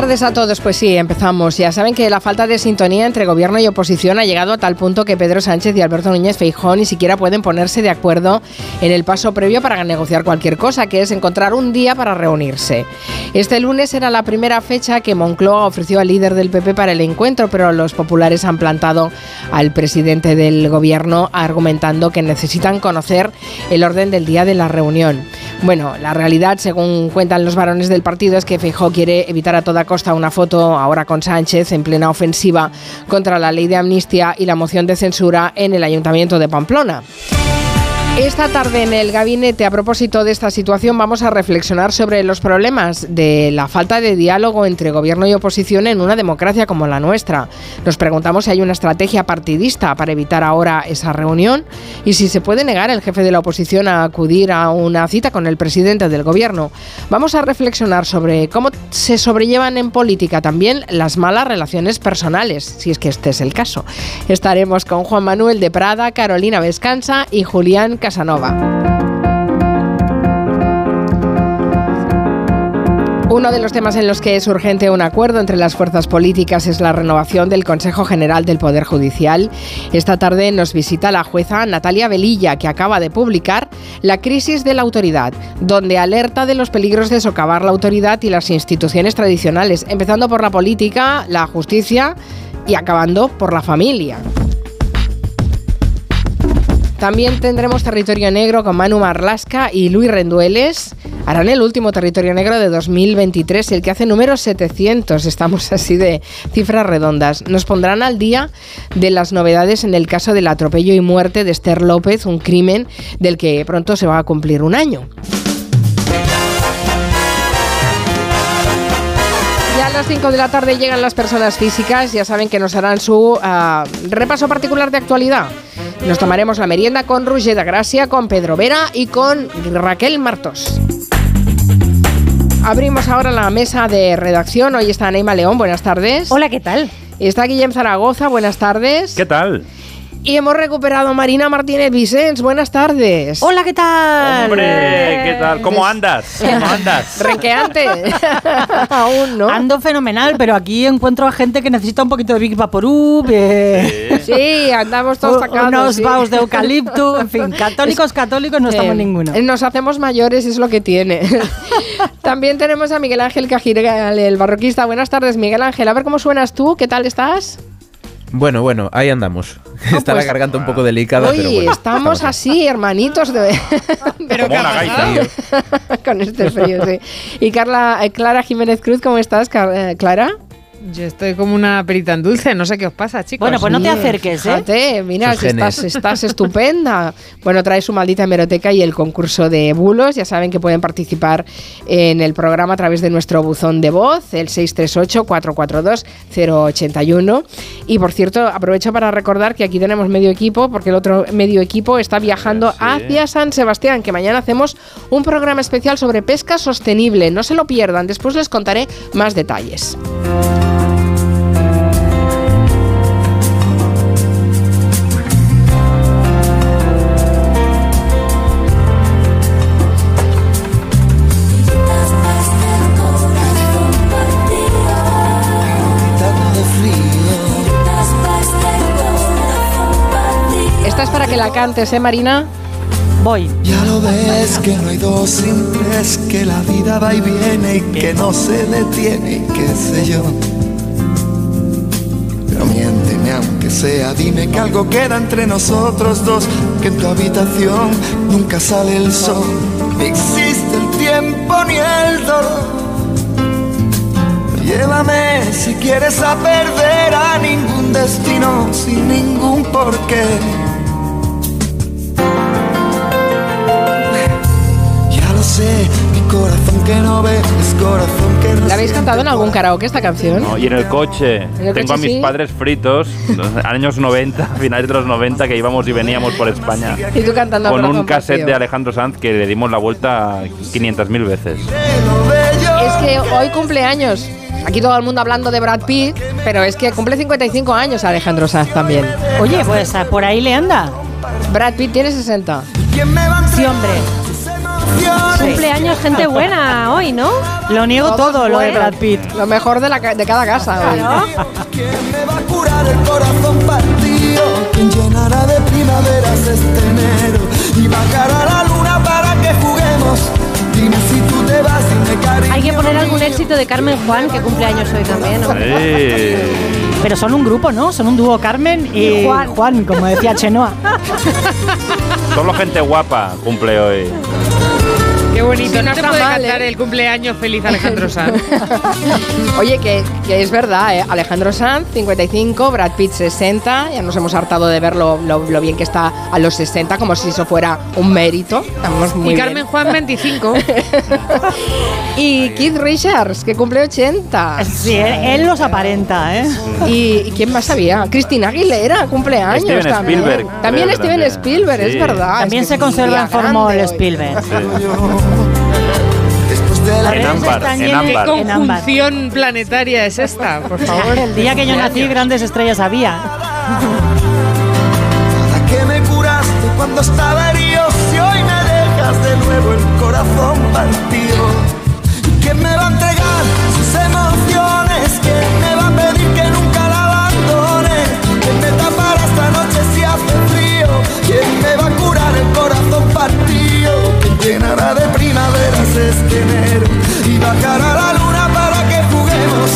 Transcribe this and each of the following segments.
tardes a todos. Pues sí, empezamos. Ya saben que la falta de sintonía entre gobierno y oposición ha llegado a tal punto que Pedro Sánchez y Alberto Núñez Feijón ni siquiera pueden ponerse de acuerdo en el paso previo para negociar cualquier cosa, que es encontrar un día para reunirse. Este lunes era la primera fecha que Moncloa ofreció al líder del PP para el encuentro, pero los populares han plantado al presidente del gobierno argumentando que necesitan conocer el orden del día de la reunión. Bueno, la realidad, según cuentan los varones del partido, es que Feijó quiere evitar a toda costa una foto ahora con Sánchez en plena ofensiva contra la ley de amnistía y la moción de censura en el Ayuntamiento de Pamplona. Esta tarde en el gabinete, a propósito de esta situación, vamos a reflexionar sobre los problemas de la falta de diálogo entre gobierno y oposición en una democracia como la nuestra. Nos preguntamos si hay una estrategia partidista para evitar ahora esa reunión y si se puede negar el jefe de la oposición a acudir a una cita con el presidente del gobierno. Vamos a reflexionar sobre cómo se sobrellevan en política también las malas relaciones personales, si es que este es el caso. Estaremos con Juan Manuel de Prada, Carolina Vescanza y Julián Casanova. Uno de los temas en los que es urgente un acuerdo entre las fuerzas políticas es la renovación del Consejo General del Poder Judicial. Esta tarde nos visita la jueza Natalia Velilla, que acaba de publicar La crisis de la autoridad, donde alerta de los peligros de socavar la autoridad y las instituciones tradicionales, empezando por la política, la justicia y acabando por la familia. También tendremos Territorio Negro con Manu Marlasca y Luis Rendueles. Harán el último Territorio Negro de 2023, el que hace número 700. Estamos así de cifras redondas. Nos pondrán al día de las novedades en el caso del atropello y muerte de Esther López, un crimen del que pronto se va a cumplir un año. Las 5 de la tarde llegan las personas físicas, ya saben que nos harán su uh, repaso particular de actualidad. Nos tomaremos la merienda con Roger de Gracia, con Pedro Vera y con Raquel Martos. Abrimos ahora la mesa de redacción. Hoy está Neima León, buenas tardes. Hola, ¿qué tal? Está Guillem Zaragoza, buenas tardes. ¿Qué tal? Y hemos recuperado a Marina Martínez Vicens. Buenas tardes. Hola, ¿qué tal? Hombre, ¿qué tal? ¿Cómo andas? ¿Cómo andas? Renqueante. Aún no. Ando fenomenal, pero aquí encuentro a gente que necesita un poquito de Big Vaporub. Eh, sí, andamos todos sacados. Unos sí. baos de eucalipto. En fin, católicos, católicos no estamos Eh, ninguno. Nos hacemos mayores, es lo que tiene. También tenemos a Miguel Ángel Cajiral, el barroquista. Buenas tardes, Miguel Ángel. A ver cómo suenas tú, ¿qué tal estás? Bueno, bueno, ahí andamos. Está pues- la garganta un poco delicada, Uy, pero bueno. estamos así, hermanitos de... Pero Como una gaita. Con este frío, sí. Y Carla, eh, Clara Jiménez Cruz, ¿cómo estás, Car- eh, Clara? Yo estoy como una perita en dulce, no sé qué os pasa, chicos. Bueno, pues no te acerques, ¿eh? Fíjate, mira, Sus que estás, estás estupenda. Bueno, trae su maldita hemeroteca y el concurso de bulos. Ya saben que pueden participar en el programa a través de nuestro buzón de voz, el 638-442-081. Y por cierto, aprovecho para recordar que aquí tenemos medio equipo, porque el otro medio equipo está viajando Sí. hacia San Sebastián, que mañana hacemos un programa especial sobre pesca sostenible. No se lo pierdan, después les contaré más detalles. La cantes, ¿eh, Marina? Voy. Ya lo ves que no hay dos sin tres, que la vida va y viene y que no se detiene y qué sé yo. Pero miénteme aunque sea, dime que algo queda entre nosotros dos, que en tu habitación nunca sale el sol, ni existe el tiempo ni el dolor. Llévame si quieres a perder a ningún destino sin ningún porqué. Sé, mi corazón que no ve es corazón que no ¿La habéis cantado en algún karaoke esta canción? No, y en el coche. el Tengo a coche mis sí? padres fritos, años 90, finales de los 90, que íbamos y veníamos por España. Y tú cantando a Con un cassette de Alejandro Sanz que le dimos la vuelta 500.000 veces. Es que hoy cumpleaños. Aquí todo el mundo hablando de Brad Pitt, pero es que cumple 55 años Alejandro Sanz también. Oye, pues por ahí le anda. Brad Pitt tiene 60. ¿Quién me va a Sí, hombre. Cumpleaños gente buena hoy, ¿no? Lo niego todo, lo de. Brad Pitt. Lo mejor de, la ca- de cada casa. hoy. ¿Quién me va a curar el corazón partido? ¿Quién llenará de primaveras este enero? Y bajará la luna para que juguemos. Dime si tú te vas, cariño. Hay que poner algún éxito de Carmen Juan, que cumpleaños hoy también, ¿no? Sí. Pero son un grupo, ¿no? Son un dúo Carmen y, Y Juan. Juan. como decía Chenoa. Solo gente guapa cumple hoy. Qué bonito. Sí, no no te está puede mal, cantar ¿eh? el cumpleaños feliz Alejandro Sanz. Oye, que, que es verdad, ¿eh? Alejandro Sanz, 55, Brad Pitt, 60. Ya nos hemos hartado de ver lo, lo- lo bien que está a los 60, como si eso fuera un mérito. Estamos muy y bien. Carmen Juan 25. Y Keith Richards, que cumple 80. Sí, él, él los aparenta, ¿eh? ¿Y, y quién más sabía? Cristina Aguilera, cumpleaños Steven también. Spielberg, También Steven también. Spielberg, es Sí. verdad. También Es que se conserva en formol grande hoy. Spielberg. Después de la En ámbar, en ¿Qué ámbar. en ámbar. conjunción planetaria es esta, por favor? El día que yo nací, grandes estrellas había. nada que me curaste cuando estaba herido. Si hoy me dejas de nuevo el corazón partido. ¿Quién me va a entregar ¿Quién llenará de primaveras este enero? Y bajará la luna para que juguemos.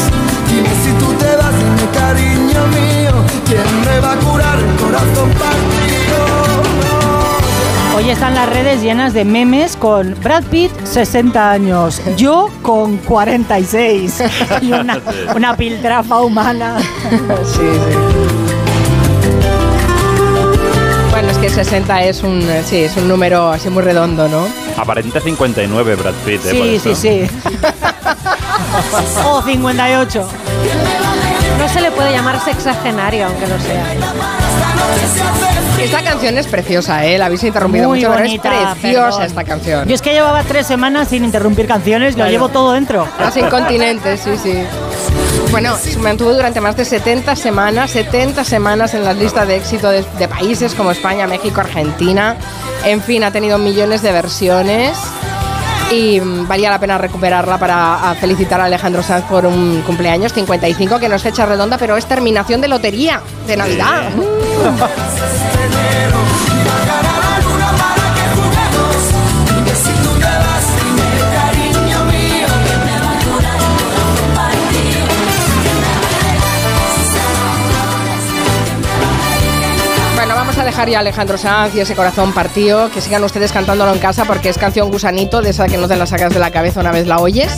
Dime si tú te vas, dime cariño mío. ¿Quién me va a curar el corazón partido? Hoy están las redes llenas de memes con Brad Pitt, 60 años, yo con 46 y una, una piltrafa humana. Sí, sí. Bueno, es que 60 es un, sí, es un número así muy redondo, ¿no? Aparenta 59 Brad Pitt, ¿eh? por Sí, sí, sí. O 58. No se le puede llamar sexagenario, aunque lo sea. Esta canción es preciosa, ¿eh? La habéis interrumpido Muy mucho, bonita, pero es preciosa perdón. esta canción. Yo es que llevaba tres semanas sin interrumpir canciones, lo llevo todo dentro. Las incontinentes, sí, sí. Bueno, se mantuvo durante más de 70 semanas, 70 semanas en las listas de éxito de, de países como España, México, Argentina. En fin, ha tenido millones de versiones y valía la pena recuperarla para a felicitar a Alejandro Sanz por un cumpleaños 55, que no es fecha redonda, pero es terminación de lotería de Navidad. dejar ya Alejandro Sanz y ese corazón partido, que sigan ustedes cantándolo en casa porque es canción gusanito, de esa que no te la sacas de la cabeza una vez la oyes.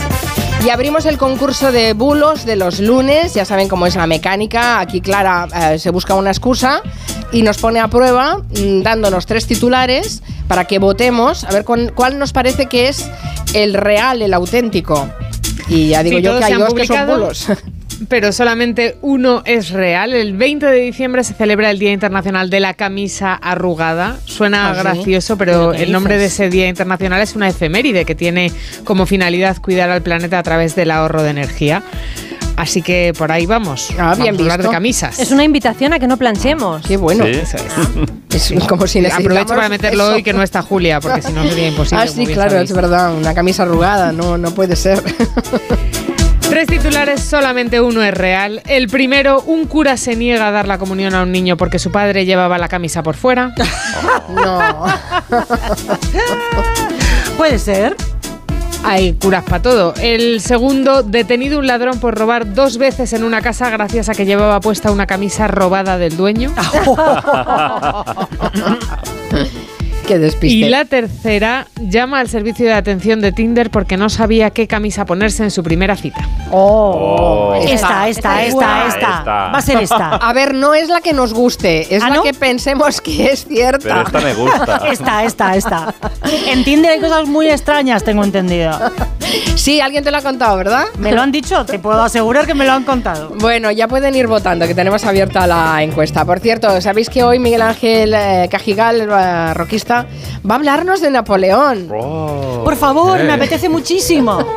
Y abrimos el concurso de bulos de los lunes, ya saben cómo es la mecánica, aquí Clara eh, se busca una excusa y nos pone a prueba mm, dándonos tres titulares para que votemos a ver con- cuál nos parece que es el real, el auténtico. Y ya digo yo que hay dos que son publicado. bulos. Pero solamente uno es real. El 20 de diciembre se celebra el Día Internacional de la Camisa Arrugada. Suena ¿Ah, sí? gracioso, pero ¿Qué el nombre de dices? ese Día Internacional es una efeméride que tiene como finalidad cuidar al planeta a través del ahorro de energía. Así que por ahí vamos. Ah, bien vamos a hablar visto. de camisas. Es una invitación a que no planchemos. Qué bueno. Sí. Es como si Aprovecho para meterlo eso. hoy que no está Julia, porque si no sería imposible. Ah, sí, claro, sabéis. es verdad. Una camisa arrugada, no, no puede ser. Tres titulares, solamente uno es real. El primero, un cura se niega a dar la comunión a un niño porque su padre llevaba la camisa por fuera. No. Puede ser. Hay curas para todo. El segundo, detenido un ladrón por robar dos veces en una casa gracias a que llevaba puesta una camisa robada del dueño. Qué despiste. Y la tercera, llama al servicio de atención de Tinder porque no sabía qué camisa ponerse en su primera cita. Oh. Esta, esta, esta, Esta, esta. esta. Va a ser esta. A ver, no es la que nos guste, es ¿Ah, la no? que pensemos que es Pero cierta. esta me gusta. Esta, esta, esta. En Tinder hay cosas muy extrañas, tengo entendido. Sí, alguien te lo ha contado, ¿verdad? Me lo han dicho, te puedo asegurar que me lo han contado. Bueno, ya pueden ir votando, que tenemos abierta la encuesta. Por cierto, ¿sabéis que hoy Miguel Ángel eh, Cajigal, eh, va a hablarnos de Napoleón? Por favor, Eh. me apetece muchísimo.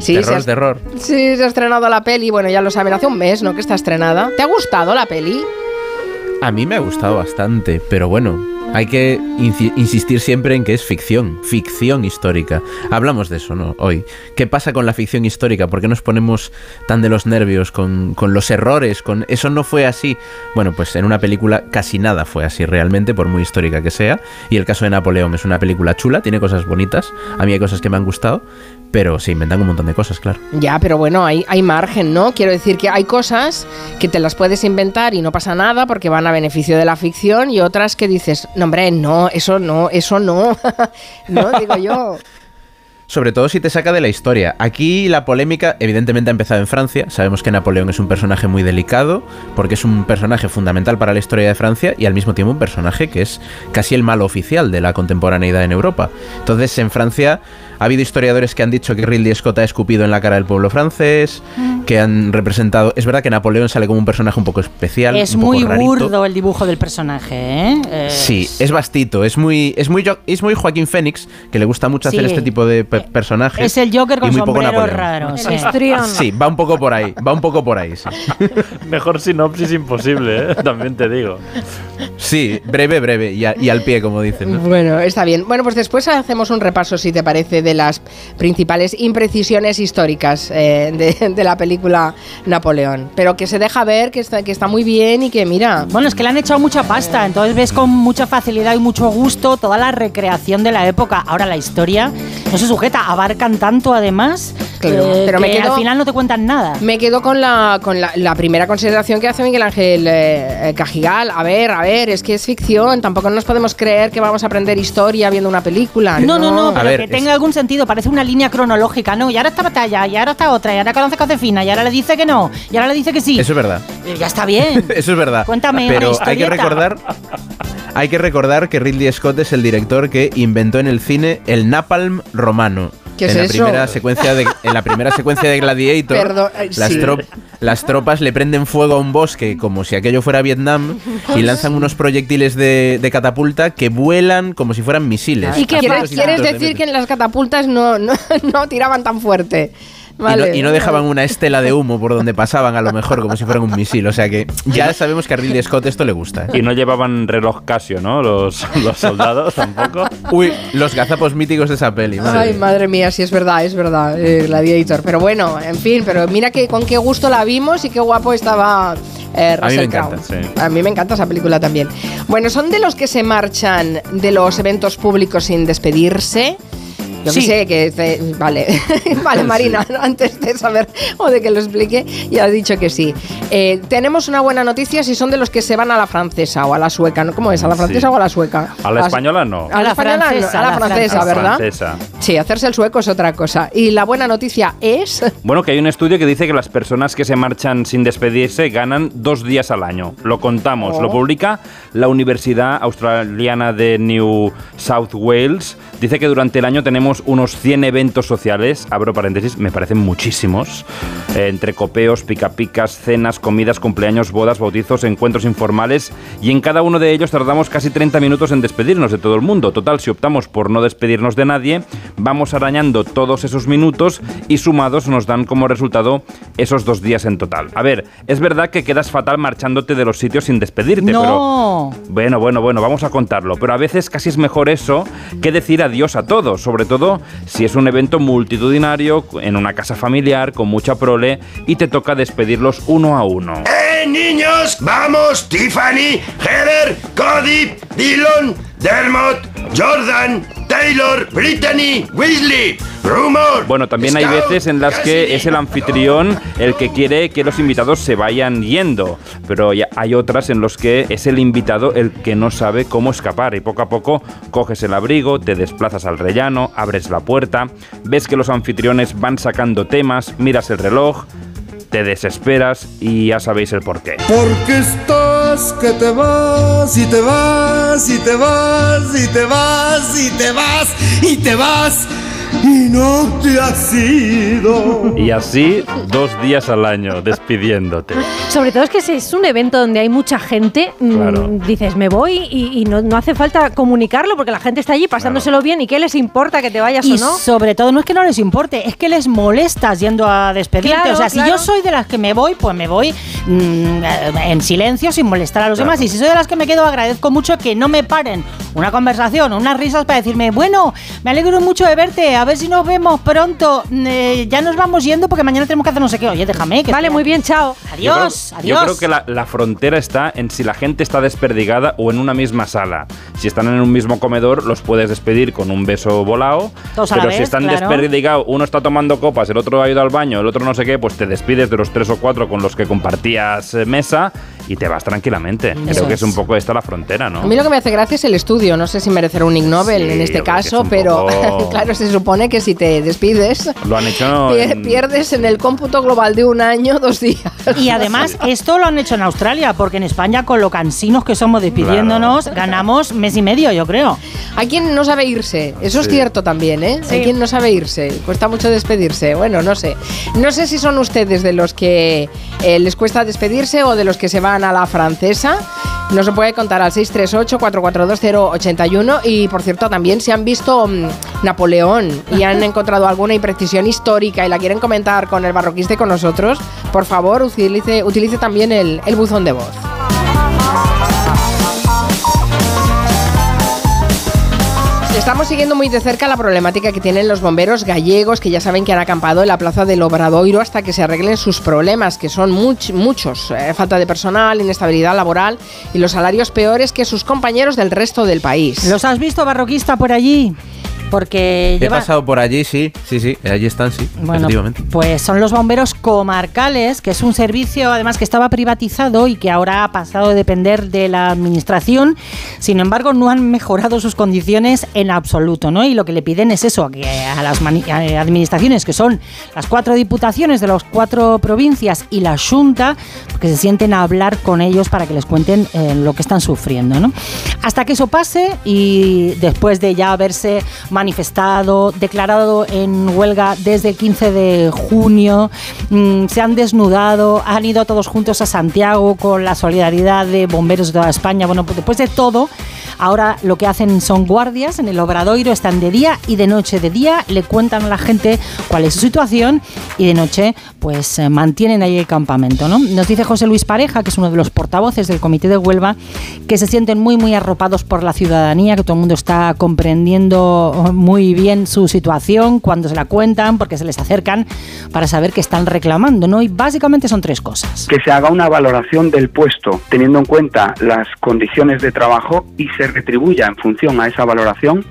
Sí, terror se ha, es terror. sí, se ha estrenado la peli. Bueno, ya lo saben, hace un mes, ¿no? Que está estrenada. ¿Te ha gustado la peli? A mí me ha gustado bastante, pero bueno, hay que insistir siempre en que es ficción, ficción histórica. Hablamos de eso, ¿no? Hoy. ¿Qué pasa con la ficción histórica? ¿Por qué nos ponemos tan de los nervios con, con los errores? Con eso no fue así. Bueno, pues en una película casi nada fue así realmente, por muy histórica que sea. Y el caso de Napoleón es una película chula, tiene cosas bonitas. A mí hay cosas que me han gustado, pero se inventan un montón de cosas, claro. Ya, pero bueno, hay, hay margen, ¿no? Quiero decir que hay cosas que te las puedes inventar y no pasa nada porque van a beneficio de la ficción y otras que dices, no, hombre, no, eso no, eso no. no, digo yo. Sobre todo si te saca de la historia. Aquí la polémica evidentemente ha empezado en Francia. Sabemos que Napoleón es un personaje muy delicado porque es un personaje fundamental para la historia de Francia y al mismo tiempo un personaje que es casi el malo oficial de la contemporaneidad en Europa. Entonces en Francia ha habido historiadores que han dicho que Ridley Scott ha escupido en la cara del pueblo francés, que han representado... Es verdad que Napoleón sale como un personaje un poco especial. es un poco muy rarito. burdo el dibujo del personaje, ¿eh? Eh, Sí, es bastito, es muy, es muy, Jo- es muy Joaquín Phoenix, que le gusta mucho hacer este tipo de pe- personajes. Es el Joker con y muy poco sombrero Napoleón. raro. Sí. va un poco por ahí, va un poco por ahí. Sí, Mejor sinopsis imposible, ¿eh? también te digo. Sí, breve, breve y, a- y al pie, como dicen. ¿no? Bueno, está bien. Bueno, pues después hacemos un repaso, si te parece, de las principales imprecisiones históricas eh, de, de la película Napoleón. Pero que se deja ver, que está, que está muy bien y que mira. Bueno, es que le han echado mucha pasta, entonces ves con mucha facilidad y mucho gusto toda la recreación de la época. Ahora la historia no se sujeta, abarcan tanto además, Claro, eh, pero me que quedo- al final no te cuentan nada. Me quedo con la, con la, la primera consideración que hace Miguel Ángel eh, eh, Cajigal. A ver, a ver, es que es ficción. Tampoco nos podemos creer que vamos a aprender historia viendo una película. No, no, no, A pero ver, que es- tenga algún sentido, parece una línea cronológica, ¿no? Y ahora esta batalla, y ahora esta otra, y ahora conoce Josefina, y ahora le dice que no, y ahora le dice que sí. Eso es verdad. Eh, Ya está bien. Eso es verdad. Cuéntame Pero hay que recordar. Hay que recordar que Ridley Scott es el director que inventó en el cine el napalm romano. ¿Qué es en la eso? primera secuencia de en la primera secuencia de Gladiator, Perdón, eh, las, sí. trop- las tropas le prenden fuego a un bosque como si aquello fuera Vietnam y lanzan unos proyectiles de, de catapulta que vuelan como si fueran misiles. ¿Y qué ¿Quieres, quieres cientos de decir que en las catapultas no, no, no tiraban tan fuerte? Y no- Vale. y, no, dejaban una estela de humo por donde pasaban, a lo mejor, como si fueran un misil. O sea que ya sabemos que a Ridley Scott esto le gusta. ¿eh? Y no llevaban reloj Casio, ¿no? Los, los soldados tampoco. Uy, los gazapos míticos de esa peli. madre Ay, mía. madre mía, sí es verdad, es verdad, eh, Gladiator. Pero bueno, en fin, pero mira que con qué gusto la vimos y qué guapo estaba eh, A mí Russell me encanta, Crowe. sí. A mí me encanta esa película también. Bueno, ¿son de los que se marchan de los eventos públicos sin despedirse? Yo que Sí. sé, que... te- vale, vale, Marina, antes de saber o de que lo explique, ya has dicho que sí. Eh, tenemos una buena noticia si son de los que se van a la francesa o a la sueca, ¿no? ¿Cómo es? ¿A la francesa Sí. o a la sueca? A la española no. A la, española no, francesa, a la a la francesa. ¿verdad? Francesa. Sí, hacerse el sueco es otra cosa. Y la buena noticia es... Bueno, que hay un estudio que dice que las personas que se marchan sin despedirse ganan dos días al año. Lo contamos, Oh. lo publica la Universidad Australiana de New South Wales. Dice que durante el año tenemos unos 100 eventos sociales, abro paréntesis, me parecen muchísimos, eh, entre copeos, pica picas, cenas, comidas, cumpleaños, bodas, bautizos, encuentros informales, y en cada uno de ellos tardamos casi 30 minutos en despedirnos de todo el mundo. Total, si optamos por no despedirnos de nadie, vamos arañando todos esos minutos y sumados nos dan como resultado esos dos días en total. A ver, es verdad que quedas fatal marchándote de los sitios sin despedirte, pero... No. Bueno, bueno, bueno, vamos a contarlo. Pero a veces casi es mejor eso que decir adiós a todos, sobre todo si es un evento multitudinario, en una casa familiar, con mucha prole, y te toca despedirlos uno a uno. ¡Eh, niños! ¡Vamos! Tiffany, Heather, Cody, Dylan, Dermot, Jordan, Taylor, Brittany, Weasley. Bueno, también hay veces en las que es el anfitrión el que quiere que los invitados se vayan yendo, pero hay otras en los que es el invitado el que no sabe cómo escapar y poco a poco coges el abrigo, te desplazas al rellano, abres la puerta, ves que los anfitriones van sacando temas, miras el reloj, te desesperas y ya sabéis el porqué. Porque estás que te vas y te vas y te vas y te vas y te vas y te vas y no te has ido. Y así, dos días al año, despidiéndote. Sobre todo es que si es un evento donde hay mucha gente, mm, Claro. dices, me voy y, y no, no hace falta comunicarlo porque la gente está allí pasándoselo bien y qué les importa que te vayas Y o no. sobre todo no es que no les importe, es que les molestas yendo a despedirte. Claro, o sea, si yo soy de las que me voy, pues me voy mm, eh, en silencio sin molestar a los Claro. demás. Y si soy de las que me quedo, agradezco mucho que no me paren una conversación, unas risas para decirme, bueno, me alegro mucho de verte, a ver si nos vemos pronto. Eh, ya nos vamos yendo porque mañana tenemos que hacer no sé qué. Oye, déjame. Que Vale, muy bien, chao. Yo creo- Adiós, Yo adiós. creo que la, la frontera está en si la gente está desperdigada o en una misma sala. Si están en un mismo comedor, los puedes despedir con un beso volado. Todos a la pero si vez, están claro. desperdigados, uno está tomando copas, el otro ha ido al baño, el otro no sé qué, pues te despides de los tres o cuatro con los que compartías eh, mesa y te vas tranquilamente. Creo que es un poco esta la frontera, ¿no? A mí lo que me hace gracia es el estudio. No sé si merecerá un Ig Nobel Sí, en este es caso, un pero poco- claro, se supone que si te despides, Lo han hecho en- pierdes en el cómputo global de un año dos días. Y además, esto lo han hecho en Australia, porque en España, con lo cansinos que somos despidiéndonos, ganamos mes y medio, yo creo. Hay quien no sabe irse, eso es Sí. cierto también, ¿eh? Hay quien no sabe irse, cuesta mucho despedirse. Bueno, no sé. No sé si son ustedes de los que eh, les cuesta despedirse o de los que se van a la francesa. Nos lo puede contar al 638-442-081 y por cierto también si han visto mm, Napoleón y han encontrado alguna imprecisión histórica y la quieren comentar con el barroquiste con nosotros, por favor utilice, utilice también el buzón de voz. Estamos siguiendo muy de cerca la problemática que tienen los bomberos gallegos, que ya saben que han acampado en la plaza del Obradoiro hasta que se arreglen sus problemas, que son much- muchos. Eh, falta de personal, inestabilidad laboral y los salarios peores que sus compañeros del resto del país. ¿Los has visto, barroquista, por allí? Porque He lleva... pasado por allí, sí, sí, sí, allí están, sí, Bueno, efectivamente. pues son los bomberos comarcales, que es un servicio además que estaba privatizado y que ahora ha pasado a depender de la administración. Sin embargo, no han mejorado sus condiciones en absoluto, ¿no? Y lo que le piden es eso, que a las administraciones, que son las cuatro diputaciones de las cuatro provincias y la Junta, que se sienten a hablar con ellos para que les cuenten eh, lo que están sufriendo, ¿no? Hasta que eso pase y después de ya haberse manifestado, declarado en huelga desde el 15 de junio, mm, se han desnudado, han ido todos juntos a Santiago con la solidaridad de bomberos de toda España. Bueno, pues después de todo, ahora lo que hacen son guardias en el Obradoiro, están de día y de noche. De día le cuentan a la gente cuál es su situación y de noche pues eh, mantienen ahí el campamento. ¿no? Nos dice José Luis Pareja, que es uno de los portavoces del Comité de Huelva, que se sienten muy, muy arropados por la ciudadanía, que todo el mundo está comprendiendo muy bien su situación cuando se la cuentan, porque se les acercan para saber qué están reclamando. ¿no? Y básicamente son tres cosas. que se haga una valoración del puesto teniendo en cuenta las condiciones de trabajo y se retribuya en función a esa valoración,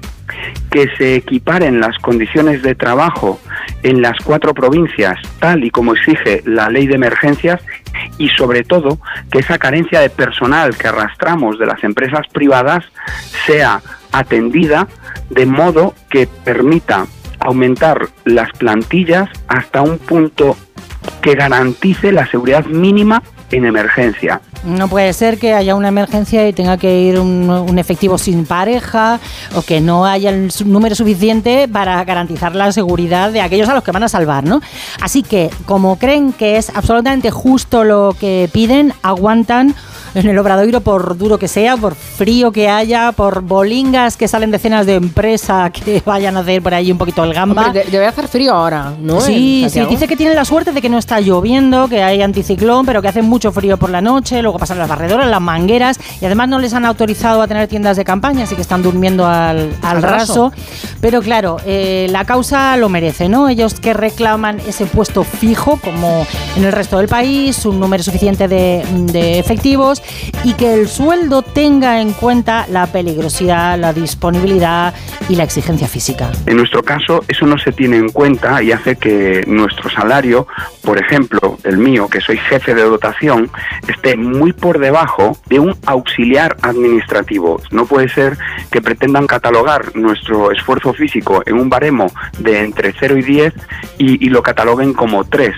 que se equiparen las condiciones de trabajo en las cuatro provincias tal y como exige la ley de emergencias y sobre todo que esa carencia de personal que arrastramos de las empresas privadas sea atendida de modo que permita aumentar las plantillas hasta un punto que garantice la seguridad mínima en emergencia. No puede ser que haya una emergencia y tenga que ir un, un efectivo sin pareja o que no haya el número suficiente para garantizar la seguridad de aquellos a los que van a salvar, ¿no? Así que, como creen que es absolutamente justo lo que piden, aguantan en el obradoiro por duro que sea, por frío que haya, por bolingas que salen de cenas de empresa que vayan a hacer por ahí un poquito el gamba. Hombre, debe hacer frío ahora, ¿no? Sí, sí, dice que tiene la suerte de que no está lloviendo, que hay anticiclón, pero que hace mucho frío por la noche, luego pasan las barredoras, las mangueras, y además no les han autorizado a tener tiendas de campaña, así que están durmiendo al, al Al raso. raso. Pero claro, eh, la causa lo merece, ¿no? Ellos que reclaman ese puesto fijo, como en el resto del país, un número suficiente de, de efectivos, y que el sueldo tenga en cuenta la peligrosidad, la disponibilidad y la exigencia física. En nuestro caso, eso no se tiene en cuenta y hace que nuestro salario, por ejemplo, el mío, que soy jefe de dotación, esté muy por debajo de un auxiliar administrativo. No puede ser que pretendan catalogar nuestro esfuerzo físico en un baremo de entre 0 y 10 y, y lo cataloguen como 3.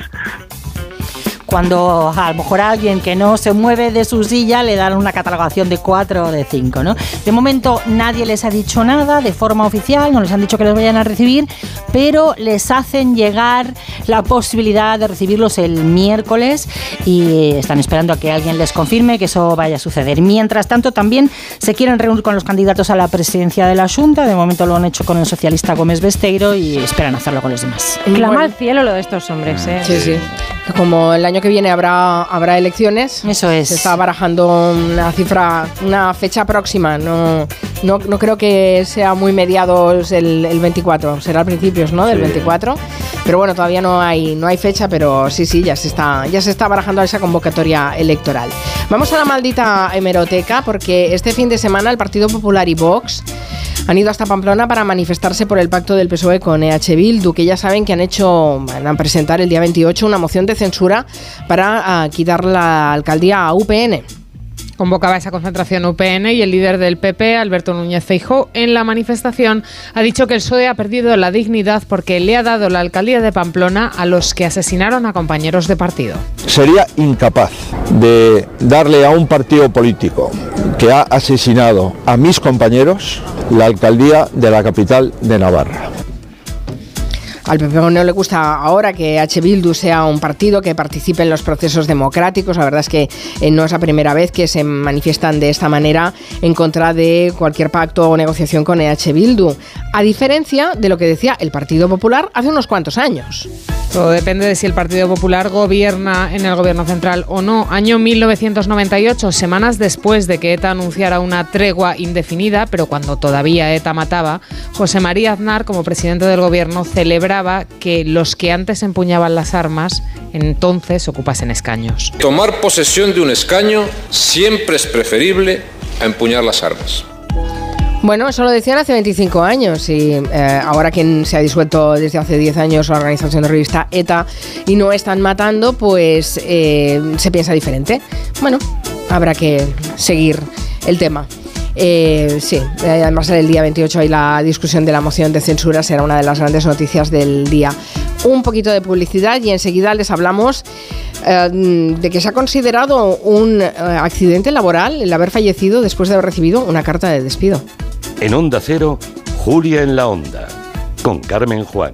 Cuando a lo mejor a alguien que no se mueve de su silla le dan una catalogación de 4 o de 5. ¿no? De momento nadie les ha dicho nada de forma oficial, no les han dicho que los vayan a recibir, pero les hacen llegar la posibilidad de recibirlos el miércoles y están esperando a que alguien les confirme que eso vaya a suceder. Mientras tanto, también se quieren reunir con los candidatos a la presidencia de la Junta. De momento lo han hecho con el socialista Gómez Besteiro y esperan hacerlo con los demás. Clama al cielo lo de estos hombres, ¿eh? Sí, sí. Como el año que viene habrá, habrá elecciones, Eso es. se está barajando una cifra, una fecha próxima. No, no, no creo que sea muy mediados el, el 24, será a principios ¿no? del Sí. 24. Pero bueno, todavía no hay, no hay fecha, pero sí, sí, ya se, está, ya se está barajando esa convocatoria electoral. Vamos a la maldita hemeroteca, porque este fin de semana el Partido Popular y Vox han ido hasta Pamplona para manifestarse por el pacto del PSOE con EH Bildu, que ya saben que han hecho, van a presentar el día 28 una moción de censura para ah, quitar la alcaldía a UPN. Convocaba esa concentración UPN y el líder del PP, Alberto Núñez Feijóo, en la manifestación ha dicho que el PSOE ha perdido la dignidad porque le ha dado la alcaldía de Pamplona a los que asesinaron a compañeros de partido. sería incapaz de darle a un partido político que ha asesinado a mis compañeros la alcaldía de la capital de Navarra. Al PP no le gusta ahora que H. Bildu sea un partido que participe en los procesos democráticos. La verdad es que eh, no es la primera vez que se manifiestan de esta manera en contra de cualquier pacto o negociación con EH Bildu. A diferencia de lo que decía el Partido Popular hace unos cuantos años. Todo depende de si el Partido Popular gobierna en el gobierno central o no. Año 1998, semanas después de que ETA anunciara una tregua indefinida, pero cuando todavía ETA mataba, José María Aznar, como presidente del gobierno, que los que antes empuñaban las armas entonces ocupasen escaños. Tomar posesión de un escaño siempre es preferible a empuñar las armas. Bueno, eso lo decían hace 25 años y eh, ahora que se ha disuelto desde hace 10 años la organización terrorista ETA y no están matando, pues eh, se piensa diferente. Bueno, habrá que seguir el tema. Eh, sí, eh, además el día 28 hay la discusión de la moción de censura, será una de las grandes noticias del día. Un poquito de publicidad y enseguida les hablamos eh, de que se ha considerado un accidente laboral el haber fallecido después de haber recibido una carta de despido. En Onda Cero, Julia en la Onda, con Carmen Juan.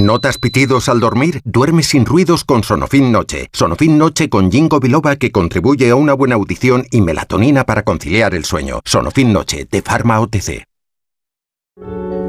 ¿Notas pitidos al dormir? Duerme sin ruidos con Sonofin Noche. Sonofin Noche con Ginkgo biloba que contribuye a una buena audición y melatonina para conciliar el sueño. Sonofin Noche de Pharma OTC.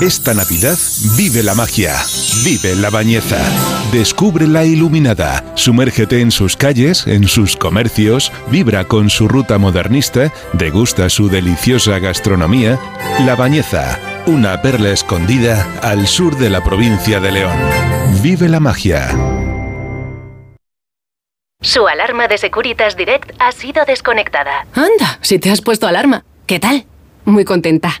Esta Navidad vive la magia, vive la bañeza, descubre la iluminada, sumérgete en sus calles, en sus comercios, vibra con su ruta modernista, degusta su deliciosa gastronomía. La bañeza, una perla escondida al sur de la provincia de León. Vive la magia. Su alarma de Securitas Direct ha sido desconectada. Anda, si te has puesto alarma. ¿Qué tal? Muy contenta.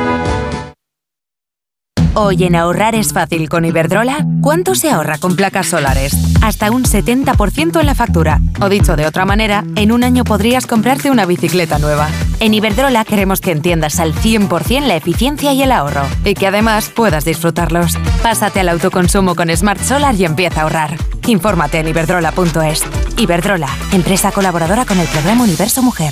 Hoy en ahorrar es fácil con Iberdrola. ¿Cuánto se ahorra con placas solares? Hasta un 70% en la factura. O dicho de otra manera, en un año podrías comprarte una bicicleta nueva. En Iberdrola queremos que entiendas al 100% la eficiencia y el ahorro. Y que además puedas disfrutarlos. Pásate al autoconsumo con Smart Solar y empieza a ahorrar. Infórmate en iberdrola.es. Iberdrola, empresa colaboradora con el programa Universo Mujer.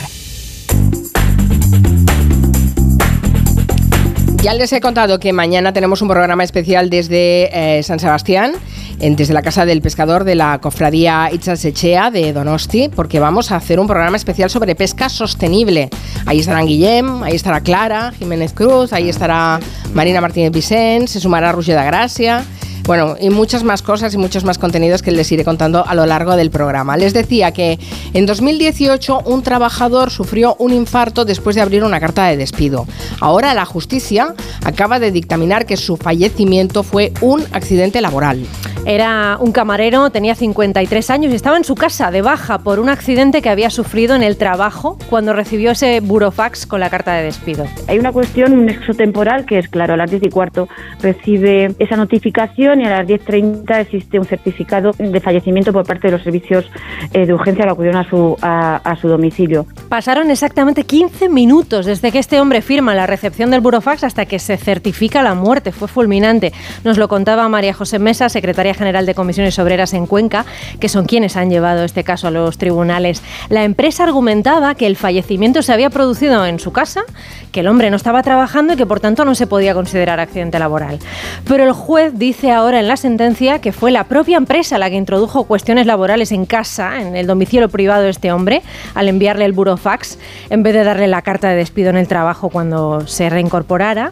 Ya les he contado que mañana tenemos un programa especial desde eh, San Sebastián, desde la Casa del Pescador de la Cofradía Itzasechea de Donosti, porque vamos a hacer un programa especial sobre pesca sostenible. Ahí estarán Guillem, ahí estará Clara Jiménez Cruz, ahí estará Marina Martínez Vicens, se sumará Roger de Gracia. Bueno, y muchas más cosas y muchos más contenidos que les iré contando a lo largo del programa. Les decía que en 2018 un trabajador sufrió un infarto después de abrir una carta de despido. Ahora la justicia acaba de dictaminar que su fallecimiento fue un accidente laboral. Era un camarero, tenía 53 años y estaba en su casa de baja por un accidente que había sufrido en el trabajo cuando recibió ese burofax con la carta de despido. Hay una cuestión, un nexo temporal, que es claro, a las 10 y cuarto recibe esa notificación y a las 10.30 existe un certificado de fallecimiento por parte de los servicios eh, de urgencia que acudieron a su, a, a su domicilio. Pasaron exactamente 15 minutos desde que este hombre firma la recepción del burofax hasta que se certifica la muerte. Fue fulminante. Nos lo contaba María José Mesa, secretaria general de Comisiones Obreras en Cuenca, que son quienes han llevado este caso a los tribunales. La empresa argumentaba que el fallecimiento se había producido en su casa, que el hombre no estaba trabajando y que por tanto no se podía considerar accidente laboral. Pero el juez dice ahora en la sentencia que fue la propia empresa la que introdujo cuestiones laborales en casa, en el domicilio privado de este hombre, al enviarle el burofax, en vez de darle la carta de despido en el trabajo cuando se reincorporara.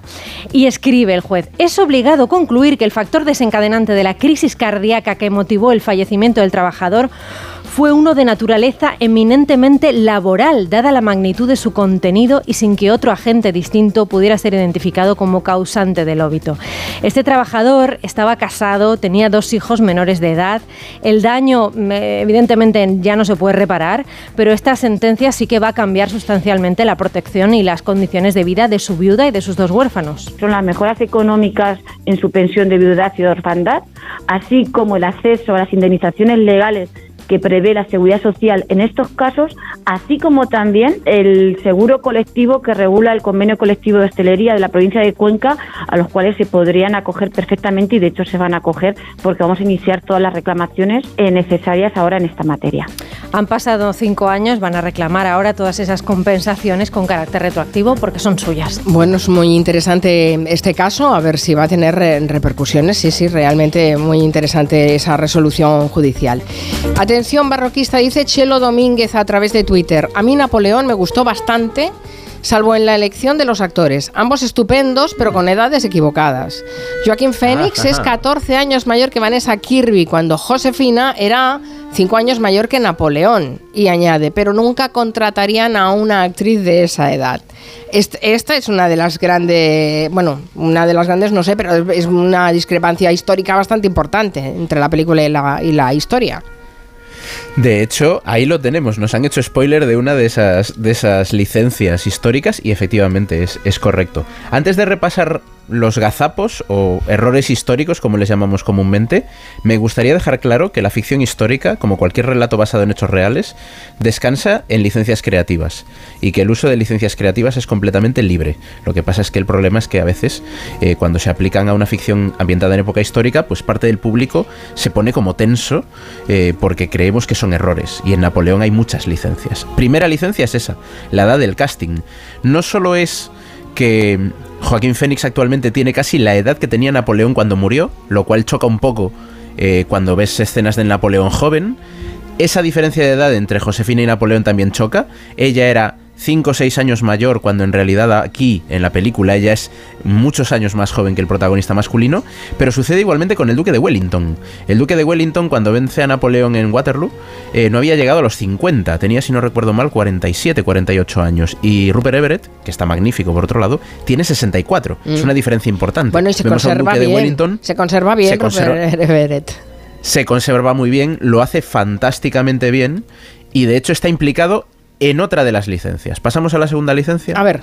Y escribe el juez, es obligado concluir que el factor desencadenante de la crisis cardíaca que motivó el fallecimiento del trabajador fue uno de naturaleza eminentemente laboral, dada la magnitud de su contenido y sin que otro agente distinto pudiera ser identificado como causante del óbito. Este trabajador estaba casado, tenía dos hijos menores de edad. El daño, mm, evidentemente, ya no se puede reparar, pero esta sentencia sí que va a cambiar sustancialmente la protección y las condiciones de vida de su viuda y de sus dos huérfanos. Son las mejoras económicas en su pensión de viudedad y de orfandad, así como el acceso a las indemnizaciones legales que prevé la seguridad social en estos casos, así como también el seguro colectivo que regula el convenio colectivo de hostelería de la provincia de Cuenca, a los cuales se podrían acoger perfectamente y de hecho se van a acoger porque vamos a iniciar todas las reclamaciones eh, necesarias ahora en esta materia. Han pasado cinco años, van a reclamar ahora todas esas compensaciones con carácter retroactivo porque son suyas. Bueno, es muy interesante este caso, a ver si va a tener eh, repercusiones. Sí, sí, realmente muy interesante esa resolución judicial. Atención, barroquista, dice Chelo Domínguez a través de Twitter. A mí Napoleón me gustó bastante, salvo en la elección de los actores. Ambos estupendos, pero con edades equivocadas. Joaquín Phoenix es 14 años mayor que Vanessa Kirby, cuando Josefina era 5 años mayor que Napoleón. Y añade, pero nunca contratarían a una actriz de esa edad. Est- Esta es una de las grandes, bueno, una de las grandes, no sé, pero es una discrepancia histórica bastante importante entre la película y la, y la historia. De hecho, ahí lo tenemos. Nos han hecho spoiler de una de esas, de esas licencias históricas y efectivamente es, es correcto. Antes de repasar los gazapos o errores históricos, como les llamamos comúnmente, me gustaría dejar claro que la ficción histórica, como cualquier relato basado en hechos reales, descansa en licencias creativas y que el uso de licencias creativas es completamente libre. Lo que pasa es que el problema es que a veces, eh, cuando se aplican a una ficción ambientada en época histórica, pues parte del público se pone como tenso eh, porque creemos que son errores. Y en Napoleón hay muchas licencias. Primera licencia es esa, la edad del casting. No solo es que Joaquín Fénix actualmente tiene casi la edad que tenía Napoleón cuando murió, lo cual choca un poco eh, cuando ves escenas del Napoleón joven. Esa diferencia de edad entre Josefina y Napoleón también choca. Ella era 5 o 6 años mayor, cuando en realidad aquí, en la película, ella es muchos años más joven que el protagonista masculino, pero sucede igualmente con el duque de Wellington. El duque de Wellington, cuando vence a Napoleón en Waterloo, eh, no había llegado a los 50, tenía, si no recuerdo mal, 47, 48 años. Y Rupert Everett, que está magnífico por otro lado, tiene 64. Es Mm. una diferencia importante. Bueno, y se Vemos conserva duque de bien. Wellington se conserva bien se conserva- Rupert Everett. se conserva muy bien, lo hace fantásticamente bien y de hecho está implicado en otra de las licencias. Pasamos a la segunda licencia. A ver.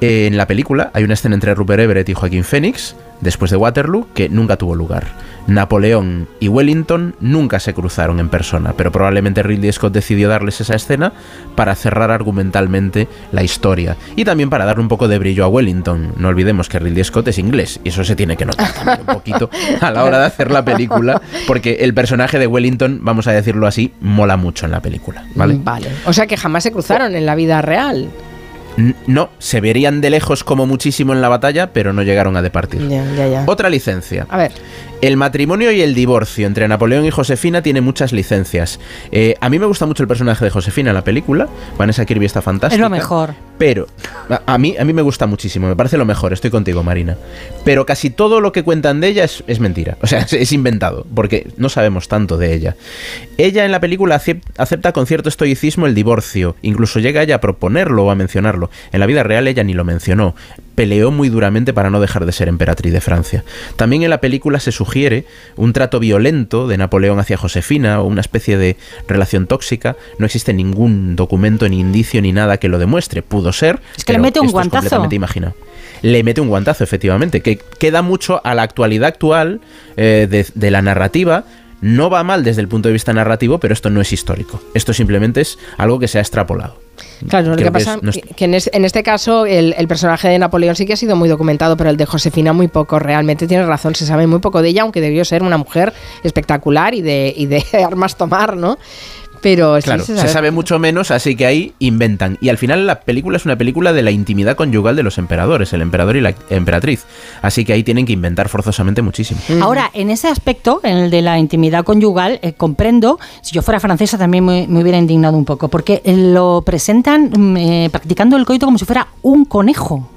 En la película hay una escena entre Rupert Everett y Joaquín Phoenix, después de Waterloo, que nunca tuvo lugar. Napoleón y Wellington nunca se cruzaron en persona, pero probablemente Ridley Scott decidió darles esa escena para cerrar argumentalmente la historia y también para darle un poco de brillo a Wellington. No olvidemos que Ridley Scott es inglés y eso se tiene que notar también un poquito a la hora de hacer la película, porque el personaje de Wellington, vamos a decirlo así, mola mucho en la película, ¿vale? Vale. O sea que jamás se cruzaron en la vida real. No, se verían de lejos como muchísimo en la batalla, pero no llegaron a departir. Ya, ya, ya. Otra licencia. A ver. El matrimonio y el divorcio entre Napoleón y Josefina tiene muchas licencias. Eh, a mí me gusta mucho el personaje de Josefina en la película. Vanessa Kirby está fantástica. Es lo mejor. Pero a, a mí, a mí me gusta muchísimo, me parece lo mejor, estoy contigo, Marina. Pero casi todo lo que cuentan de ella es, es mentira. O sea, es, es inventado, porque no sabemos tanto de ella. Ella en la película acep- acepta con cierto estoicismo el divorcio. Incluso llega ella a proponerlo o a mencionarlo. En la vida real ella ni lo mencionó. Peleó muy duramente para no dejar de ser emperatriz de Francia. También en la película se sugiere un trato violento de Napoleón hacia Josefina o una especie de relación tóxica. No existe ningún documento, ni indicio, ni nada que lo demuestre. Pudo ser. Es que le mete un esto es guantazo. completamente imaginado. Le mete un guantazo, efectivamente, que queda mucho a la actualidad actual eh, de, de la narrativa. No va mal desde el punto de vista narrativo, pero esto no es histórico. Esto simplemente es algo que se ha extrapolado. Claro, lo Creo que que pasa es- que en, es- en este caso el, el personaje de Napoleón sí que ha sido muy documentado, pero el de Josefina muy poco. Realmente tiene razón, se sabe muy poco de ella, aunque debió ser una mujer espectacular y de, y de armas tomar, ¿no? Pero sí Claro, se sabe mucho menos, así que ahí inventan. Y al final la película es una película de la intimidad conyugal de los emperadores, el emperador y la emperatriz. Así que ahí tienen que inventar forzosamente muchísimo. Ahora, en ese aspecto, en el de la intimidad conyugal, eh, comprendo, si yo fuera francesa también me, me hubiera indignado un poco, porque lo presentan mm, eh, practicando el coito como si fuera un conejo.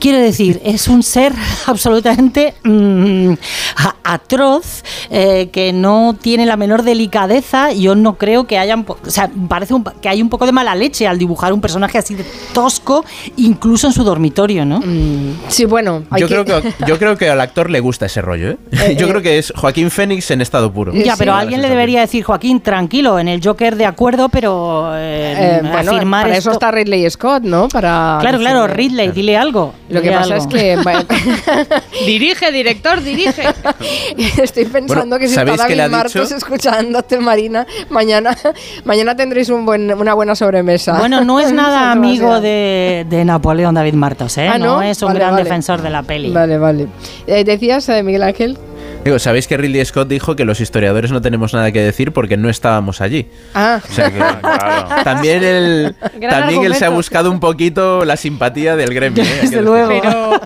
Quiero decir, es un ser absolutamente mm, a- atroz, eh, que no tiene la menor delicadeza. Yo no creo que hayan. po- O sea, parece un- que hay un poco de mala leche al dibujar un personaje así de tosco, incluso en su dormitorio, ¿no? Sí, bueno. Yo creo, que, yo creo que al actor le gusta ese rollo, ¿eh? Yo eh. creo que es Joaquín Fénix en estado puro. Ya, pero alguien le debería decir, Joaquín, tranquilo, en el Joker de acuerdo, pero eh, Eh, bueno, afirmar para eso esto- está Ridley Scott, ¿no? Para Claro, claro, Ridley, dile algo. Lo que pasa algo. es que bueno, Dirige, director, dirige. estoy pensando Bueno, que si ¿sabéis está David Martos escuchándote, Marina, mañana, mañana tendréis un buen, una buena sobremesa. Bueno, no es nada amigo de, de Napoleón David Martos, ¿eh? Ah, no? ¿no? es un Vale, gran vale. defensor de la peli. Vale, vale. Eh, ¿Decías, eh, Miguel Ángel? Digo, ¿sabéis que Ridley Scott dijo que los historiadores no tenemos nada que decir porque no estábamos allí? Ah, O sea que también él, Gran también él se ha buscado un poquito la simpatía del gremio. ¿eh? Decirlo. Pero,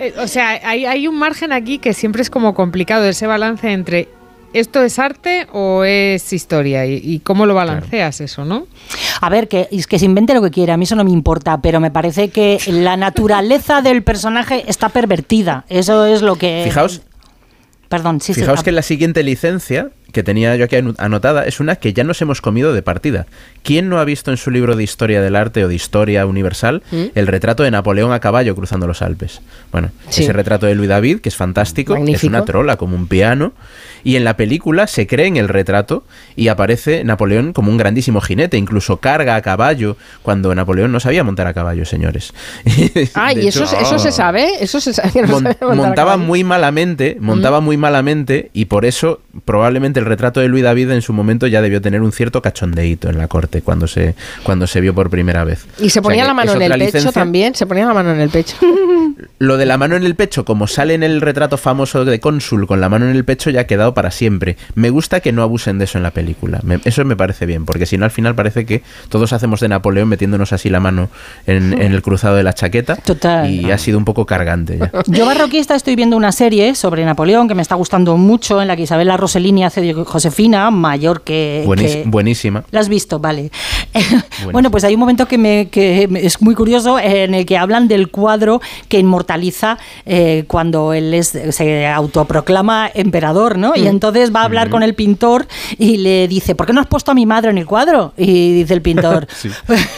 eh, o sea, hay, hay un margen aquí que siempre es como complicado, ese balance entre ¿esto es arte o es historia? ¿Y, y cómo lo balanceas eso, no? A ver, que, es que se invente lo que quiera, a mí eso no me importa, pero me parece que la naturaleza del personaje está pervertida. Eso es lo que... Fijaos, Perdón, sí. Fijaos que la siguiente licencia que tenía yo aquí anotada es una que ya nos hemos comido de partida. ¿Quién no ha visto en su libro de historia del arte o de historia universal ¿Mm? el retrato de Napoleón a caballo cruzando los Alpes? Bueno, Sí. ese retrato de Louis David, que es fantástico, es Magnífico. una trola como un piano, y en la película se cree en el retrato y aparece Napoleón como un grandísimo jinete, incluso carga a caballo, cuando Napoleón no sabía montar a caballo, señores. Ah, y eso, hecho- eso se sabe, eso se sabe. no Mon- sabe montaba muy malamente, montaba muy malamente y por eso probablemente el retrato de Luis David en su momento ya debió tener un cierto cachondeíto en la corte cuando se cuando se vio por primera vez. Y se O sea ponía la mano en el pecho licencia. también, se ponía la mano en el pecho. Lo de la mano en el pecho, como sale en el retrato famoso de cónsul con la mano en el pecho, ya ha quedado para siempre. Me gusta que no abusen de eso en la película. Me- eso me parece bien, porque si no al final parece que todos hacemos de Napoleón metiéndonos así la mano en, en el cruzado de la chaqueta. Total. Y ha sido un poco cargante ya. Yo barroquista estoy viendo una serie sobre Napoleón que me está gustando mucho, en la que Isabela Rossellini hace de Josefina, mayor que... Buenis- que- Buenísima. ¿La has visto? Vale. Bueno, pues hay un momento que, me, que es muy curioso en el que hablan del cuadro que inmortaliza eh, cuando él es, se autoproclama emperador, ¿no? Y Mm. entonces va a hablar con el pintor y le dice, ¿por qué no has puesto a mi madre en el cuadro? Y dice el pintor, Sí.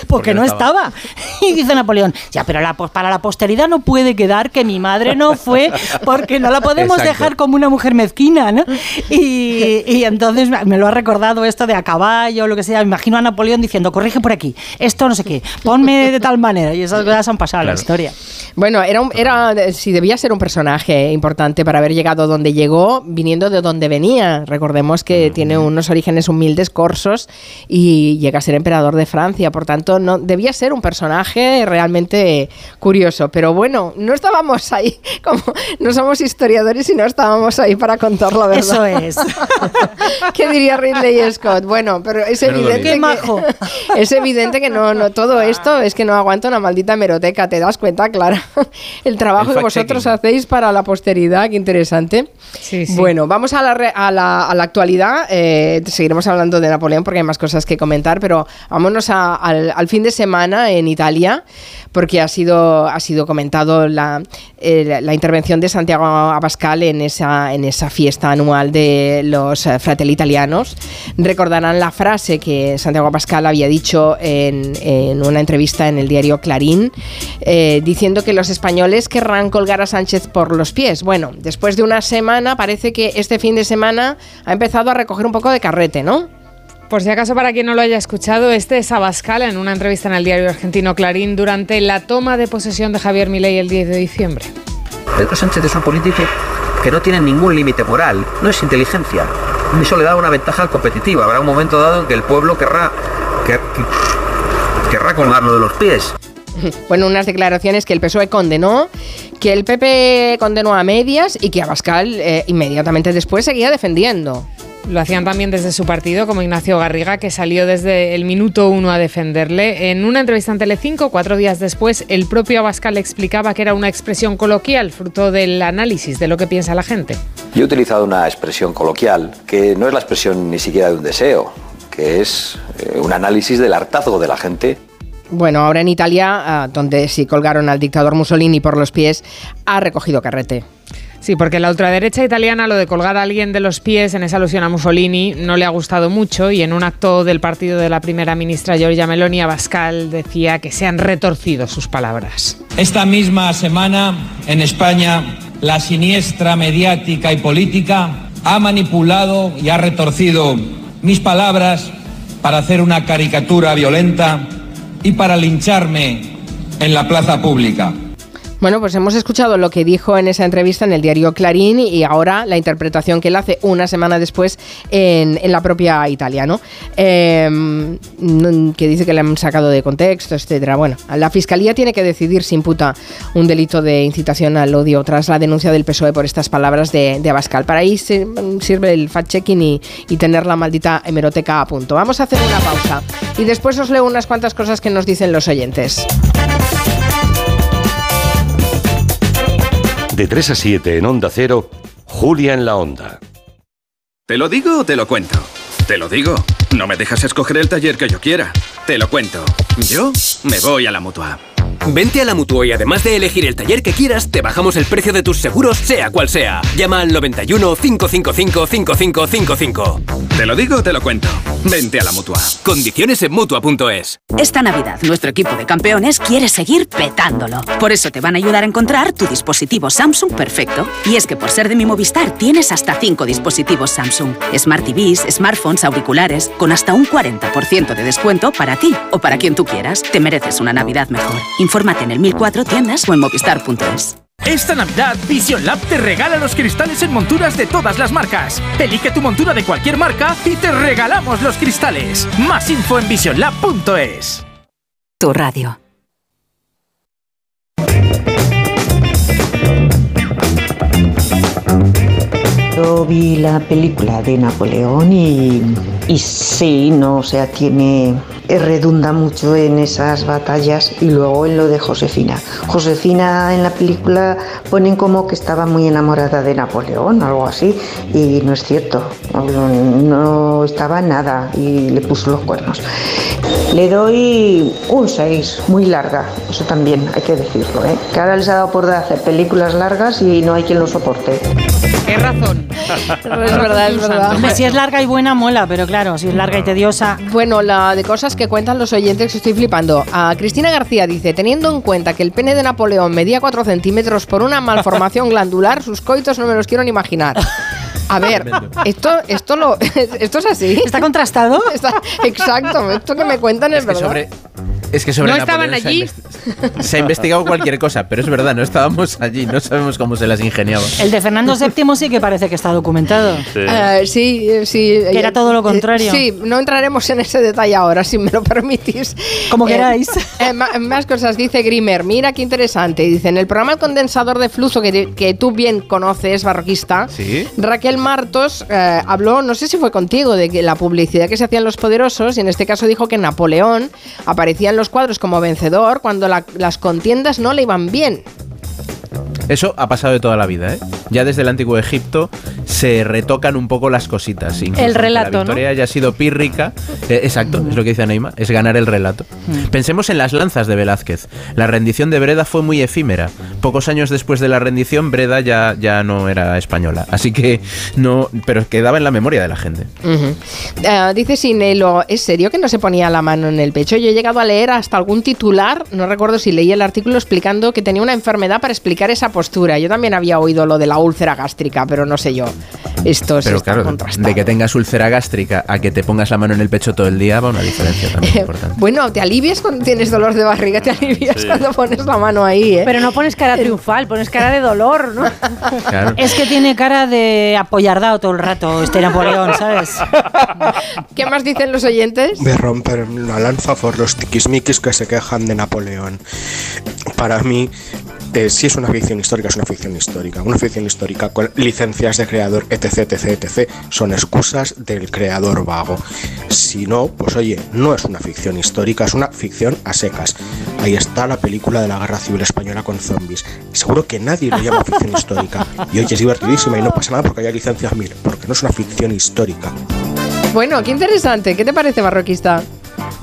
porque no estaba. Y dice Napoleón, ya, pero la, pos- para la posteridad no puede quedar que mi madre no fue porque no la podemos Exacto. dejar como una mujer mezquina, ¿no? Y, y entonces me lo ha recordado esto de a caballo, lo que sea. Me imagino a Napoleón diciendo, corrige por aquí, esto no sé qué, ponme de tal manera. Y esas cosas han pasado en la historia. Bueno, era, un- era si debía ser un personaje importante para haber llegado donde llegó, viniendo de donde venía. Recordemos que tiene unos orígenes humildes, corsos, y llega a ser emperador de Francia. Por tanto, no debía ser un personaje realmente curioso. Pero bueno, no estábamos ahí, como no somos historiadores y no estábamos ahí para contar la verdad. Eso es. ¿Qué diría Ridley Scott? Bueno, pero es evidente que, majo. es evidente que no, no todo esto es que no aguanta una maldita hemeroteca, ¿te das cuenta, Clara? El trabajo El que vosotros hacéis para la posteridad, qué interesante. Sí, sí. Bueno, vamos a la, re- a la, a la actualidad. eh, seguiremos hablando de Napoleón porque hay más cosas que comentar, pero vámonos a- al, al fin de semana en Italia, porque ha sido, ha sido comentado la, eh, la- la intervención de Santiago Abascal en esa, en esa fiesta anual de los eh, Fratelli Italianos. Recordarán la frase que Santiago Abascal había dicho en, en una entrevista en el diario Clarín, eh, diciendo que los españoles querrán colgar a Sánchez por los pies. Bueno, después de una semana, parece que este fin de semana ha empezado a recoger un poco de carrete, ¿no? Por si acaso, para quien no lo haya escuchado, este es Abascal en una entrevista en el diario argentino Clarín durante la toma de posesión de Javier Milei el 10 de diciembre. Pedro Sánchez es un político que no tiene ningún límite moral, no es inteligencia. Eso le da una ventaja competitiva. Habrá un momento dado en que el pueblo querrá, quer- querrá colgarlo de los pies. Bueno, unas declaraciones que el PSOE condenó, que el PP condenó a medias y que Abascal eh, inmediatamente después seguía defendiendo. Lo hacían también desde su partido, como Ignacio Garriga, que salió desde el minuto uno a defenderle. En una entrevista en Telecinco, cuatro días después, el propio Abascal explicaba que era una expresión coloquial, fruto del análisis de lo que piensa la gente. Yo he utilizado una expresión coloquial que no es la expresión ni siquiera de un deseo, que es eh, un análisis del hartazgo de la gente. Bueno, ahora en Italia, ah, donde sí colgaron al dictador Mussolini por los pies, ha recogido carrete. Sí, porque la ultraderecha italiana lo de colgar a alguien de los pies en esa alusión a Mussolini no le ha gustado mucho y en un acto del partido de la primera ministra Giorgia Meloni, Abascal decía que se han retorcido sus palabras. Esta misma semana, en España, la siniestra mediática y política ha manipulado y ha retorcido mis palabras para hacer una caricatura violenta y para lincharme en la plaza pública. Bueno, pues hemos escuchado lo que dijo en esa entrevista en el diario Clarín y ahora la interpretación que él hace una semana después en, la propia Italia, ¿no? Mm, que dice que le han sacado de contexto, etcétera. Bueno, la fiscalía tiene que decidir si imputa un delito de incitación al odio tras la denuncia del PSOE por estas palabras de, Abascal. Para ahí se- sirve el fact-checking y tener la maldita hemeroteca a punto. Vamos a hacer una pausa y después os leo unas cuantas cosas que nos dicen los oyentes. De 3 a 7 en Onda Cero, Julia en la Onda. ¿Te lo digo o te lo cuento? Te lo digo. No me dejas escoger el taller que yo quiera. Te lo cuento. Yo me voy a la mutua. Vente a la Mutua y además de elegir el taller que quieras, te bajamos el precio de tus seguros, sea cual sea. Llama al 91 555 5555. Te lo digo o te lo cuento. Vente a la mutua. Condiciones en Mutua.es. Esta Navidad, nuestro equipo de campeones quiere seguir petándolo. Por eso te van a ayudar a encontrar tu dispositivo Samsung perfecto. Y es que por ser de mi Movistar tienes hasta 5 dispositivos Samsung. Smart TVs, smartphones, auriculares, con hasta un 40% de descuento para ti o para quien tú quieras. Te mereces una Navidad mejor. Infórmate en el 1004 tiendas o en movistar.es. Esta Navidad, Vision Lab te regala los cristales en monturas de todas las marcas. Elige tu montura de cualquier marca y te regalamos los cristales. Más info en visionlab.es. Tu radio. Yo vi la película de Napoleón y, y sí, no, o sea, tiene redunda mucho en esas batallas y luego en lo de Josefina. Josefina en la película ponen como que estaba muy enamorada de Napoleón, algo así, y no es cierto, no, estaba nada y le puso los cuernos. Le doy un 6, muy larga, eso también hay que decirlo, ¿eh? que ahora les ha dado por hacer películas largas y no hay quien lo soporte. ¿Qué razón? es verdad, es verdad. Si es larga y buena, mola, pero claro, si es larga y tediosa. Bueno, la de cosas que cuentan los oyentes, estoy flipando. A Cristina García dice, teniendo en cuenta que el pene de Napoleón medía 4 centímetros por una malformación glandular, sus coitos no me los quiero ni imaginar. A ver, esto, esto, lo, esto es así. ¿Está contrastado? Está- exacto, esto que me cuentan es, Es que verdad. sobre, es que sobre ¿No estaban Napoleón se ha allí? Se ha investigado cualquier cosa, pero es verdad, no estábamos allí, no sabemos cómo se las ingeniaba. El de Fernando VII sí que parece que está documentado. Eh, sí, eh, sí. Que era todo lo contrario. Eh, sí, no entraremos en ese detalle ahora, si me lo permitís. Como Eh, queráis. eh, más cosas, dice Grimer. Mira qué interesante. Dice, en el programa El Condensador de Flujo, que, que tú bien conoces, barroquista, Sí. Raquel Martos eh, habló, no sé si fue contigo, de que la publicidad que se hacían los poderosos, y en este caso dijo que Napoleón aparecía en los cuadros como vencedor cuando la- las contiendas no le iban bien. Eso ha pasado de toda la vida, ¿eh? Ya desde el antiguo Egipto se retocan un poco las cositas. El relato, La victoria haya sido pírrica. eh, exacto, es lo que dice Neima, es ganar el relato. Pensemos en las lanzas de Velázquez. La rendición de Breda fue muy efímera. Pocos años después de la rendición, Breda ya, ya no era española. Así que no. Pero quedaba en la memoria de la gente. Eh, dice Sinelo, ¿es serio que no se ponía la mano en el pecho? Yo he llegado a leer hasta algún titular, no recuerdo si leí el artículo explicando que tenía una enfermedad para explicar esa postura. Yo también había oído lo de la úlcera gástrica, pero no sé yo. Esto sí Pero claro, contrastado. de que tengas úlcera gástrica a que te pongas la mano en el pecho todo el día va una diferencia también importante. Bueno, te alivias cuando tienes dolor de barriga, te alivias cuando pones la mano ahí, ¿eh? Pero no pones cara triunfal, pones cara de dolor, ¿no? Claro. Es que tiene cara de apoyardado todo el rato este Napoleón, ¿sabes? ¿Qué más dicen los oyentes? de romper la lanza por los tiquismiquis que se quejan de Napoleón. Para mí, eh, si es una ficción histórica, es una ficción histórica. Una ficción histórica con licencias de creador, etc, etc, etc, son excusas del creador vago. Si no, pues oye, no es una ficción histórica, es una ficción a secas. Ahí está la película de la Guerra Civil Española con zombies. Seguro que nadie lo llama ficción histórica. Y oye, es divertidísima y no pasa nada porque haya licencias mil, porque no es una ficción histórica. Bueno, qué interesante. ¿Qué te parece, barroquista?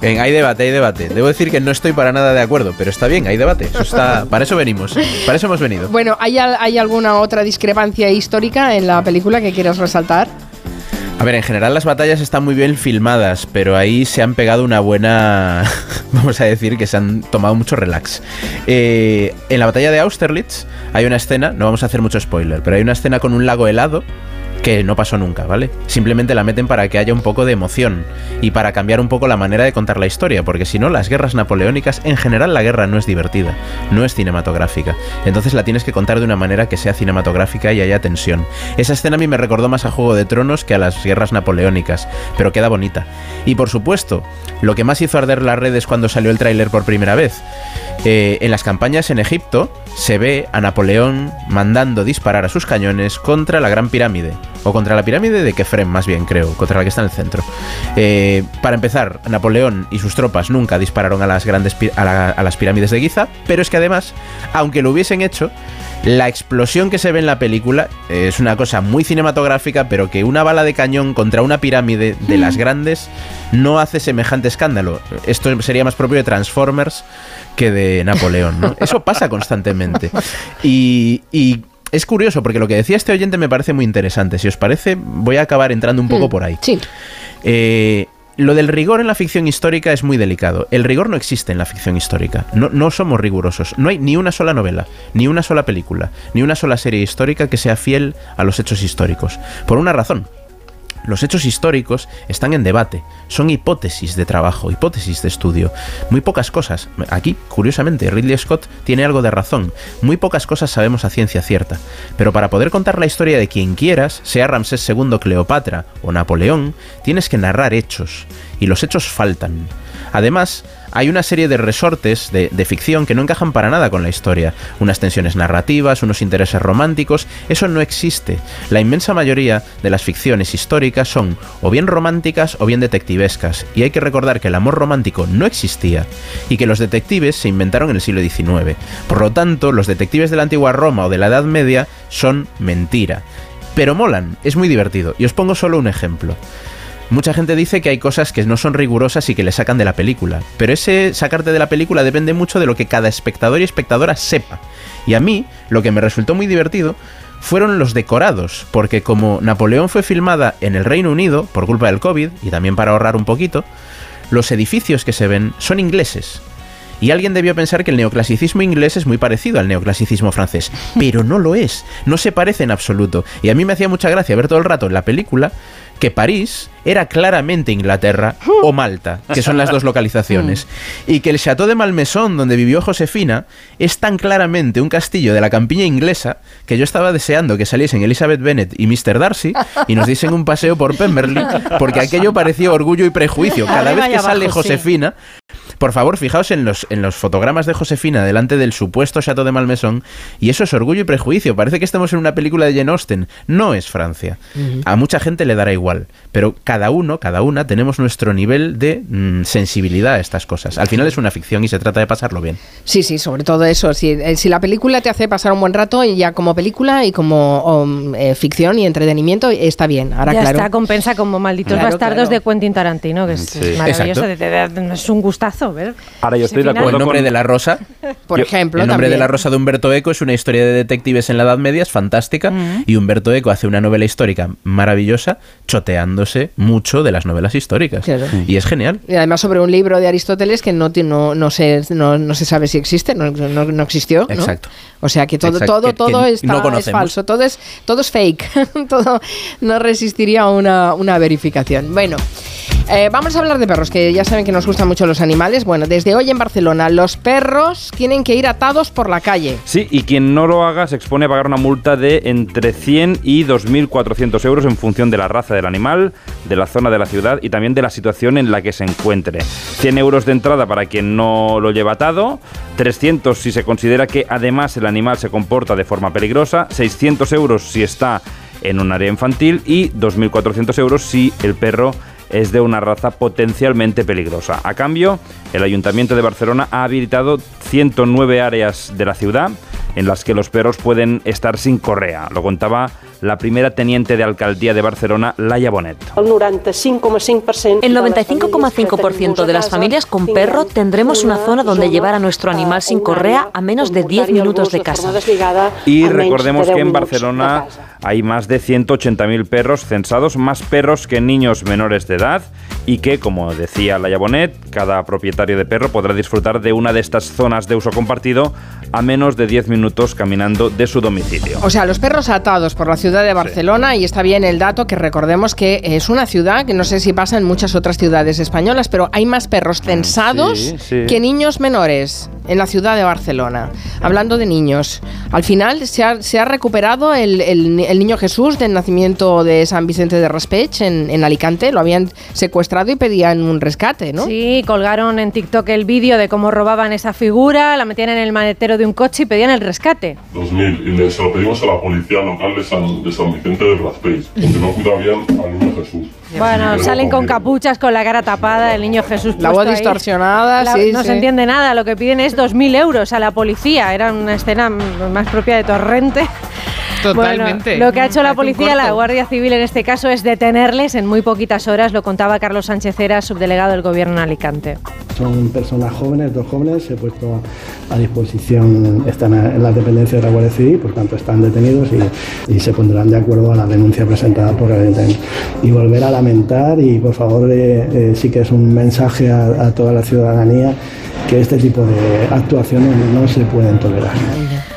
Bien, hay debate, hay debate. Debo decir que no estoy para nada de acuerdo, pero está bien, hay debate. Eso está, para eso venimos. Para eso hemos venido. Bueno, ¿hay, ¿hay alguna otra discrepancia histórica en la película que quieras resaltar? A ver, en general las batallas están muy bien filmadas, pero ahí se han pegado una buena... Vamos a decir que se han tomado mucho relax. Eh, en la batalla de Austerlitz hay una escena, no vamos a hacer mucho spoiler, pero hay una escena con un lago helado que no pasó nunca, ¿vale? Simplemente la meten para que haya un poco de emoción y para cambiar un poco la manera de contar la historia, porque si no, las guerras napoleónicas, en general la guerra no es divertida, no es cinematográfica. Entonces la tienes que contar de una manera que sea cinematográfica y haya tensión. Esa escena a mí me recordó más a Juego de Tronos que a las guerras napoleónicas, pero queda bonita. Y por supuesto, lo que más hizo arder las redes cuando salió el tráiler por primera vez, eh, en las campañas en Egipto se ve a Napoleón mandando disparar a sus cañones contra la Gran Pirámide. O contra la pirámide de Kefren, más bien, creo, contra la que está en el centro. Eh, para empezar, Napoleón y sus tropas nunca dispararon a las, grandes a, la- a las pirámides de Giza, pero es que además, aunque lo hubiesen hecho, la explosión que se ve en la película eh, es una cosa muy cinematográfica, pero que una bala de cañón contra una pirámide de las grandes no hace semejante escándalo. Esto sería más propio de Transformers que de Napoleón, ¿no? Eso pasa constantemente. Y, y es curioso, porque lo que decía este oyente me parece muy interesante. Si os parece, voy a acabar entrando un poco Mm, por ahí. Sí. Eh, lo del rigor en la ficción histórica es muy delicado. El rigor no existe en la ficción histórica. No, no somos rigurosos. No hay ni una sola novela, ni una sola película, ni una sola serie histórica que sea fiel a los hechos históricos. Por una razón. Los hechos históricos están en debate, son hipótesis de trabajo, hipótesis de estudio. Muy pocas cosas. Aquí, curiosamente, Ridley Scott tiene algo de razón. Muy pocas cosas sabemos a ciencia cierta. Pero para poder contar la historia de quien quieras, sea Ramsés II, Cleopatra o Napoleón, tienes que narrar hechos. Y los hechos faltan. Además, hay una serie de resortes de, ficción que no encajan para nada con la historia. Unas tensiones narrativas, unos intereses románticos, eso no existe. La inmensa mayoría de las ficciones históricas son o bien románticas o bien detectivescas, y hay que recordar que el amor romántico no existía y que los detectives se inventaron en el siglo XIX. Por lo tanto, los detectives de la antigua Roma o de la Edad Media son mentira. Pero molan, es muy divertido, y os pongo solo un ejemplo. Mucha gente dice que hay cosas que no son rigurosas y que le sacan de la película, pero ese sacarte de la película depende mucho de lo que cada espectador y espectadora sepa. Y a mí, lo que me resultó muy divertido fueron los decorados, porque como Napoleón fue filmada en el Reino Unido por culpa del COVID y también para ahorrar un poquito, los edificios que se ven son ingleses. Y alguien debió pensar que el neoclasicismo inglés es muy parecido al neoclasicismo francés, pero no lo es, no se parece en absoluto. Y a mí me hacía mucha gracia ver todo el rato en la película que París era claramente Inglaterra o Malta, que son las dos localizaciones, y que el Chateau de Malmaison, donde vivió Josefina, es tan claramente un castillo de la campiña inglesa que yo estaba deseando que saliesen Elizabeth Bennet y Mr. Darcy y nos diesen un paseo por Pemberley, porque aquello parecía orgullo y prejuicio. Cada vez que sale Josefina, por favor, fijaos en los, en los fotogramas de Josefina delante del supuesto Chateau de Malmaison, y eso es orgullo y prejuicio. Parece que estamos en una película de Jane Austen. No es Francia. A mucha gente le dará igual, pero cada uno, cada una, tenemos nuestro nivel de mm, sensibilidad a estas cosas. Al final es una ficción y se trata de pasarlo bien. Sí, sí, sobre todo eso. Si, eh, si la película te hace pasar un buen rato, y ya como película y como um, eh, ficción y entretenimiento, está bien. Ahora, ya claro. está, compensa como malditos Claro, bastardos claro. de Quentin Tarantino, que es Sí. maravilloso. Exacto. de- de- de- es un gustazo ver. Ahora yo Ese estoy de final. O el nombre de la rosa. Por Yo- ejemplo, El nombre de la rosa de Humberto Eco es una historia de detectives en la Edad Media, es fantástica. Y Humberto Eco hace una novela histórica maravillosa, choteándose mucho de las novelas históricas. Claro. Y es genial. Y además sobre un libro de Aristóteles que no, no, no, se, no, no se sabe si existe, no, no, no existió. ¿no? Exacto. O sea que todo, Exacto, todo, que- que todo no está, es falso, todo es, todo es fake, todo no resistiría a una, una verificación. Bueno. eh, vamos a hablar de perros, que ya saben que nos gustan mucho los animales. Bueno, desde hoy en Barcelona, los perros tienen que ir atados por la calle. Sí, y quien no lo haga se expone a pagar una multa de entre 100 y 2.400 euros en función de la raza del animal, de la zona de la ciudad y también de la situación en la que se encuentre. 100 euros de entrada para quien no lo lleva atado, 300 si se considera que además el animal se comporta de forma peligrosa, 600 euros si está en un área infantil y 2.400 euros si el perro es de una raza potencialmente peligrosa. A cambio, el Ayuntamiento de Barcelona ha habilitado 109 áreas de la ciudad en las que los perros pueden estar sin correa. Lo contaba la primera teniente de alcaldía de Barcelona, Laia Bonet. El 95,5% El 95,5% de las familias con perro tendremos una zona donde llevar a nuestro animal sin correa a menos de 10 minutos de casa. Y recordemos que en Barcelona hay más de 180.000 perros censados, más perros que niños menores de edad y que, como decía Laia Bonet, cada propietario de perro podrá disfrutar de una de estas zonas de uso compartido a menos de 10 minutos caminando de su domicilio. O sea, los perros atados por la ciudad de Barcelona y está bien el dato que recordemos que es una ciudad que no sé si pasa en muchas otras ciudades españolas, pero hay más perros censados sí, sí. que niños menores en la ciudad de Barcelona. Hablando de niños, al final se ha, se ha recuperado el, el- el niño Jesús del nacimiento de San Vicente de Raspech en, en Alicante, lo habían secuestrado y pedían un rescate, ¿no? Sí, colgaron en TikTok el vídeo de cómo robaban esa figura, la metían en el maletero de un coche y pedían el rescate. 2000 y le- se lo pedimos a la policía local de San, de San Vicente de Raspeix, porque no cuida bien al niño Jesús. Bueno, salen con capuchas, con la cara tapada, el niño Jesús La voz distorsionada, La- sí, No sí. se entiende nada, lo que piden es 2.000 euros a la policía. Era una escena más propia de Torrente. Totalmente. Bueno, lo que ha hecho la policía, la. Guardia Civil en este caso, es detenerles en muy poquitas horas, lo contaba Carlos Sánchez Era, subdelegado del Gobierno en Alicante. Son personas jóvenes, dos jóvenes, se he puesto a disposición, están en las dependencias de la Guardia Civil, por tanto están detenidos y, y se pondrán de acuerdo a la denuncia presentada por el Ayuntamiento. Y volver a lamentar y por favor eh, eh, sí que es un mensaje a, a toda la ciudadanía que este tipo de actuaciones no se pueden tolerar.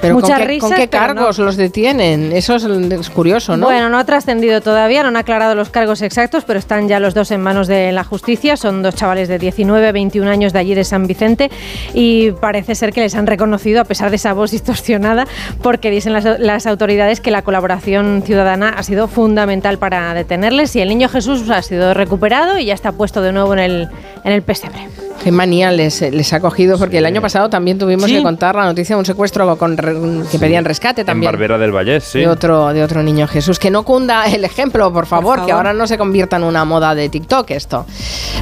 Pero Muchas ¿con qué, risas, ¿con qué no. cargos los detienen? Eso es, es curioso, ¿no? Bueno, no ha trascendido todavía, no han aclarado los cargos exactos, pero están ya los dos en manos de la justicia. Son dos chavales de 19, 21 años de allí de San Vicente y parece ser que les han reconocido, a pesar de esa voz distorsionada, porque dicen las, las autoridades que la colaboración ciudadana ha sido fundamental para detenerles y el niño Jesús ha sido recuperado y ya está puesto de nuevo en el, en el pesebre. Qué manía les, les ha cogido, porque el año pasado también tuvimos Sí. que contar la noticia de un secuestro con, re- que pedían rescate En también. Barbera del Vallés, sí. De otro, de otro niño Jesús. Que no cunda el ejemplo, por favor, favor. que ahora no se convierta en una moda de TikTok esto.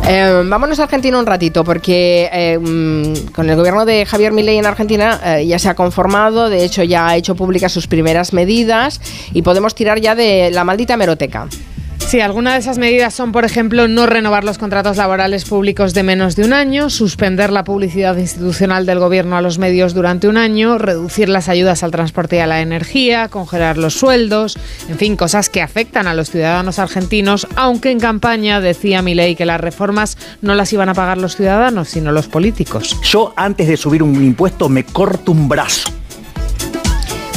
Eh, vámonos a Argentina un ratito, porque eh, mm, con el gobierno de Javier Milei en Argentina eh, ya se ha conformado, de hecho ya ha hecho públicas sus primeras medidas y podemos tirar ya de la maldita meroteca. Sí, algunas de esas medidas son, por ejemplo, no renovar los contratos laborales públicos de menos de un año, suspender la publicidad institucional del gobierno a los medios durante un año, reducir las ayudas al transporte y a la energía, congelar los sueldos, en fin, cosas que afectan a los ciudadanos argentinos, aunque en campaña decía Milei que las reformas no las iban a pagar los ciudadanos, sino los políticos. Yo antes de subir un impuesto me corto un brazo.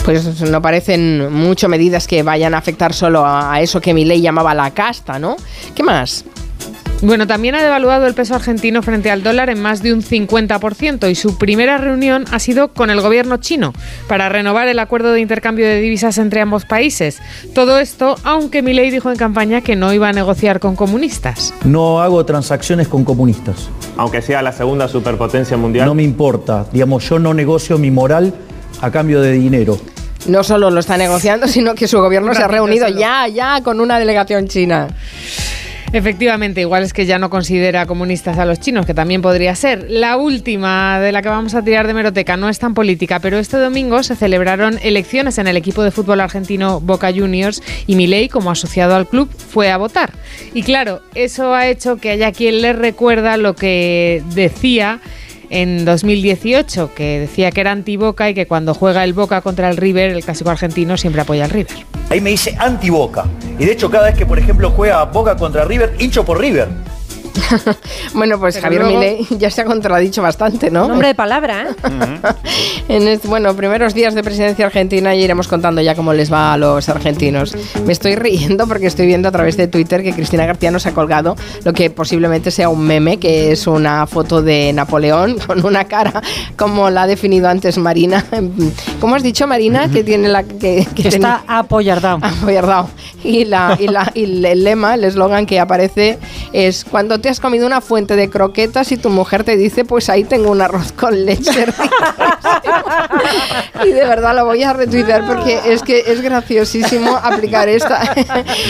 Pues no parecen mucho medidas que vayan a afectar solo a, a eso que Milei llamaba la casta, ¿no? ¿Qué más? Bueno, también ha devaluado el peso argentino frente al dólar en más de un 50% y su primera reunión ha sido con el gobierno chino para renovar el acuerdo de intercambio de divisas entre ambos países. Todo esto, aunque Milei dijo en campaña que no iba a negociar con comunistas. No hago transacciones con comunistas. Aunque sea la segunda superpotencia mundial. No me importa. Digamos, yo no negocio mi moral a cambio de dinero. No solo lo está negociando, sino que su gobierno se ha reunido ya, ya con una delegación china. Efectivamente, igual es que ya no considera comunistas a los chinos, que también podría ser. La última de la que vamos a tirar de meroteca no es tan política, pero este domingo se celebraron elecciones en el equipo de fútbol argentino Boca Juniors y Milei, como asociado al club, fue a votar. Y claro, eso ha hecho que haya quien le recuerda lo que decía en 2018, que decía que era anti-Boca y que cuando juega el Boca contra el River, el clásico argentino siempre apoya al River. Ahí me dice anti-Boca. Y de hecho, cada vez que, por ejemplo, juega Boca contra River, hincho por River. Bueno, pues Pero Javier luego- Milei ya se ha contradicho bastante, ¿no? Nombre de palabra, ¿eh? En este, bueno, primeros días de presidencia argentina y iremos contando ya cómo les va a los argentinos. Me estoy riendo porque estoy viendo a través de Twitter que Cristina García nos ha colgado lo que posiblemente sea un meme, que es una foto de Napoleón con una cara como la ha definido antes Marina. ¿Cómo has dicho, Marina? Que tiene la que, Que está apoyardado. apoyardado. Y, la, y, la, y el lema, el eslogan que aparece es cuando te has comido una fuente de croquetas y tu mujer te dice, pues ahí tengo un arroz con leche. y de verdad lo voy a retuitear porque es que es graciosísimo aplicar esta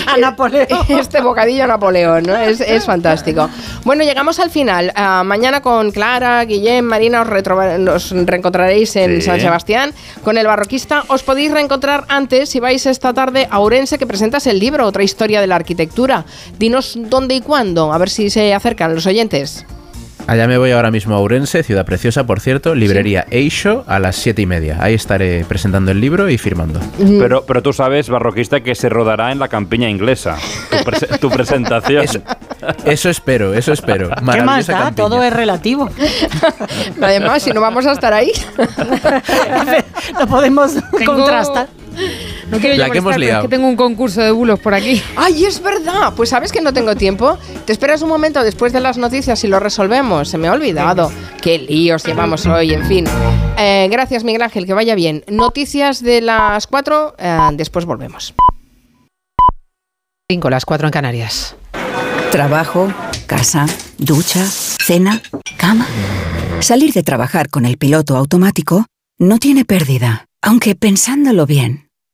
A Napoleón. este bocadillo a Napoleón, ¿no? Es, es fantástico. Bueno, llegamos al final. Ah, mañana con Clara, Guillem, Marina os reencontraréis en Sí. San Sebastián con el barroquista. Os podéis reencontrar antes si vais esta tarde a Ourense que presentas el libro, otra historia de la arquitectura. Dinos dónde y cuándo, a ver si se acercan los oyentes. Allá me voy ahora mismo a Ourense, ciudad preciosa, por cierto, librería Eixo a las siete y media. Ahí estaré presentando el libro y firmando. Pero, pero tú sabes, barroquista, que se rodará en la campiña inglesa. Tu, prese- tu presentación. Eso espero, eso espero. ¿Qué más da? campiña. Todo es relativo. Además, si no vamos a estar ahí. Lo podemos Tengo- contrastar. No quiero La yo que hemos pero es liado. que tengo un concurso de bulos por aquí. ¡Ay, es verdad! Pues sabes que no tengo tiempo. Te esperas un momento después de las noticias y lo resolvemos. Se me ha olvidado. Qué líos llevamos hoy, en fin. Eh, gracias, Miguel Ángel, que vaya bien. Noticias de las 4, después volvemos. 5, las 4 en Canarias. Trabajo, casa, ducha, cena, cama. Salir de trabajar con el piloto automático no tiene pérdida, aunque pensándolo bien,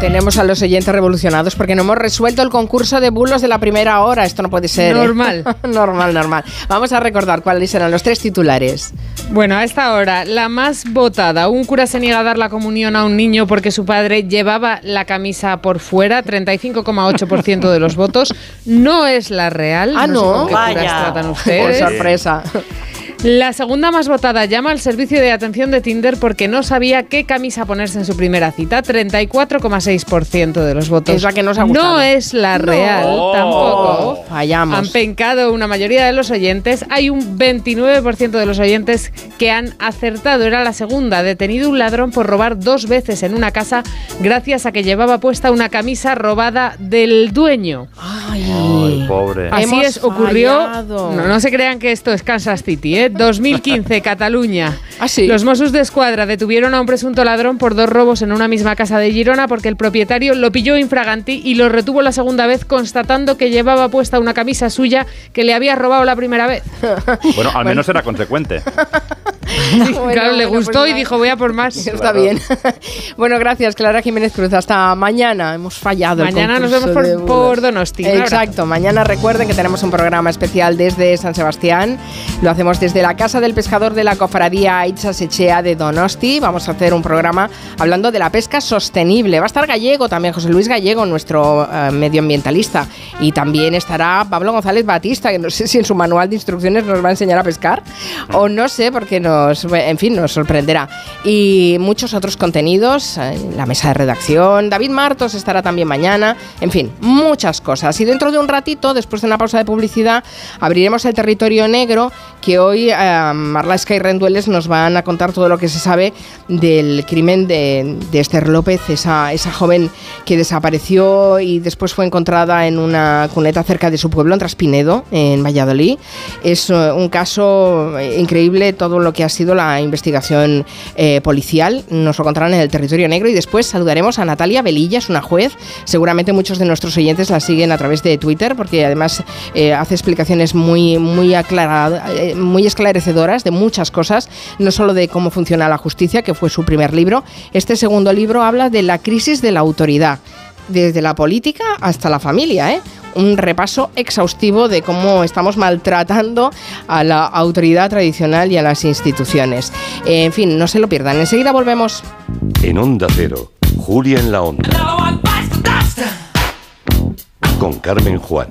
Tenemos a los oyentes revolucionados porque no hemos resuelto el concurso de bulos de la primera hora. Esto no puede ser. ¿eh? Normal. normal, normal. Vamos a recordar cuáles eran los tres titulares. Bueno, a esta hora, la más votada. Un cura se niega a dar la comunión a un niño porque su padre llevaba la camisa por fuera, 35,8% de los votos. No es la real. Ah, sé no. qué curas Vaya. tratan Por ustedes. sorpresa. La segunda más votada llama al servicio de atención de Tinder porque no sabía qué camisa ponerse en su primera cita. 34,6% de los votos. Es la que nos ha gustado. No es la real, No. tampoco. Fallamos. Han pencado una mayoría de los oyentes. Hay un 29% de los oyentes que han acertado. Era la segunda. Detenido un ladrón por robar dos veces en una casa gracias a que llevaba puesta una camisa robada del dueño. Ay, pobre. Así Hemos es, ocurrió. No, no se crean que esto es Kansas City, ¿eh? 2015, Cataluña. ¿Ah, sí? Los Mossos de Escuadra detuvieron a un presunto ladrón por dos robos en una misma casa de Girona porque el propietario lo pilló infraganti y lo retuvo la segunda vez constatando que llevaba puesta una camisa suya que le había robado la primera vez. Bueno, al menos era consecuente. claro, le bueno, gustó pues y dijo, voy a por más. Está bien. bueno, gracias, Clara Jiménez Cruz. Hasta mañana. Hemos fallado. el Mañana nos vemos por- Donosti. Exacto. Mañana recuerden que tenemos un programa especial desde San Sebastián. Lo hacemos desde la Casa del Pescador de la Cofradía Itzasechea de Donosti. Vamos a hacer un programa hablando de la pesca sostenible. Va a estar Gallego también, José Luis Gallego, nuestro eh, medioambientalista. Y también estará Pablo González Batista, que no sé si en su manual de instrucciones nos va a enseñar a pescar o no sé, porque en fin, nos sorprenderá. Y muchos otros contenidos, eh, la mesa de redacción, David Martos estará también mañana, en fin, muchas cosas. Y dentro de un ratito, después de una pausa de publicidad, abriremos el territorio negro, que hoy eh, Marlaska y Rendueles nos van a contar todo lo que se sabe del crimen de, de Esther López, esa, esa joven que desapareció y después fue encontrada en una cuneta cerca de su pueblo, en Traspinedo, en Valladolid. Es eh, un caso eh, increíble todo lo que ha sido la investigación eh, policial. Nos lo contarán en el territorio negro y después saludaremos a Natalia Velilla, es una juez. Seguramente muchos de nuestros oyentes la siguen a través de Twitter porque además eh, hace explicaciones muy, muy, eh, muy esclarecedoras de muchas cosas, no solo de cómo funciona la justicia, que fue su primer libro. Este segundo libro habla de la crisis de la autoridad desde la política hasta la familia, ¿eh? Un repaso exhaustivo de cómo estamos maltratando a la autoridad tradicional y a las instituciones. En fin, no se lo pierdan. Enseguida volvemos. En Onda Cero, Julia en la Onda. Con Carmen Juan.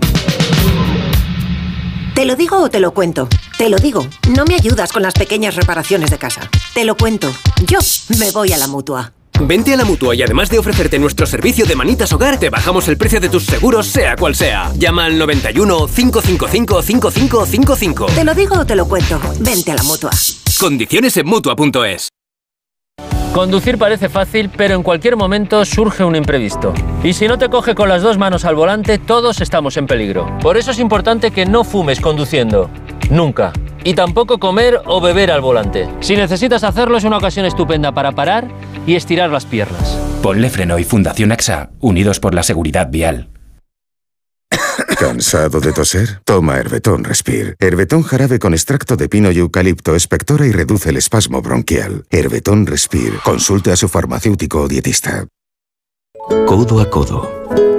¿Te lo digo o te lo cuento? Te lo digo. No me ayudas con las pequeñas reparaciones de casa. Te lo cuento. Yo me voy a la mutua. Vente a la mutua y además de ofrecerte nuestro servicio de manitas hogar, te bajamos el precio de tus seguros, sea cual sea. Llama al 91 555 5555. ¿Te lo digo o te lo cuento? Vente a la mutua. Condiciones en mutua.es. Conducir parece fácil, pero en cualquier momento surge un imprevisto. Y si no te coge con las dos manos al volante, todos estamos en peligro. Por eso es importante que no fumes conduciendo. Nunca. Y tampoco comer o beber al volante. Si necesitas hacerlo, es una ocasión estupenda para parar y estirar las piernas. Ponle freno y Fundación AXA, unidos por la seguridad vial. ¿Cansado de toser? Toma Herbetón Respire. Herbetón jarabe con extracto de pino y eucalipto espectora y reduce el espasmo bronquial. Herbetón Respire. Consulte a su farmacéutico o dietista. Codo a codo.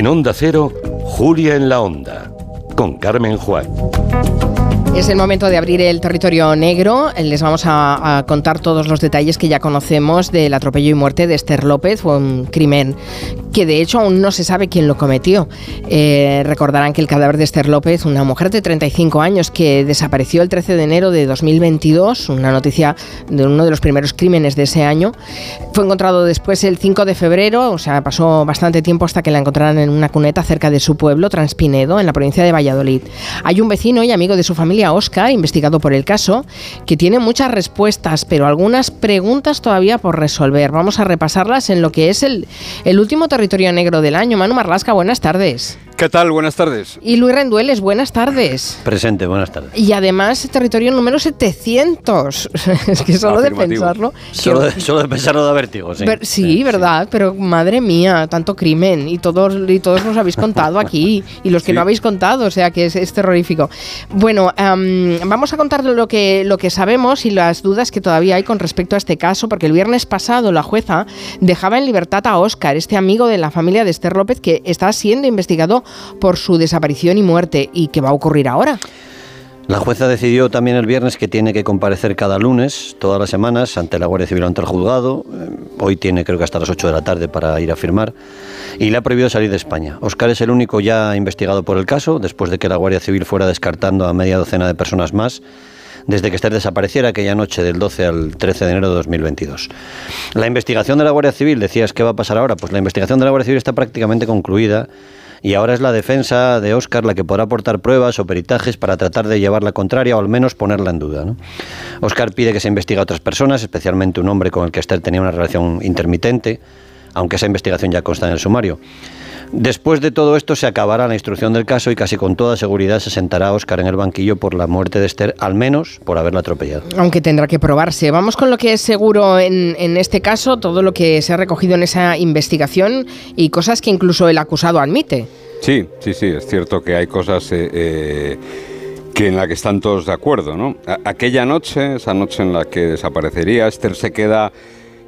En Onda Cero, Julia en la Onda. Con Carmen Juan. Es el momento de abrir el territorio negro. Les vamos a, a, contar todos los detalles que ya conocemos del atropello y muerte de Esther López. Fue un crimen que de hecho aún no se sabe quién lo cometió. Eh, recordarán que el cadáver de Esther López, una mujer de 35 años que desapareció el 13 de enero de 2022, una noticia de uno de los primeros crímenes de ese año, fue encontrado después el 5 de febrero, o sea, pasó bastante tiempo hasta que la encontraran en una cuneta cerca de su pueblo, Transpinedo, en la provincia de Valladolid. Hay un vecino y amigo de su familia Oscar, investigado por el caso, que tiene muchas respuestas, pero algunas preguntas todavía por resolver. Vamos a repasarlas en lo que es el, el último territorio negro del año. Manu Marlasca, buenas tardes. ¿Qué tal? Buenas tardes. Y Luis Rendueles, buenas tardes. Presente, buenas tardes. Y además, territorio número 700. es que solo de pensarlo. Solo de, solo de pensarlo da vértigo, sí. Sí, sí, verdad, sí. pero madre mía, tanto crimen. Y todos, y todos los habéis contado aquí. Y los que sí. no habéis contado, o sea que es, es terrorífico. Bueno, um, vamos a contar lo que, lo que sabemos y las dudas que todavía hay con respecto a este caso, porque el viernes pasado la jueza dejaba en libertad a Óscar, este amigo de la familia de Esther López, que está siendo investigado por su desaparición y muerte. ¿Y qué va a ocurrir ahora? La jueza decidió también el viernes que tiene que comparecer cada lunes, todas las semanas, ante la Guardia Civil o ante el juzgado. Hoy tiene creo que hasta las 8 de la tarde para ir a firmar. Y le ha prohibido salir de España. Oscar es el único ya investigado por el caso, después de que la Guardia Civil fuera descartando a media docena de personas más desde que Esther desapareciera aquella noche del 12 al 13 de enero de 2022. La investigación de la Guardia Civil, decías, ¿qué va a pasar ahora? Pues la investigación de la Guardia Civil está prácticamente concluida y ahora es la defensa de Óscar la que podrá aportar pruebas o peritajes para tratar de llevar la contraria o al menos ponerla en duda. ¿no? Óscar pide que se investigue a otras personas, especialmente un hombre con el que Esther tenía una relación intermitente, aunque esa investigación ya consta en el sumario. Después de todo esto se acabará la instrucción del caso y casi con toda seguridad se sentará Óscar en el banquillo por la muerte de Esther, al menos por haberla atropellado. Aunque tendrá que probarse. Vamos con lo que es seguro en, en este caso, todo lo que se ha recogido en esa investigación y cosas que incluso el acusado admite. Sí, sí, sí, es cierto que hay cosas... Eh, eh que en la que están todos de acuerdo, ¿no? Aquella noche, esa noche en la que desaparecería, Esther se queda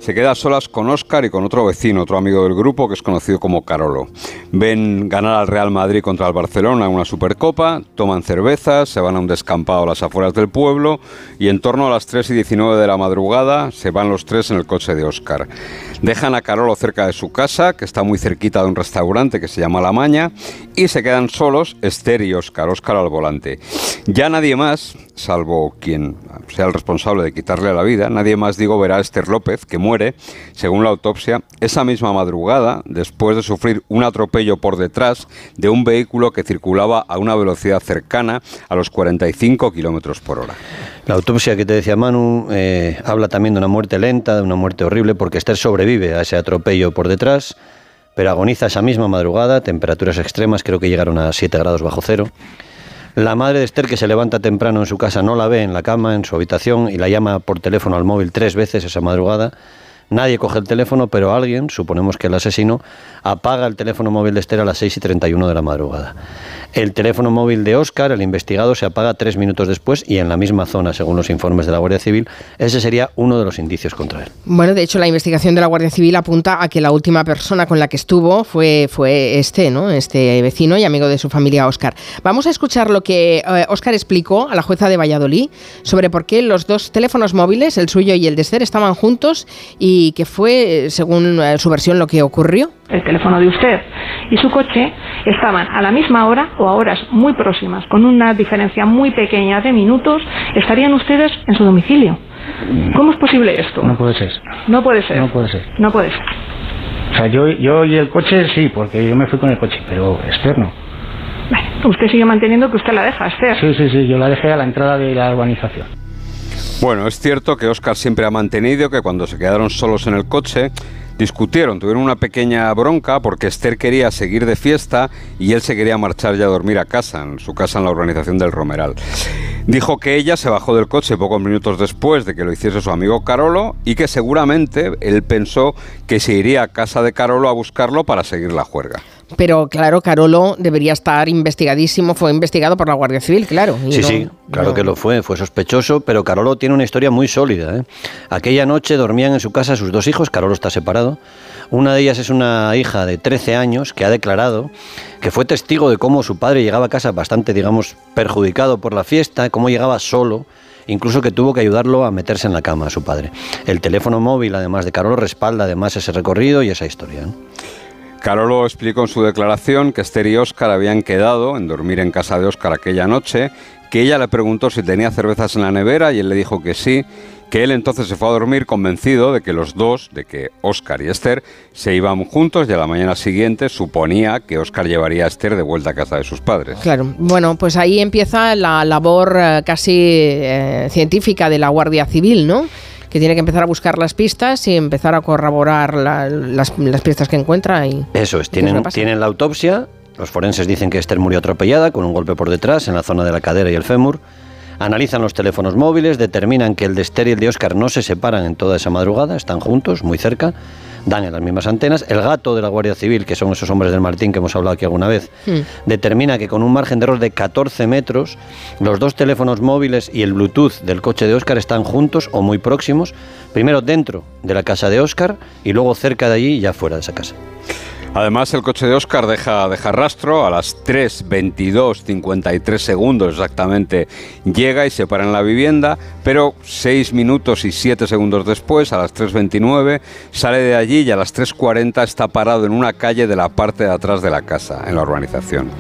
se queda a solas con Óscar y con otro vecino, otro amigo del grupo que es conocido como Carolo. Ven ganar al Real Madrid contra el Barcelona en una Supercopa, toman cervezas, se van a un descampado a las afueras del pueblo y en torno a las 3 y 19 de la madrugada se van los tres en el coche de Óscar. Dejan a Carolo cerca de su casa, que está muy cerquita de un restaurante que se llama La Maña, y se quedan solos Esther y Óscar, Óscar al volante. Ya nadie más, salvo quien sea el responsable de quitarle la vida, nadie más, digo, verá a Esther López, que muere, según la autopsia, esa misma madrugada, después de sufrir un atropello por detrás de un vehículo que circulaba a una velocidad cercana a los 45 kilómetros por hora. La autopsia que te decía Manu eh, habla también de una muerte lenta, de una muerte horrible, porque Esther sobrevive a ese atropello por detrás, pero agoniza esa misma madrugada, temperaturas extremas, creo que llegaron a 7 grados bajo cero. La madre de Esther, que se levanta temprano en su casa, no la ve en la cama, en su habitación, y la llama por teléfono al móvil tres veces esa madrugada. Nadie coge el teléfono, pero alguien, suponemos que el asesino, apaga el teléfono móvil de Esther a las 6 y 31 de la madrugada. El teléfono móvil de Óscar, el investigado, se apaga tres minutos después y en la misma zona, según los informes de la Guardia Civil. Ese sería uno de los indicios contra él. Bueno, de hecho, la investigación de la Guardia Civil apunta a que la última persona con la que estuvo fue, fue este, ¿no? Este vecino y amigo de su familia, Óscar. Vamos a escuchar lo que eh, Óscar explicó a la jueza de Valladolid sobre por qué los dos teléfonos móviles, el suyo y el de Esther, estaban juntos y que fue, según eh, su versión, lo que ocurrió el teléfono de usted y su coche estaban a la misma hora o a horas muy próximas, con una diferencia muy pequeña de minutos, estarían ustedes en su domicilio. ¿Cómo es posible esto? No puede ser. No puede ser. No puede ser. No puede ser. O sea, yo, yo y el coche sí, porque yo me fui con el coche, pero externo. Vale. Usted sigue manteniendo que usted la deja, Esther. Sí, sí, sí, yo la dejé a la entrada de la urbanización. Bueno, es cierto que Oscar siempre ha mantenido que cuando se quedaron solos en el coche, discutieron, tuvieron una pequeña bronca porque Esther quería seguir de fiesta y él se quería marchar ya a dormir a casa, en su casa en la urbanización del Romeral. Dijo que ella se bajó del coche pocos minutos después de que lo hiciese su amigo Carolo y que seguramente él pensó que se iría a casa de Carolo a buscarlo para seguir la juerga. Pero claro, Carolo debería estar investigadísimo, fue investigado por la Guardia Civil, claro. Sí, no- sí, claro que lo fue, fue sospechoso, pero Carolo tiene una historia muy sólida. ¿eh? Aquella noche dormían en su casa sus dos hijos, Carolo está separado. Una de ellas es una hija de 13 años que ha declarado que fue testigo de cómo su padre llegaba a casa bastante, digamos, perjudicado por la fiesta, cómo llegaba solo, incluso que tuvo que ayudarlo a meterse en la cama a su padre. El teléfono móvil, además de Carolo, respalda además ese recorrido y esa historia. ¿no? Carolo explicó en su declaración que Esther y Óscar habían quedado en dormir en casa de Óscar aquella noche, que ella le preguntó si tenía cervezas en la nevera y él le dijo que sí, que él entonces se fue a dormir convencido de que los dos, de que Óscar y Esther, se iban juntos y a la mañana siguiente suponía que Óscar llevaría a Esther de vuelta a casa de sus padres. Claro, bueno, pues ahí empieza la labor eh, casi eh, científica de la Guardia Civil, ¿no? Que tiene que empezar a buscar las pistas y empezar a corroborar la- las, las pistas que encuentra. Y, Eso es, ¿Y qué es lo tienen, tienen la autopsia, los forenses dicen que Esther murió atropellada con un golpe por detrás en la zona de la cadera y el fémur, analizan los teléfonos móviles, determinan que el de Esther y el de Oscar no se separan en toda esa madrugada, están juntos, muy cerca, dan en las mismas antenas. El gato de la Guardia Civil, que son esos hombres del Martín que hemos hablado aquí alguna vez, determina que con un margen de error de 14 metros, los dos teléfonos móviles y el Bluetooth del coche de Oscar están juntos o muy próximos, primero dentro de la casa de Oscar y luego cerca de allí y ya fuera de esa casa. Además, el coche de Oscar deja, deja rastro, a las 3.22.53 segundos exactamente llega y se para en la vivienda, pero 6 minutos y 7 segundos después, a las 3.29, sale de allí y a las 3.40 está parado en una calle de la parte de atrás de la casa, en la urbanización.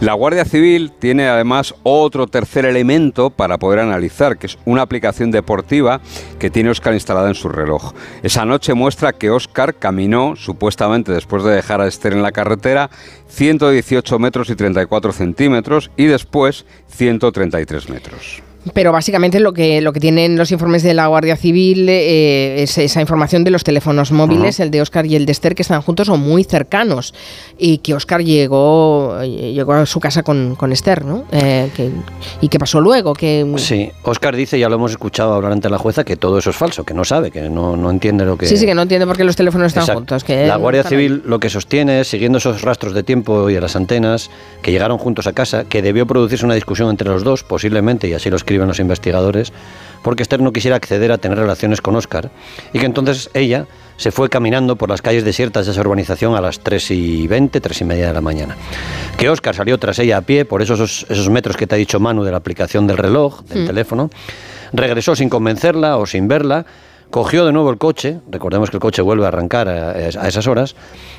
La Guardia Civil tiene además otro tercer elemento para poder analizar, que es una aplicación deportiva que tiene Oscar instalada en su reloj. Esa noche muestra que Oscar caminó, supuestamente después de dejar a Esther en la carretera, 118 metros y 34 centímetros y después 133 metros. Pero básicamente lo que, lo que tienen los informes de la Guardia Civil eh, es esa información de los teléfonos móviles, el de Oscar y el de Esther, que están juntos o muy cercanos. Y que Oscar llegó, llegó a su casa con, con Esther, ¿no? Eh, que- ¿Y qué pasó luego? Que, Sí, Oscar dice, ya lo hemos escuchado hablar ante la jueza, que todo eso es falso, que no sabe, que no, no entiende lo que... sí, sí, que no entiende por qué los teléfonos están Exacto. juntos. Que la Guardia. Civil lo que sostiene es, siguiendo esos rastros de tiempo y a las antenas, que llegaron juntos a casa, que debió producirse una discusión entre los dos, posiblemente, y así lo escriben los investigadores, porque Esther no quisiera acceder a tener relaciones con Oscar, y que entonces ella se fue caminando por las calles desiertas de esa urbanización a las 3 y 20, 3 y media de la mañana. Que Oscar salió tras ella a pie, por esos, esos metros que te ha dicho Manu de la aplicación del reloj, del Mm. teléfono, regresó sin convencerla o sin verla, cogió de nuevo el coche, recordemos que el coche vuelve a arrancar a, a esas horas,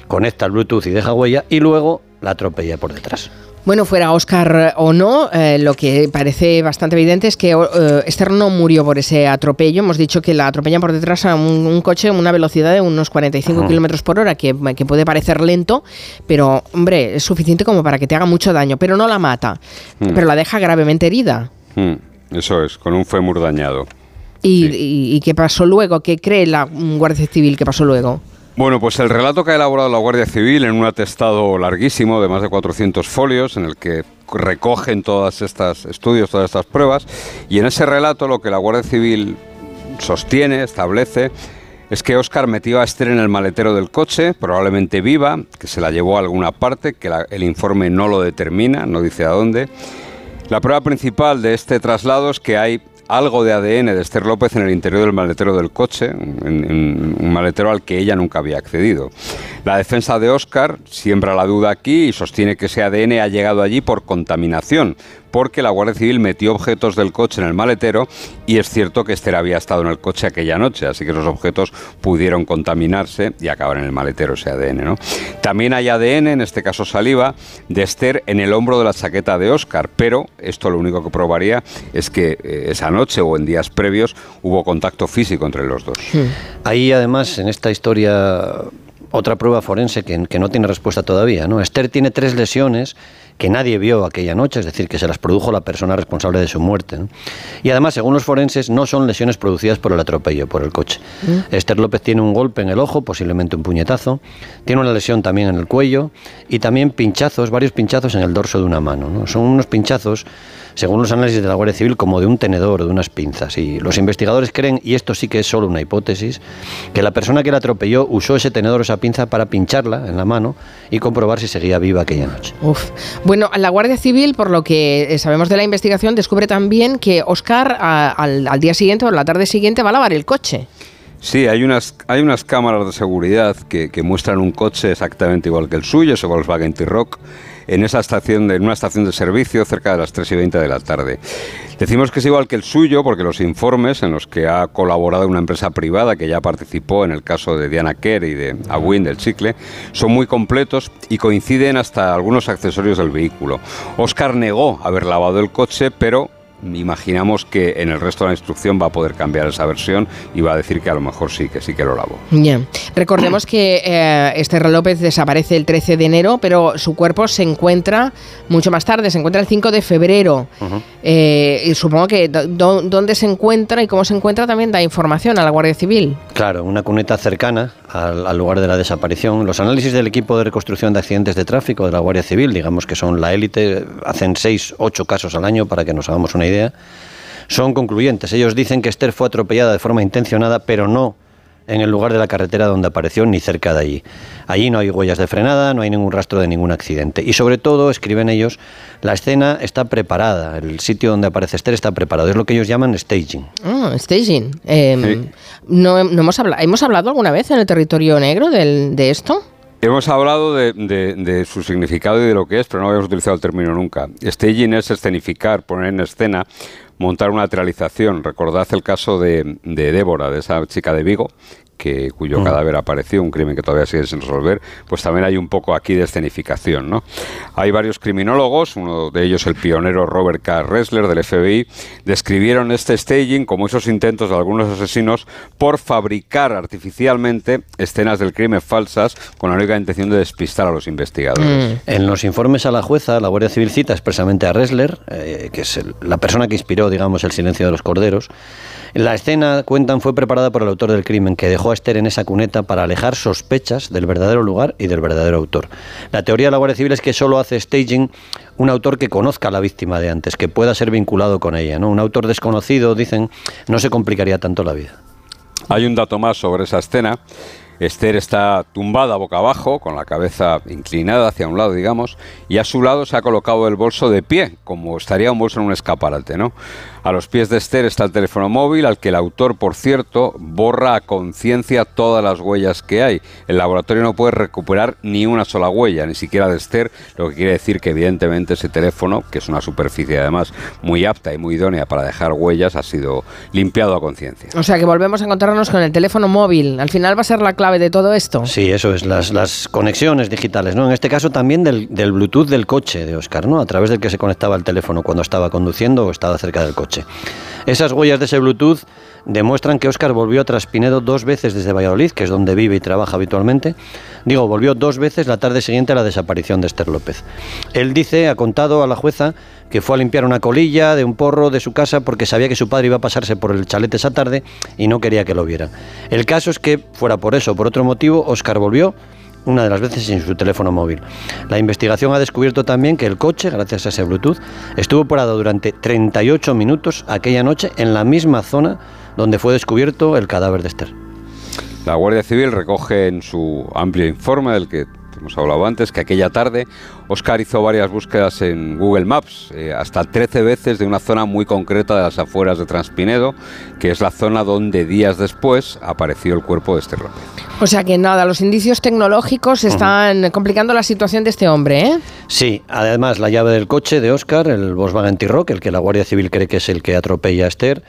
conecta el Bluetooth y deja huella, y luego la atropella por detrás. Bueno, fuera Oscar o no, eh, lo que parece bastante evidente es que eh, Esther no murió por ese atropello. Hemos dicho que la atropellan por detrás a un, un coche a una velocidad de unos 45 Ajá. kilómetros por hora, que, que puede parecer lento, pero, hombre, es suficiente como para que te haga mucho daño. Pero no la mata, Mm. pero la deja gravemente herida. Mm, Eso es, con un fémur dañado. ¿Y, y- y qué pasó luego? ¿Qué cree la Guardia Civil que pasó luego? Bueno, pues el relato que ha elaborado la Guardia Civil en un atestado larguísimo de más de 400 folios en el que recogen todas estas estudios, todas estas pruebas y en ese relato lo que la Guardia Civil sostiene, establece es que Oscar metió a Esther en el maletero del coche, probablemente viva, que se la llevó a alguna parte, que el informe no lo determina, no dice a dónde. La prueba principal de este traslado es que hay algo de ADN de Esther López en el interior del maletero del coche, en un maletero al que ella nunca había accedido. La defensa de Oscar siembra la duda aquí y sostiene que ese ADN ha llegado allí por contaminación, porque la Guardia Civil metió objetos del coche en el maletero y es cierto que Esther había estado en el coche aquella noche, así que esos objetos pudieron contaminarse y acabar en el maletero ese ADN. ¿no? También hay ADN, en este caso saliva, de Esther en el hombro de la chaqueta de Oscar, pero esto lo único que probaría es que eh, esa noche o en días previos hubo contacto físico entre los dos. Ahí además en esta historia otra prueba forense que, que no tiene respuesta todavía. ¿no? Esther tiene tres lesiones que nadie vio aquella noche, es decir, que se las produjo la persona responsable de su muerte. ¿no? Y además, según los forenses, no son lesiones producidas por el atropello, por el coche. Esther López tiene un golpe en el ojo, posiblemente un puñetazo, tiene una lesión también en el cuello y también pinchazos, varios pinchazos en el dorso de una mano. ¿no? Son unos pinchazos según los análisis de la Guardia Civil, como de un tenedor o de unas pinzas. Y los investigadores creen, y esto sí que es solo una hipótesis, que la persona que la atropelló usó ese tenedor o esa pinza para pincharla en la mano y comprobar si seguía viva aquella noche. Uf. Bueno, la Guardia Civil, por lo que eh, sabemos de la investigación, descubre también que Oscar a- al, al día siguiente o la tarde siguiente va a lavar el coche. Sí, hay unas, hay unas cámaras de seguridad que, que muestran un coche exactamente igual que el suyo, ese Volkswagen T-Rock, en, esa estación en una estación de servicio cerca de las 3 y 20 de la tarde. Decimos que es igual que el suyo porque los informes en los que ha colaborado una empresa privada que ya participó en el caso de Diana Kerr y de Awin del Chicle son muy completos y coinciden hasta algunos accesorios del vehículo. Oscar negó haber lavado el coche, pero imaginamos que en el resto de la instrucción va a poder cambiar esa versión y va a decir que a lo mejor sí, que sí que lo lavó. Ya. Recordemos que eh, Esther López desaparece el 13 de enero, pero su cuerpo se encuentra mucho más tarde, se encuentra el 5 de febrero. Eh, y supongo que do- dónde se encuentra y cómo se encuentra también da información a la Guardia Civil. Claro, una cuneta cercana al, al lugar de la desaparición. Los análisis del equipo de reconstrucción de accidentes de tráfico de la Guardia Civil, digamos que son la élite, hacen seis, ocho casos al año para que nos hagamos una idea, son concluyentes. Ellos dicen que Esther fue atropellada de forma intencionada, pero no en el lugar de la carretera donde apareció ni cerca de allí. Allí no hay huellas de frenada, no hay ningún rastro de ningún accidente. Y sobre todo, escriben ellos, la escena está preparada, el sitio donde aparece Esther está preparado. Es lo que ellos llaman staging. Ah, staging. Eh, no, no hemos, hablado, ¿Hemos hablado alguna vez en el territorio negro del- de esto? Hemos hablado de, su significado y de lo que es, pero no habíamos utilizado el término nunca. Staging es escenificar, poner en escena, montar una teatralización. Recordad el caso de, de Débora, de esa chica de Vigo, que, cuyo Mm. cadáver apareció, un crimen que todavía sigue sin resolver, pues también hay un poco aquí de escenificación. ¿no? Hay varios criminólogos, uno de ellos el pionero Robert K. Ressler del FBI, describieron este staging como esos intentos de algunos asesinos por fabricar artificialmente escenas del crimen falsas con la única intención de despistar a los investigadores. En los informes a la jueza, la Guardia Civil cita expresamente a Ressler, eh, que es el- la persona que inspiró, digamos, el silencio de los corderos. La escena, cuentan, fue preparada por el autor del crimen, que dejó a Esther en esa cuneta para alejar sospechas del verdadero lugar y del verdadero autor. La teoría de la Guardia Civil es que solo hace staging un autor que conozca a la víctima de antes, que pueda ser vinculado con ella. ¿no? Un autor desconocido, dicen, no se complicaría tanto la vida. Hay un dato más sobre esa escena. Esther está tumbada boca abajo, con la cabeza inclinada hacia un lado, digamos, y a su lado se ha colocado el bolso de pie, como estaría un bolso en un escaparate, ¿no? A los pies de Esther está el teléfono móvil, al que el autor, por cierto, borra a conciencia todas las huellas que hay. El laboratorio no puede recuperar ni una sola huella, ni siquiera de Esther, lo que quiere decir que evidentemente ese teléfono, que es una superficie además muy apta y muy idónea para dejar huellas, ha sido limpiado a conciencia. O sea que volvemos a encontrarnos con el teléfono móvil. Al final va a ser la clave de todo esto. Sí, eso es, las, las conexiones digitales, ¿no? En este caso también del, del Bluetooth del coche de Oscar, ¿no? A través del que se conectaba el teléfono cuando estaba conduciendo o estaba cerca del coche. Esas huellas de ese Bluetooth demuestran que Oscar volvió tras Pinedo dos veces desde Valladolid, que es donde vive y trabaja habitualmente. Digo, volvió dos veces la tarde siguiente a la desaparición de Esther López. Él dice, ha contado a la jueza, que fue a limpiar una colilla de un porro de su casa porque sabía que su padre iba a pasarse por el chalet esa tarde y no quería que lo vieran. El caso es que, fuera por eso o por otro motivo, Oscar volvió una de las veces sin su teléfono móvil. La investigación ha descubierto también que el coche, gracias a ese Bluetooth, estuvo parado durante 38 minutos aquella noche en la misma zona donde fue descubierto el cadáver de Esther. La Guardia Civil recoge en su amplio informe del que hemos hablado antes que aquella tarde Oscar hizo varias búsquedas en Google Maps, eh, hasta 13 veces de una zona muy concreta de las afueras de Transpinedo, que es la zona donde días después apareció el cuerpo de Esther López. O sea que nada, los indicios tecnológicos están complicando la situación de este hombre, ¿eh? Sí, además la llave del coche de Oscar, el Volkswagen T-Rock, el que la Guardia Civil cree que es el que atropella a Esther,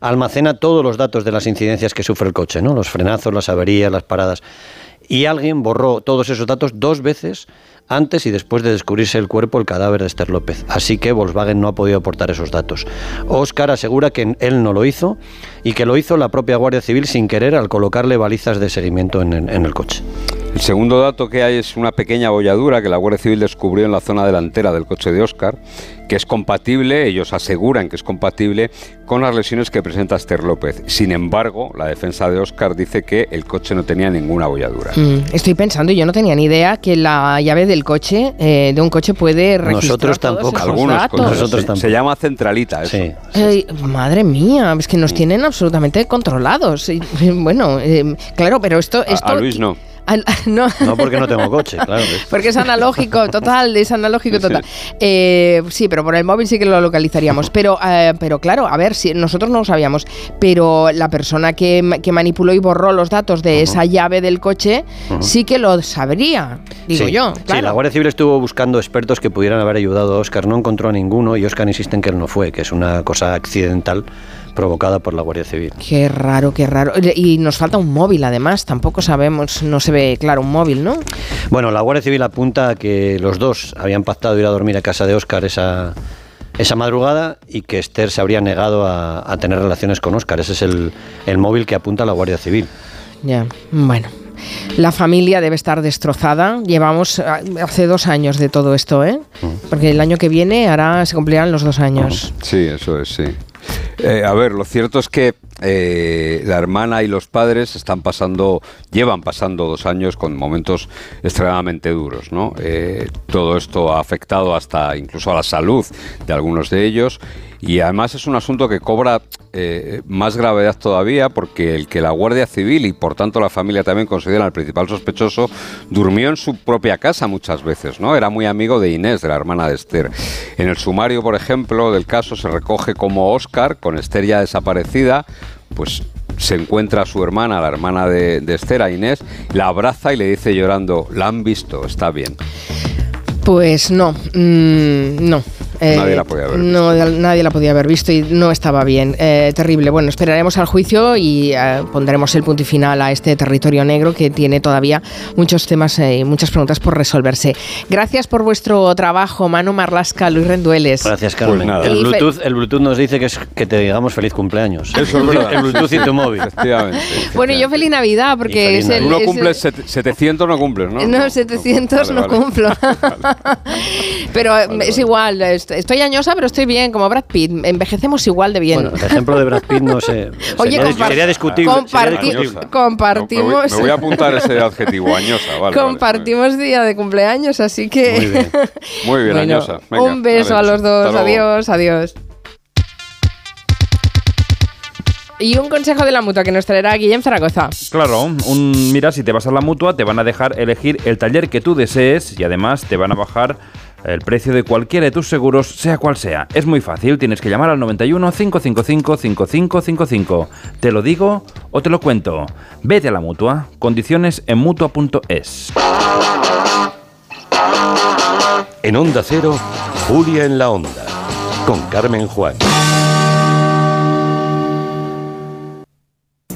almacena todos los datos de las incidencias que sufre el coche, ¿no? Los frenazos, las averías, las paradas. Y alguien borró todos esos datos dos veces antes y después de descubrirse el cuerpo, el cadáver de Esther López. Así que Volkswagen no ha podido aportar esos datos. Oscar asegura que él no lo hizo y que lo hizo la propia Guardia Civil sin querer al colocarle balizas de seguimiento en en el coche. El segundo dato que hay es una pequeña bolladura que la Guardia Civil descubrió en la zona delantera del coche de Oscar, que es compatible, ellos aseguran que es compatible con las lesiones que presenta Esther López. Sin embargo, la defensa de Oscar dice que el coche no tenía ninguna bolladura. Mm, estoy pensando, yo no tenía ni idea que la llave del coche, eh, de un coche, puede registrar Nosotros todos tampoco. esos Algunos datos. coches, Nosotros sí. tampoco. Se llama centralita eso. Ay, madre mía, es que nos tienen absolutamente controlados. Y, Bueno, eh, claro, pero esto... A- esto a Luis no. No. No porque no tengo coche, claro. Porque es analógico, total, es analógico total. Eh, sí, pero por el móvil sí que lo localizaríamos. Pero, eh, pero claro, a ver, si nosotros no lo sabíamos, pero la persona que, que manipuló y borró los datos de esa llave del coche sí que lo sabría, digo Sí. yo. Sí, la Guardia Civil estuvo buscando expertos que pudieran haber ayudado a Oscar. No encontró a ninguno y Oscar insiste en que él no fue, que es una cosa accidental provocada por la Guardia Civil. Qué raro, qué raro. Y nos falta un móvil, además. Tampoco sabemos, no se ve claro un móvil, ¿no? Bueno, la Guardia Civil apunta a que los dos habían pactado ir a dormir a casa de Oscar esa, esa madrugada y que Esther se habría negado a, a tener relaciones con Oscar. Ese es el, el móvil que apunta la Guardia Civil. Ya, bueno. La familia debe estar destrozada. Llevamos ah, hace dos años de todo esto, ¿eh? Porque el año que viene hará, se cumplirán los dos años. Sí, eso es, sí. Eh, a ver, lo cierto es que eh, la hermana y los padres están pasando, llevan pasando dos años con momentos extremadamente duros, ¿no? Eh, todo esto ha afectado hasta incluso a la salud de algunos de ellos y además es un asunto que cobra eh, más gravedad todavía porque el que la Guardia Civil y por tanto la familia también consideran al principal sospechoso durmió en su propia casa muchas veces, ¿no? Era muy amigo de Inés, de la hermana de Esther. En el sumario, por ejemplo, del caso se recoge como Oscar, con Esther ya desaparecida, pues se encuentra a su hermana, la hermana de, de Esther, a Inés, la abraza y le dice llorando, la han visto, está bien. Pues no, mm, no. Nadie la podía haber No, nadie la podía haber visto y no estaba bien. Eh, terrible. Bueno, esperaremos al juicio y eh, pondremos el punto y final a este territorio negro que tiene todavía muchos temas y muchas preguntas por resolverse. Gracias por vuestro trabajo, Manu Marlasca, Luis Rendueles. Gracias, Carmen. Pues nada. el, Bluetooth, el Bluetooth nos dice que, es, que te digamos feliz cumpleaños. Eso es verdad. El Bluetooth y tu móvil. Efectivamente. Bueno, y yo feliz Navidad porque es el, Tú no es el- cumples set- 700, no cumples, ¿no? No, 700 Vale, no vale. cumplo. Pero es igual, est- estoy añosa, pero estoy bien, como Brad Pitt. Envejecemos igual de bien. Bueno, el ejemplo de Brad Pitt no sé. Oye, sería, compar- sería discutible. sería comparti- discutible. compartimos. Me voy, me voy a apuntar ese adjetivo, añosa, vale. vale. compartimos día de cumpleaños, así que. Muy bien. Muy bien, Bueno, añosa. Venga, un beso vale, a los dos. Adiós, adiós. Y un consejo de la mutua que nos traerá Guillem Zaragoza. Claro, un, mira, si te vas a la mutua, te van a dejar elegir el taller que tú desees y además te van a bajar el precio de cualquiera de tus seguros, sea cual sea. Es muy fácil, tienes que llamar al 91 555 5555. ¿Te lo digo o te lo cuento? Vete a la mutua. Condiciones en mutua.es. En Onda Cero, Julia en la Onda, con Carmen Juan.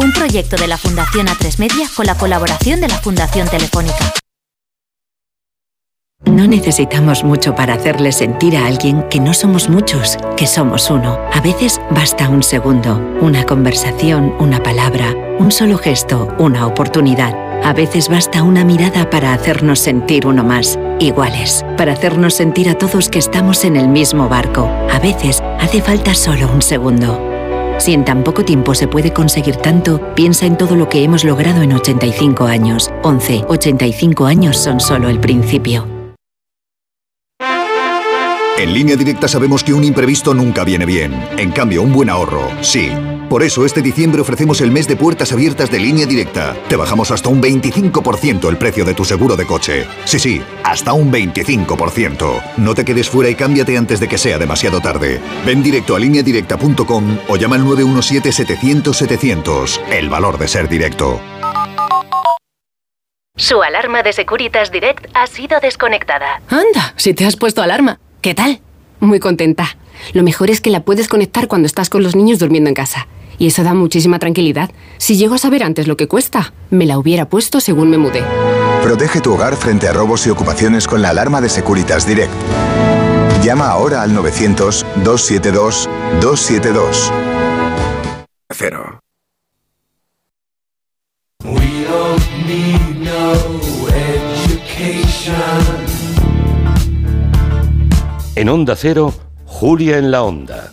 Un proyecto de la Fundación A3 Media con la colaboración de la Fundación Telefónica. No necesitamos mucho para hacerle sentir a alguien que no somos muchos, que somos uno. A veces basta un segundo, una conversación, una palabra, un solo gesto, una oportunidad. A veces basta una mirada para hacernos sentir uno más, iguales, para hacernos sentir a todos que estamos en el mismo barco. A veces hace falta solo un segundo. Si en tan poco tiempo se puede conseguir tanto, piensa en todo lo que hemos logrado en 85 años. 11, 85 años son solo el principio. En línea directa sabemos que un imprevisto nunca viene bien. En cambio, un buen ahorro, sí. Por eso este diciembre ofrecemos el mes de puertas abiertas de línea directa. Te bajamos hasta un 25% el precio de tu seguro de coche. Sí, sí, hasta un 25%. No te quedes fuera y cámbiate antes de que sea demasiado tarde. Ven directo a lineadirecta.com o llama al 917-700-700. El valor de ser directo. Su alarma de Securitas Direct ha sido desconectada. Anda, si te has puesto alarma. ¿Qué tal? Muy contenta. Lo mejor es que la puedes conectar cuando estás con los niños durmiendo en casa. Y eso da muchísima tranquilidad. Si llego a saber antes lo que cuesta, me la hubiera puesto según me mudé. Protege tu hogar frente a robos y ocupaciones con la alarma de Securitas Direct. Llama ahora al 900-272-272. Cero. En Onda Cero, Julia en la Onda,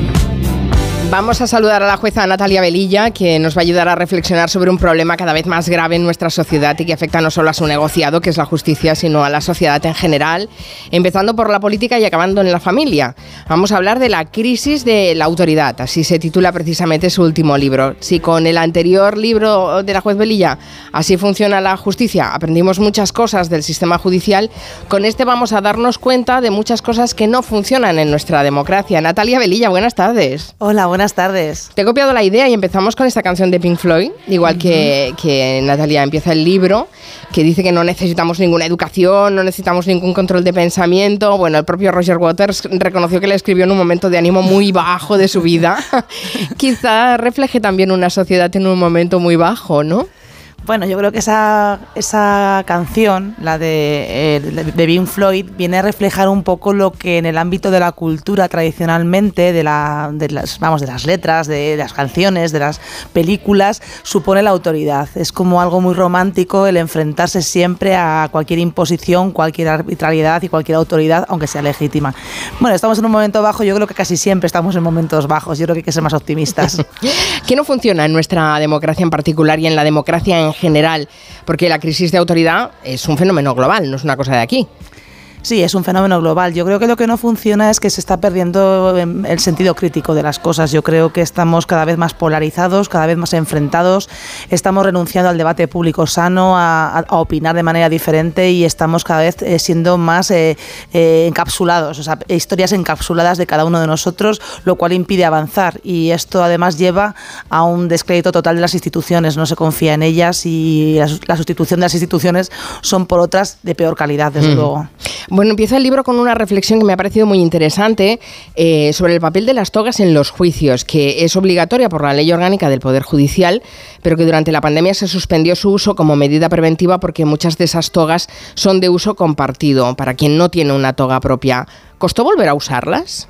Vamos a saludar a la jueza Natalia Velilla, que nos va a ayudar a reflexionar sobre un problema cada vez más grave en nuestra sociedad y que afecta no solo a su negociado, que es la justicia, sino a la sociedad en general, empezando por la política y acabando en la familia. Vamos a hablar de la crisis de la autoridad, así se titula precisamente su último libro. Si con el anterior libro de la juez Velilla, así funciona la justicia, aprendimos muchas cosas del sistema judicial, con este vamos a darnos cuenta de muchas cosas que no funcionan en nuestra democracia. Natalia Velilla, buenas tardes. Hola, buenas tardes. Te he copiado la idea y empezamos con esta canción de Pink Floyd, igual que, que Natalia empieza el libro, que dice que no necesitamos ninguna educación, no necesitamos ningún control de pensamiento. Bueno, el propio Roger Waters reconoció que le escribió en un momento de ánimo muy bajo de su vida. Quizá refleje también una sociedad en un momento muy bajo, ¿no? Bueno, yo creo que esa, esa canción, la de, eh, de Pink Floyd, viene a reflejar un poco lo que en el ámbito de la cultura tradicionalmente, de, la, de las, vamos, de las letras, de las canciones, de las películas, supone la autoridad. Es como algo muy romántico el enfrentarse siempre a cualquier imposición, cualquier arbitrariedad y cualquier autoridad, aunque sea legítima. Bueno, estamos en un momento bajo, yo creo que casi siempre estamos en momentos bajos, yo creo que hay que ser más optimistas. ¿Qué no funciona en nuestra democracia en particular y en la democracia en general, porque la crisis de autoridad es un fenómeno global, no es una cosa de aquí. Sí, es un fenómeno global. Yo creo que lo que no funciona es que se está perdiendo em, el sentido crítico de las cosas. Yo creo que estamos cada vez más polarizados, cada vez más enfrentados, estamos renunciando al debate público sano, a, a opinar de manera diferente y estamos cada vez eh, siendo más eh, eh, encapsulados, o sea, historias encapsuladas de cada uno de nosotros, lo cual impide avanzar. Y esto además lleva a un descrédito total de las instituciones, no se confía en ellas y la, la sustitución de las instituciones son por otras de peor calidad, desde Mm. luego. Bueno, empieza el libro con una reflexión que me ha parecido muy interesante eh, sobre el papel de las togas en los juicios, que es obligatoria por la ley orgánica del Poder Judicial, pero que durante la pandemia se suspendió su uso como medida preventiva porque muchas de esas togas son de uso compartido para quien no tiene una toga propia. ¿Costó volver a usarlas?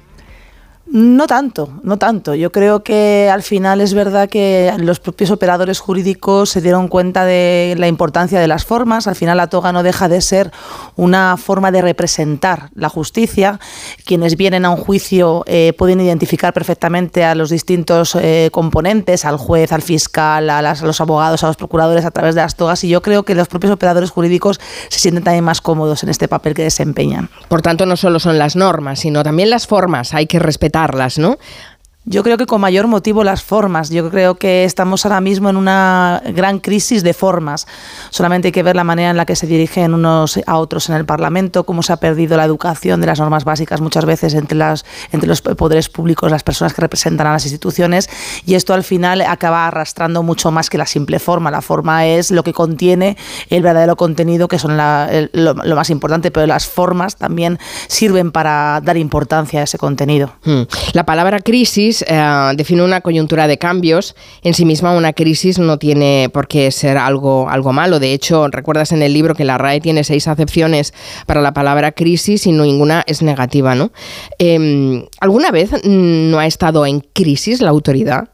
No tanto, no tanto. Yo creo que al final es verdad que los propios operadores jurídicos se dieron cuenta de la importancia de las formas. Al final la toga no deja de ser una forma de representar la justicia. Quienes vienen a un juicio eh, pueden identificar perfectamente a los distintos eh, componentes, al juez, al fiscal, a, a los abogados, a los procuradores a través de las togas. Y yo creo que los propios operadores jurídicos se sienten también más cómodos en este papel que desempeñan. Por tanto, no solo son las normas, sino también las formas, hay que ¿no? Yo creo que con mayor motivo las formas. Yo creo que estamos ahora mismo en una gran crisis de formas. Solamente hay que ver la manera en la que se dirigen unos a otros en el Parlamento, cómo se ha perdido la educación de las normas básicas muchas veces entre, las, entre los poderes públicos, las personas que representan a las instituciones. Y esto al final acaba arrastrando mucho más que la simple forma. La forma es lo que contiene el verdadero contenido, que son la- el- lo, lo más importante, pero las formas también sirven para dar importancia a ese contenido. Hmm. La palabra crisis eh, define una coyuntura de cambios. En sí misma una crisis no tiene por qué ser algo, algo malo. De hecho, recuerdas en el libro que la RAE tiene seis acepciones para la palabra crisis y ninguna es negativa, ¿no? Eh, ¿Alguna vez mm, no ha estado en crisis la autoridad?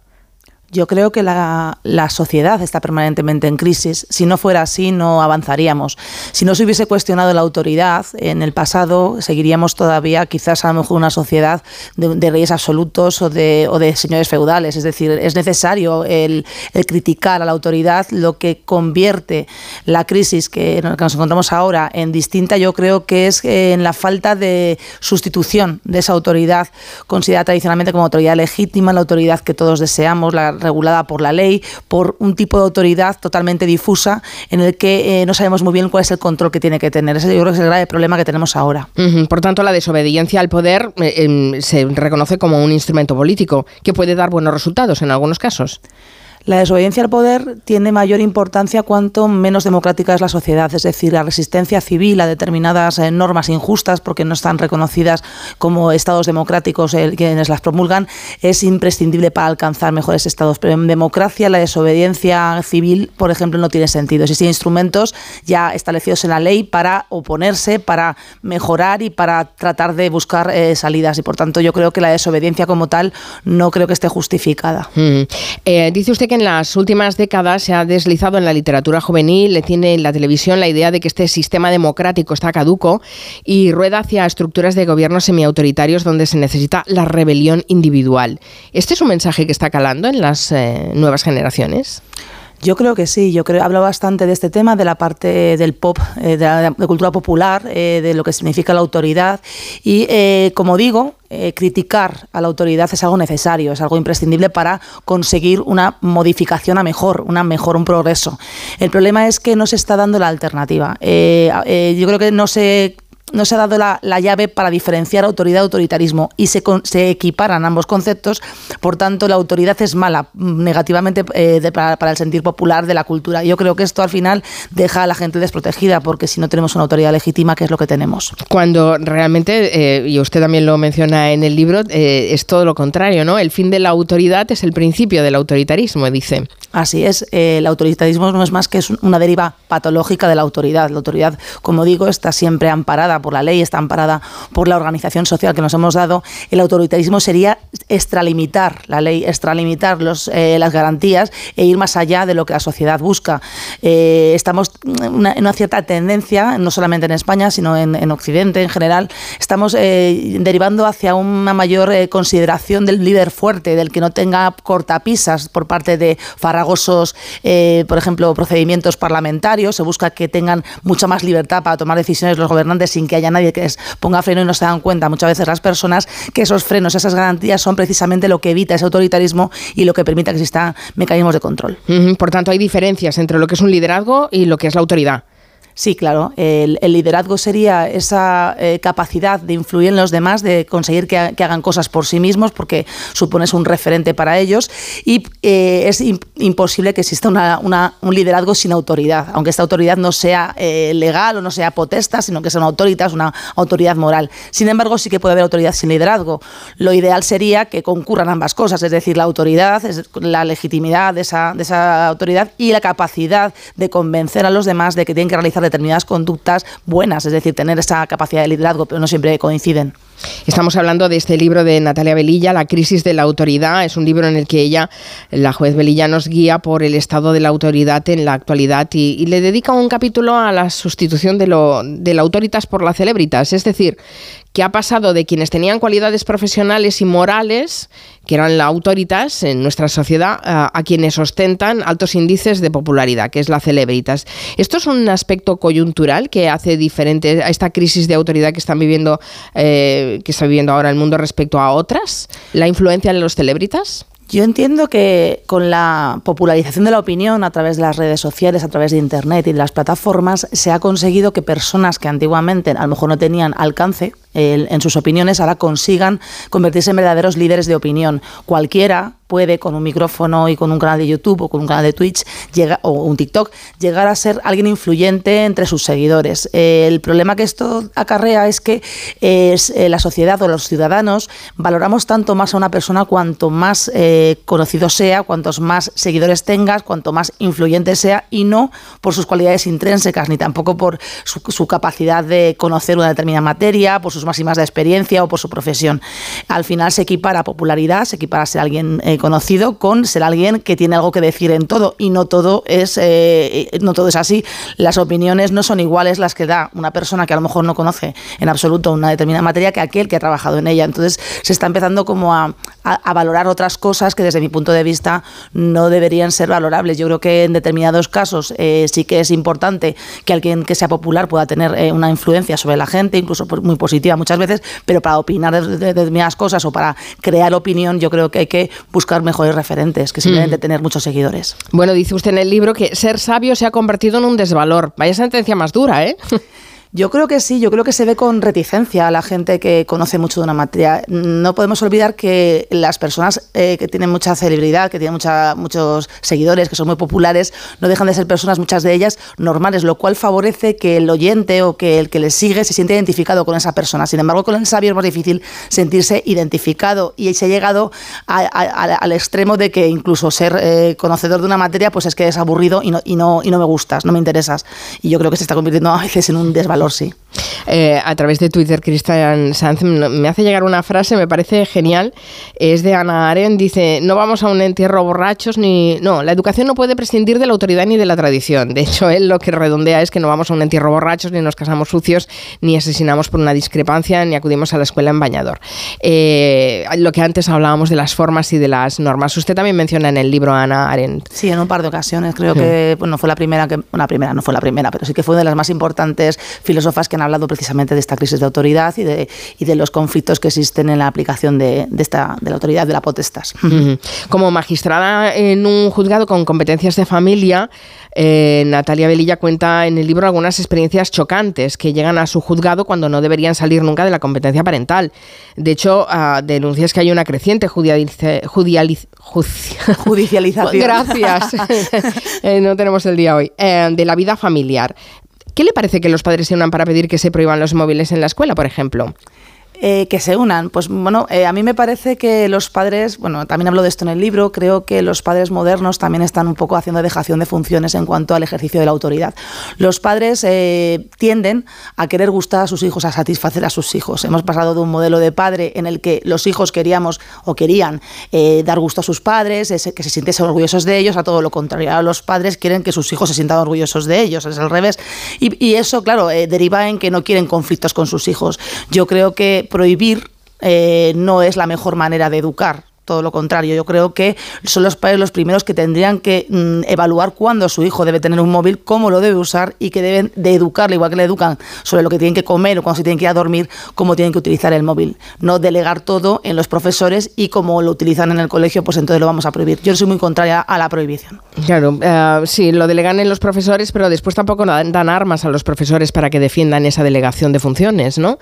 Yo creo que la, la, sociedad está permanentemente en crisis. Si no fuera así, no avanzaríamos. Si no se hubiese cuestionado la autoridad en el pasado, seguiríamos todavía quizás a lo mejor una sociedad de, reyes absolutos o de, o de, señores feudales. Es decir, es necesario el, el, criticar a la autoridad. Lo que convierte la crisis que, que nos encontramos ahora en distinta, yo creo que es en la falta de sustitución de esa autoridad considerada tradicionalmente como autoridad legítima, la autoridad que todos deseamos, la regulada por la ley, por un tipo de autoridad totalmente difusa en el que eh, no sabemos muy bien cuál es el control que tiene que tener. Ese yo creo que es el grave problema que tenemos ahora. Por tanto, la desobediencia al poder eh, eh, se reconoce como un instrumento político que puede dar buenos resultados en algunos casos. La desobediencia al poder tiene mayor importancia cuanto menos democrática es la sociedad, es decir, la resistencia civil a determinadas eh, normas injustas porque no están reconocidas como estados democráticos eh, quienes las promulgan es imprescindible para alcanzar mejores estados. Pero en democracia la desobediencia civil, por ejemplo, no tiene sentido. Existen instrumentos ya establecidos en la ley para oponerse, para mejorar y para tratar de buscar eh, salidas y por tanto yo creo que la desobediencia como tal no creo que esté justificada. Mm. dice usted que en las últimas décadas se ha deslizado en la literatura juvenil, le tiene en la televisión la idea de que este sistema democrático está caduco y rueda hacia estructuras de gobierno semiautoritarios donde se necesita la rebelión individual. ¿Este es un mensaje que está calando en las eh, nuevas generaciones? Yo creo que sí, yo creo hablo bastante de este tema, de la parte del pop, eh, de la de cultura popular, eh, de lo que significa la autoridad y, eh, como digo, eh, criticar a la autoridad es algo necesario, es algo imprescindible para conseguir una modificación a mejor, una mejor, un progreso. El problema es que no se está dando la alternativa. Eh, eh, yo creo que no se no se ha dado la, la, llave para diferenciar autoridad y autoritarismo y se, se, equiparan ambos conceptos, por tanto la autoridad es mala negativamente eh, de, para, para, el sentir popular de la cultura. Yo creo que esto al final deja a la gente desprotegida porque si no tenemos una autoridad legítima, ¿qué es lo que tenemos? Cuando realmente, eh, y usted también lo menciona en el libro, eh, es todo lo contrario, ¿no? El fin de la autoridad es el principio del autoritarismo, dice. Así es, el autoritarismo no es más que es una deriva patológica de la autoridad. La autoridad, como digo, está siempre amparada por la ley, está amparada por la organización social que nos hemos dado, el autoritarismo sería extralimitar la ley, extralimitar los, eh, las garantías e ir más allá de lo que la sociedad busca. Eh, estamos en una, una, cierta tendencia, no solamente en España, sino en, en Occidente en general, estamos eh, derivando hacia una mayor eh, consideración del líder fuerte, del que no tenga cortapisas por parte de farragosos, eh, por ejemplo, procedimientos parlamentarios, se busca que tengan mucha más libertad para tomar decisiones los gobernantes sin que haya nadie que les ponga freno y no se dan cuenta muchas veces las personas que esos frenos, esas garantías son precisamente lo que evita ese autoritarismo y lo que permite que existan mecanismos de control. Por tanto, hay diferencias entre lo que es un liderazgo y lo que es la autoridad. Sí, claro. El, liderazgo sería esa eh, capacidad de influir en los demás, de conseguir que, hagan cosas por sí mismos, porque supones un referente para ellos. Y eh, es imp imposible que exista un liderazgo sin autoridad, aunque esta autoridad no sea eh, legal o no sea potesta, sino que sea una autoridad, una autoridad moral. Sin embargo, sí que puede haber autoridad sin liderazgo. Lo ideal sería que concurran ambas cosas, es decir, la autoridad, la legitimidad de esa, de esa autoridad y la capacidad de convencer a los demás de que tienen que realizar determinadas conductas buenas, es decir, tener esa capacidad de liderazgo, pero no siempre coinciden. Estamos hablando de este libro de Natalia Velilla, La crisis de la autoridad. Es un libro en el que ella, la juez Velilla, nos guía por el estado de la autoridad en la actualidad y, y le dedica un capítulo a la sustitución de, lo, de la autoritas por la celebritas. Es decir, que ha pasado de quienes tenían cualidades profesionales y morales, que eran la autoritas en nuestra sociedad, a, quienes ostentan altos índices de popularidad, que es la celebritas. ¿Esto es un aspecto coyuntural que hace diferente a esta crisis de autoridad que están viviendo, eh, que está viviendo ahora el mundo respecto a otras? ¿La influencia en los celebritas? Yo entiendo que con la popularización de la opinión a través de las redes sociales, a través de Internet y de las plataformas, se ha conseguido que personas que antiguamente a lo mejor no tenían alcance en sus opiniones ahora consigan convertirse en verdaderos líderes de opinión. Cualquiera puede con un micrófono y con un canal de YouTube o con un canal de Twitch llega, o un TikTok llegar a ser alguien influyente entre sus seguidores. El problema que esto acarrea es que es, eh, la sociedad o los ciudadanos valoramos tanto más a una persona cuanto más eh, conocido sea, cuantos más seguidores tengas, cuanto más influyente sea y no por sus cualidades intrínsecas ni tampoco por su, su capacidad de conocer una determinada materia, por sus más y más de experiencia o por su profesión. Al final se equipara popularidad, se equipara ser alguien eh, conocido con ser alguien que tiene algo que decir en todo y no todo es eh, no todo es así. Las opiniones no son iguales las que da una persona que a lo mejor no conoce en absoluto una determinada materia que aquel que ha trabajado en ella. Entonces se está empezando como a, a- a valorar otras cosas que desde mi punto de vista no deberían ser valorables. Yo creo que en determinados casos eh, sí que es importante que alguien que sea popular pueda tener eh, una influencia sobre la gente, incluso muy positiva muchas veces, pero para opinar de, de determinadas cosas o para crear opinión, yo creo que hay que buscar mejores referentes que simplemente tener muchos seguidores. Bueno, dice usted en el libro que ser sabio se ha convertido en un desvalor. Vaya sentencia más dura, ¿eh? Yo creo que sí, yo creo que se ve con reticencia a la gente que conoce mucho de una materia. No podemos olvidar que las personas eh, que tienen mucha celebridad, que tienen mucha, muchos seguidores, que son muy populares, no dejan de ser personas, muchas de ellas, normales, lo cual favorece que el oyente o que el que les sigue se siente identificado con esa persona. Sin embargo, con el sabio es más difícil sentirse identificado y se ha llegado a- a- a- al extremo de que incluso ser eh, conocedor de una materia pues es que es aburrido y no, y, no, y no me gustas, no me interesas. Y yo creo que se está convirtiendo a veces en un desvalor, sí. Eh, a través de Twitter, Cristian Sanz me hace llegar una frase, me parece genial. Es de Ana Aren, dice, no vamos a un entierro borrachos ni... No, la educación no puede prescindir de la autoridad ni de la tradición. De hecho, él lo que redondea es que no vamos a un entierro borrachos, ni nos casamos sucios, ni asesinamos por una discrepancia, ni acudimos a la escuela en bañador. Eh, lo que antes hablábamos de las formas y de las normas. Usted también menciona en el libro Ana Arendt. Sí, en un par de ocasiones. Creo Sí. que bueno, no fue la primera, que, la primera no fue la primera, pero sí que fue una de las más importantes filósofas que han hablado precisamente de esta crisis de autoridad y de, y de los conflictos que existen en la aplicación de, de esta, de la autoridad, de la potestas. Como magistrada en un juzgado con competencias de familia, eh, Natalia Velilla cuenta en el libro algunas experiencias chocantes que llegan a su juzgado cuando no deberían salir nunca de la competencia parental. De hecho, ah, denuncias que hay una creciente Judicialización. Gracias. Eh, no tenemos el día hoy. Eh, de la vida familiar. ¿Qué le parece que los padres se unan para pedir que se prohíban los móviles en la escuela, por ejemplo? Eh, que se unan. Pues bueno, eh, a mí me parece que los padres, bueno, también hablo de esto en el libro, creo que los padres modernos también están un poco haciendo dejación de funciones en cuanto al ejercicio de la autoridad. Los padres eh, tienden a querer gustar a sus hijos, a satisfacer a sus hijos. Hemos pasado de un modelo de padre en el que los hijos queríamos o querían dar gusto a sus padres, que se sintiesen orgullosos de ellos, a todo lo contrario. Ahora los padres quieren que sus hijos se sientan orgullosos de ellos, es al revés. Y, eso, claro, deriva en que no quieren conflictos con sus hijos. Yo creo que prohibir eh, no es la mejor manera de educar. Todo lo contrario, yo creo que son los padres los primeros que tendrían que mm, evaluar cuándo su hijo debe tener un móvil, cómo lo debe usar y que deben de educarle, igual que le educan sobre lo que tienen que comer o cuando se tienen que ir a dormir, cómo tienen que utilizar el móvil. No delegar todo en los profesores y como lo utilizan en el colegio, pues entonces lo vamos a prohibir. Yo soy muy contraria a la prohibición. Claro, eh, sí, lo delegan en los profesores, pero después tampoco dan, armas a los profesores para que defiendan esa delegación de funciones, ¿no?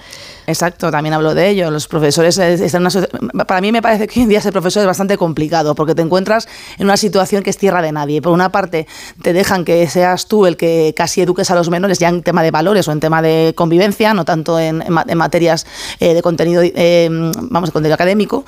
Exacto, también hablo de ello. Los profesores eh, están en una para mí me parece que hoy en día ser profesor es bastante complicado porque te encuentras en una situación que es tierra de nadie. Por una parte, te dejan que seas tú el que casi eduques a los menores ya en tema de valores o en tema de convivencia, no tanto en, en ma- en materias eh, de contenido, eh, vamos, de contenido académico.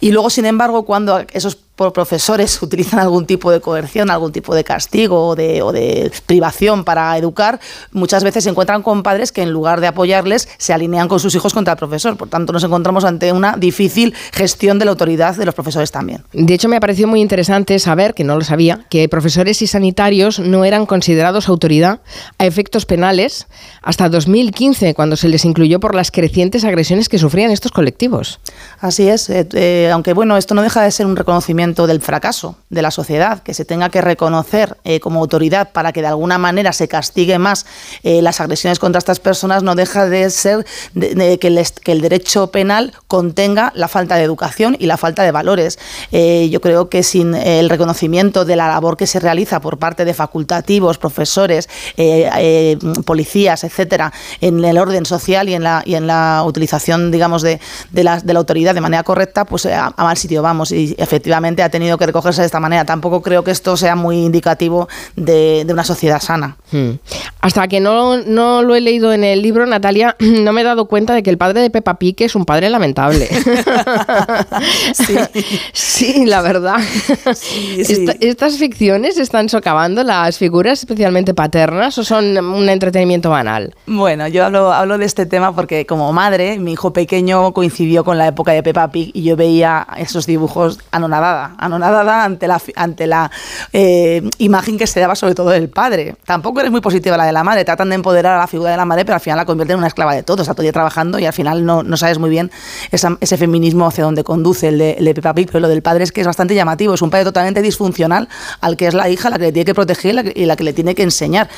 Y luego, sin embargo, cuando esos por profesores utilizan algún tipo de coerción, algún tipo de castigo o de, o de privación para educar, muchas veces se encuentran con padres que en lugar de apoyarles se alinean con sus hijos contra el profesor. Por tanto, nos encontramos ante una difícil gestión de la autoridad de los profesores también. De hecho, me ha parecido muy interesante saber, que no lo sabía, que profesores y sanitarios no eran considerados autoridad a efectos penales hasta 2015, cuando se les incluyó por las crecientes agresiones que sufrían estos colectivos. Así es, eh, eh, aunque bueno, esto no deja de ser un reconocimiento del fracaso de la sociedad, que se tenga que reconocer eh, como autoridad para que de alguna manera se castigue más eh, las agresiones contra estas personas, no deja de ser que, el, derecho penal contenga la falta de educación y la falta de valores. Eh, yo creo que sin el reconocimiento de la labor que se realiza por parte de facultativos, profesores, policías, etcétera, en el orden social y en la, y en la utilización, digamos, de, de la, de la autoridad de manera correcta, pues a mal sitio vamos. Y efectivamente ha tenido que recogerse de esta manera. Tampoco creo que esto sea muy indicativo de, de una sociedad sana. Hmm. Hasta que no, no lo he leído en el libro, Natalia, no me he dado cuenta de que el padre de Peppa Pig es un padre lamentable. sí. la verdad. Esta- ¿Estas ficciones están socavando las figuras especialmente paternas o son un entretenimiento banal? Bueno, yo hablo, hablo de este tema porque como madre, mi hijo pequeño coincidió con la época de Peppa Pig y yo veía esos dibujos anonadada, anonadada ante la, ante la eh, imagen que se daba sobre todo del padre. Tampoco es muy positiva la de la madre, tratan de empoderar a la figura de la madre, pero al final la convierten en una esclava de todo, está todo el día trabajando y al final no, no sabes muy bien ese feminismo hacia dónde conduce el de, el de Peppa Pig, pero lo del padre es que es bastante llamativo, es un padre totalmente disfuncional al que es la hija, la que le tiene que proteger y la que, le tiene que enseñar.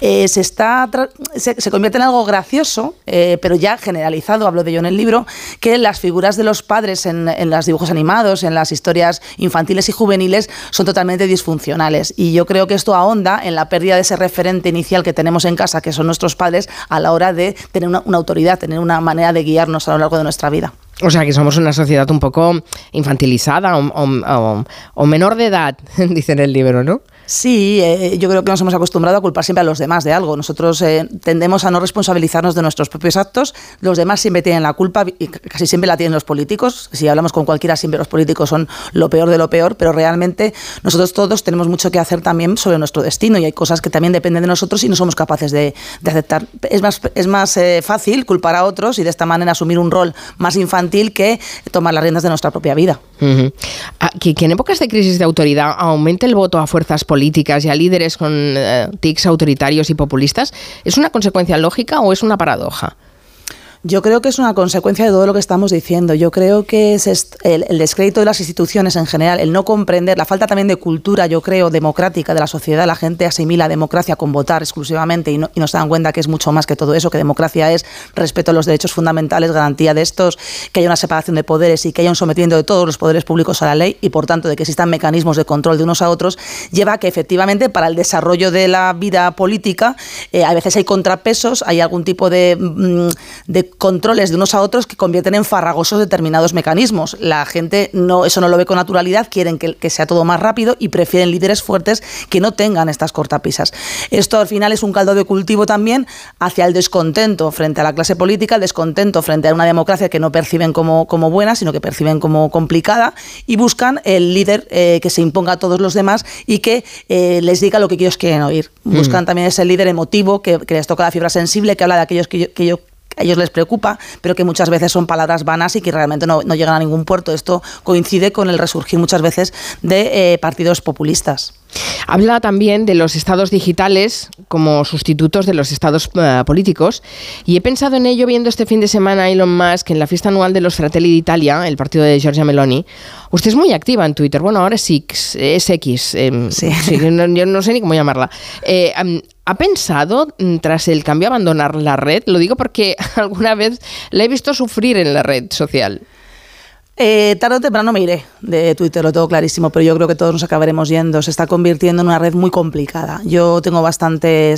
Eh, se, está se convierte en algo gracioso, eh, pero ya generalizado, hablo de ello en el libro, que las figuras de los padres en, en los dibujos animados, en las historias infantiles y juveniles, son totalmente disfuncionales. Y yo creo que esto ahonda en la pérdida de ese referente inicial que tenemos en casa, que son nuestros padres, a la hora de tener una, autoridad, tener una manera de guiarnos a lo largo de nuestra vida. O sea, que somos una sociedad un poco infantilizada o, o- menor de edad, dice en el libro, ¿no? Sí, eh, yo creo que nos hemos acostumbrado a culpar siempre a los demás de algo. Nosotros eh, tendemos a no responsabilizarnos de nuestros propios actos. Los demás siempre tienen la culpa y casi siempre la tienen los políticos. Si hablamos con cualquiera, siempre los políticos son lo peor de lo peor, pero realmente nosotros todos tenemos mucho que hacer también sobre nuestro destino y hay cosas que también dependen de nosotros y no somos capaces de, de aceptar. Es más, es más eh, fácil culpar a otros y de esta manera asumir un rol más infantil que tomar las riendas de nuestra propia vida. Ah, que, que en épocas de crisis de autoridad aumente el voto a fuerzas políticas y a líderes con eh, tics autoritarios y populistas, ¿es una consecuencia lógica o es una paradoja? Yo creo que es una consecuencia de todo lo que estamos diciendo. Yo creo que es el, descrédito de las instituciones en general, el no comprender, la falta también de cultura, yo creo, democrática de la sociedad. La gente asimila democracia con votar exclusivamente y no, y no se dan cuenta que es mucho más que todo eso, que democracia es respeto a los derechos fundamentales, garantía de estos, que haya una separación de poderes y que haya un sometimiento de todos los poderes públicos a la ley y, por tanto, de que existan mecanismos de control de unos a otros, lleva a que efectivamente para el desarrollo de la vida política eh, a veces hay contrapesos, hay algún tipo de, mm, de controles de unos a otros que convierten en farragosos determinados mecanismos. La gente no, eso no lo ve con naturalidad, quieren que, que sea todo más rápido y prefieren líderes fuertes que no tengan estas cortapisas. Esto al final es un caldo de cultivo también hacia el descontento frente a la clase política, el descontento frente a una democracia que no perciben como, como buena, sino que perciben como complicada y buscan el líder eh, que se imponga a todos los demás y que eh, les diga lo que ellos quieren oír. Mm. Buscan también ese líder emotivo que, que les toca la fibra sensible, que habla de aquellos que, yo- que yo- a ellos les preocupa, pero que muchas veces son palabras vanas y que realmente no, no llegan a ningún puerto. Esto coincide con el resurgir muchas veces de eh, partidos populistas. Habla también de los estados digitales como sustitutos de los estados eh, políticos y he pensado en ello viendo este fin de semana a Elon Musk en la fiesta anual de los Fratelli d'Italia, el partido de Giorgia Meloni. Usted es muy activa en Twitter, bueno, ahora es X, es X, em, sí, no- yo no sé ni cómo llamarla. Eh, ¿Ha pensado, mm, tras el cambio, abandonar la red? Lo digo porque alguna vez la he visto sufrir en la red social. Eh, tarde o temprano me iré de Twitter, lo tengo clarísimo, pero yo creo que todos nos acabaremos yendo. Se está convirtiendo en una red muy complicada. Yo tengo bastante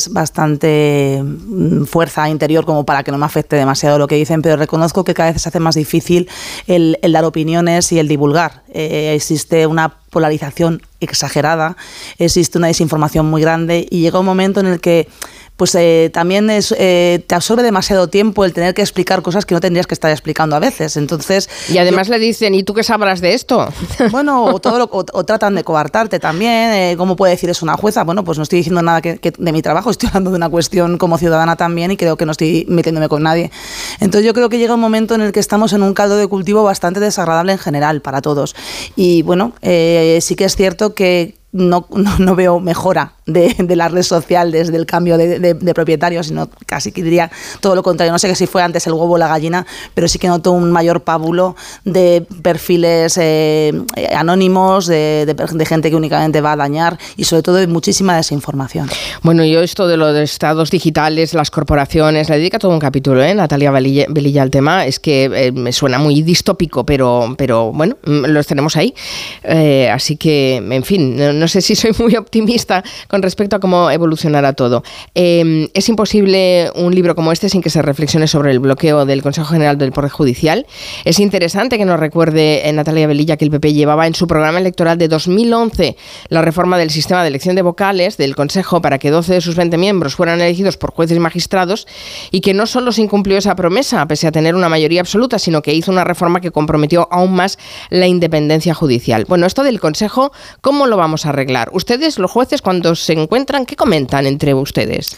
mm, fuerza interior como para que no me afecte demasiado lo que dicen, pero reconozco que cada vez se hace más difícil el, el dar opiniones y el divulgar. Eh, existe una polarización exagerada, existe una desinformación muy grande y llega un momento en el que pues eh, también es, eh, te absorbe demasiado tiempo el tener que explicar cosas que no tendrías que estar explicando a veces. Entonces, Y además le dicen, ¿y tú qué sabrás de esto? bueno, o, todo lo- o, o tratan de coartarte también. eh, ¿Cómo puede decir eso una jueza? Bueno, pues no estoy diciendo nada que, que de mi trabajo, estoy hablando de una cuestión como ciudadana también y creo que no estoy metiéndome con nadie. Entonces yo creo que llega un momento en el que estamos en un caldo de cultivo bastante desagradable en general para todos. Y bueno, eh, sí que es cierto que no, no, no veo mejora de, de la red social desde el cambio de, de- propietarios, sino casi que diría todo lo contrario. No sé si fue antes el huevo o la gallina, pero sí que noto un mayor pábulo de perfiles eh, anónimos, de, gente que únicamente va a dañar y sobre todo de muchísima desinformación. Bueno, yo esto de los estados digitales, las corporaciones, le dedica todo un capítulo, ¿eh? Natalia Velilla, Velilla al tema. Es que eh, me suena muy distópico, pero, pero bueno, mm, los tenemos ahí. Eh, así que, en fin, no, no sé si soy muy optimista con respecto a cómo evolucionará todo. Eh, es imposible un libro como este sin que se reflexione sobre el bloqueo del Consejo General del Poder Judicial. Es interesante que nos recuerde eh, Natalia Velilla que el PP llevaba en su programa electoral de 2011 la reforma del sistema de elección de vocales del Consejo para que 12 de sus 20 miembros fueran elegidos por jueces y magistrados y que no solo se incumplió esa promesa, pese a tener una mayoría absoluta, sino que hizo una reforma que comprometió aún más la independencia judicial. Bueno, esto del Consejo, ¿cómo lo vamos a arreglar? Ustedes, los jueces, cuando se encuentran, ¿qué comentan entre ustedes?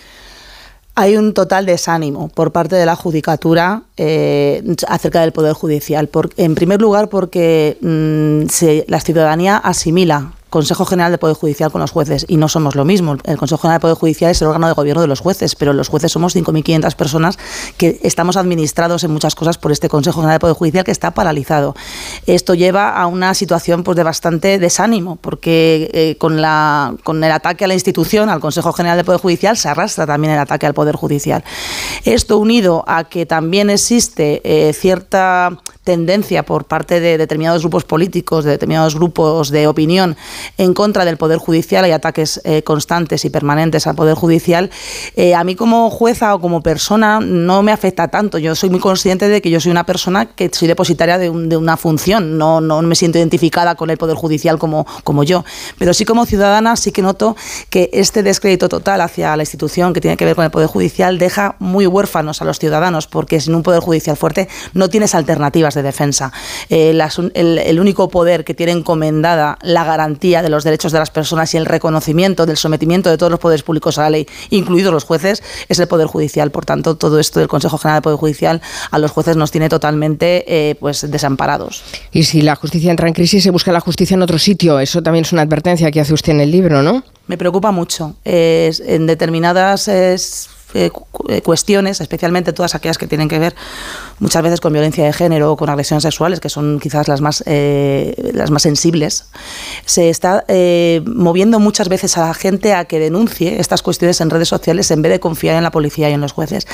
Hay un total desánimo por parte de la judicatura eh, acerca del Poder Judicial. Por- en primer lugar, porque mm, se- la ciudadanía asimila Consejo General del Poder Judicial con los jueces y no somos lo mismo. El Consejo General del Poder Judicial es el órgano de gobierno de los jueces, pero los jueces somos 5.500 personas que estamos administrados en muchas cosas por este Consejo General del Poder Judicial que está paralizado. Esto lleva a una situación pues, de bastante desánimo, porque eh, con, la, con el ataque a la institución, al Consejo General del Poder Judicial, se arrastra también el ataque al Poder Judicial. Esto unido a que también existe eh, cierta tendencia por parte de determinados grupos políticos, de determinados grupos de opinión en contra del Poder Judicial, hay ataques eh, constantes y permanentes al Poder Judicial. Eh, a mí como jueza o como persona no me afecta tanto. Yo soy muy consciente de que yo soy una persona que soy depositaria de, un- de una función, no, no me siento identificada con el Poder Judicial como, como yo. Pero sí como ciudadana sí que noto que este descrédito total hacia la institución que tiene que ver con el Poder Judicial deja muy huérfanos a los ciudadanos, porque sin un Poder Judicial fuerte no tienes alternativas de defensa. Eh, el, el único poder que tiene encomendada la garantía de los derechos de las personas y el reconocimiento del sometimiento de todos los poderes públicos a la ley, incluidos los jueces, es el Poder Judicial. Por tanto, todo esto del Consejo General del Poder Judicial a los jueces nos tiene totalmente eh, pues desamparados. Y si la justicia entra en crisis, se busca la justicia en otro sitio. Eso también es una advertencia que hace usted en el libro, ¿no? Me preocupa mucho. En determinadas es, eh, eh, cuestiones, especialmente todas aquellas que tienen que ver muchas veces con violencia de género o con agresiones sexuales, que son quizás las más, eh, las más sensibles, se está moviendo muchas veces a la gente a que denuncie estas cuestiones en redes sociales en vez de confiar en la policía y en los jueces.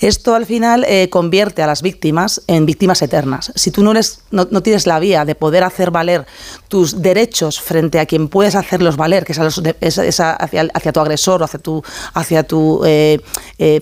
Esto al final convierte a las víctimas en víctimas eternas. Si tú no, eres, no, no tienes la vía de poder hacer valer tus derechos frente a quien puedes hacerlos valer, que es, los es- hacia, hacia tu agresor o hacia tu, hacia tu, eh,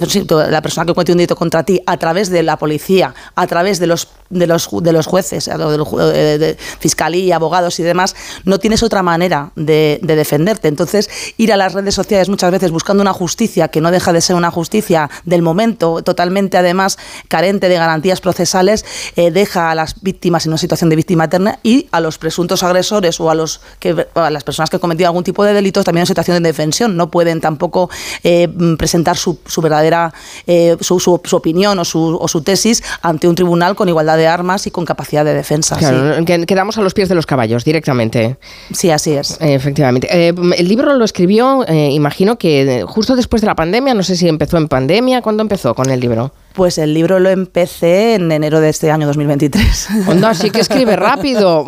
la persona que comete un delito contra ti, a través de la policía, a través de los, de los, de los jueces, lo de, eh, de fiscalía, abogados y demás, no tienes otra manera de, de defenderte. Entonces, ir a las redes sociales muchas veces buscando una justicia que no deja de ser una justicia del momento, totalmente además carente de garantías procesales, eh, deja a las víctimas en una situación de víctima eterna y a los presuntos agresores o a, los que, a las personas que han cometido algún tipo de delitos también en situación de defensión. No pueden tampoco eh, presentar su, su verdadera eh, su, su- su opinión o su, o su tesis ante un tribunal con igualdad de armas y con capacidad de defensa. Claro, quedamos a los pies de los caballos directamente. Sí, así es. efectivamente. Eh, el libro lo escribió, eh, imagino que justo después de la pandemia, no sé si empezó en pandemia, ¿cuándo empezó con el libro? Pues el libro lo empecé en enero de este año 2023. Onda, sí que escribe rápido.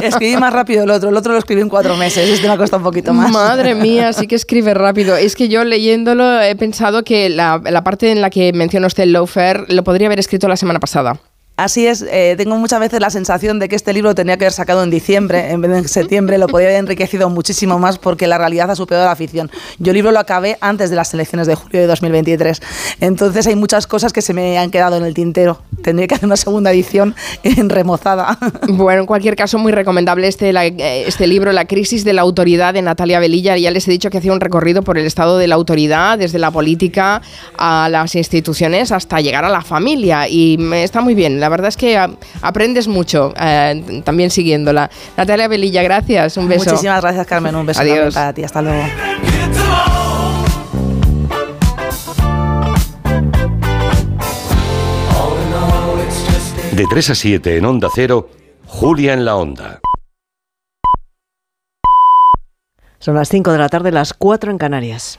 escribí más rápido el otro, el otro lo escribí en cuatro meses, este me ha costado un poquito más. Madre mía, sí que escribe rápido. Es que yo leyéndolo he pensado que la, la parte en la que menciona usted el lawfare lo podría haber escrito la semana pasada. Así es, eh, tengo muchas veces la sensación de que este libro tenía que haber sacado en diciembre en vez de en septiembre, lo podría haber enriquecido muchísimo más porque la realidad ha superado la ficción. Yo el libro lo acabé antes de las elecciones de julio de 2023, entonces hay muchas cosas que se me han quedado en el tintero. Tendría que hacer una segunda edición en remozada. Bueno, en cualquier caso, muy recomendable este, la- eh, este libro, La crisis de la autoridad de Natalia Velilla. Ya les he dicho que hacía un recorrido por el estado de la autoridad, desde la política a las instituciones hasta llegar a la familia. Y está muy bien. La verdad es que ah, aprendes mucho eh, también siguiéndola. Natalia Velilla, gracias. Un beso. Muchísimas gracias, Carmen. Un beso Adiós. para ti. Hasta luego. De 3 a 7 en Onda Cero, Julia en la Onda. Son las 5 de la tarde, las 4 en Canarias.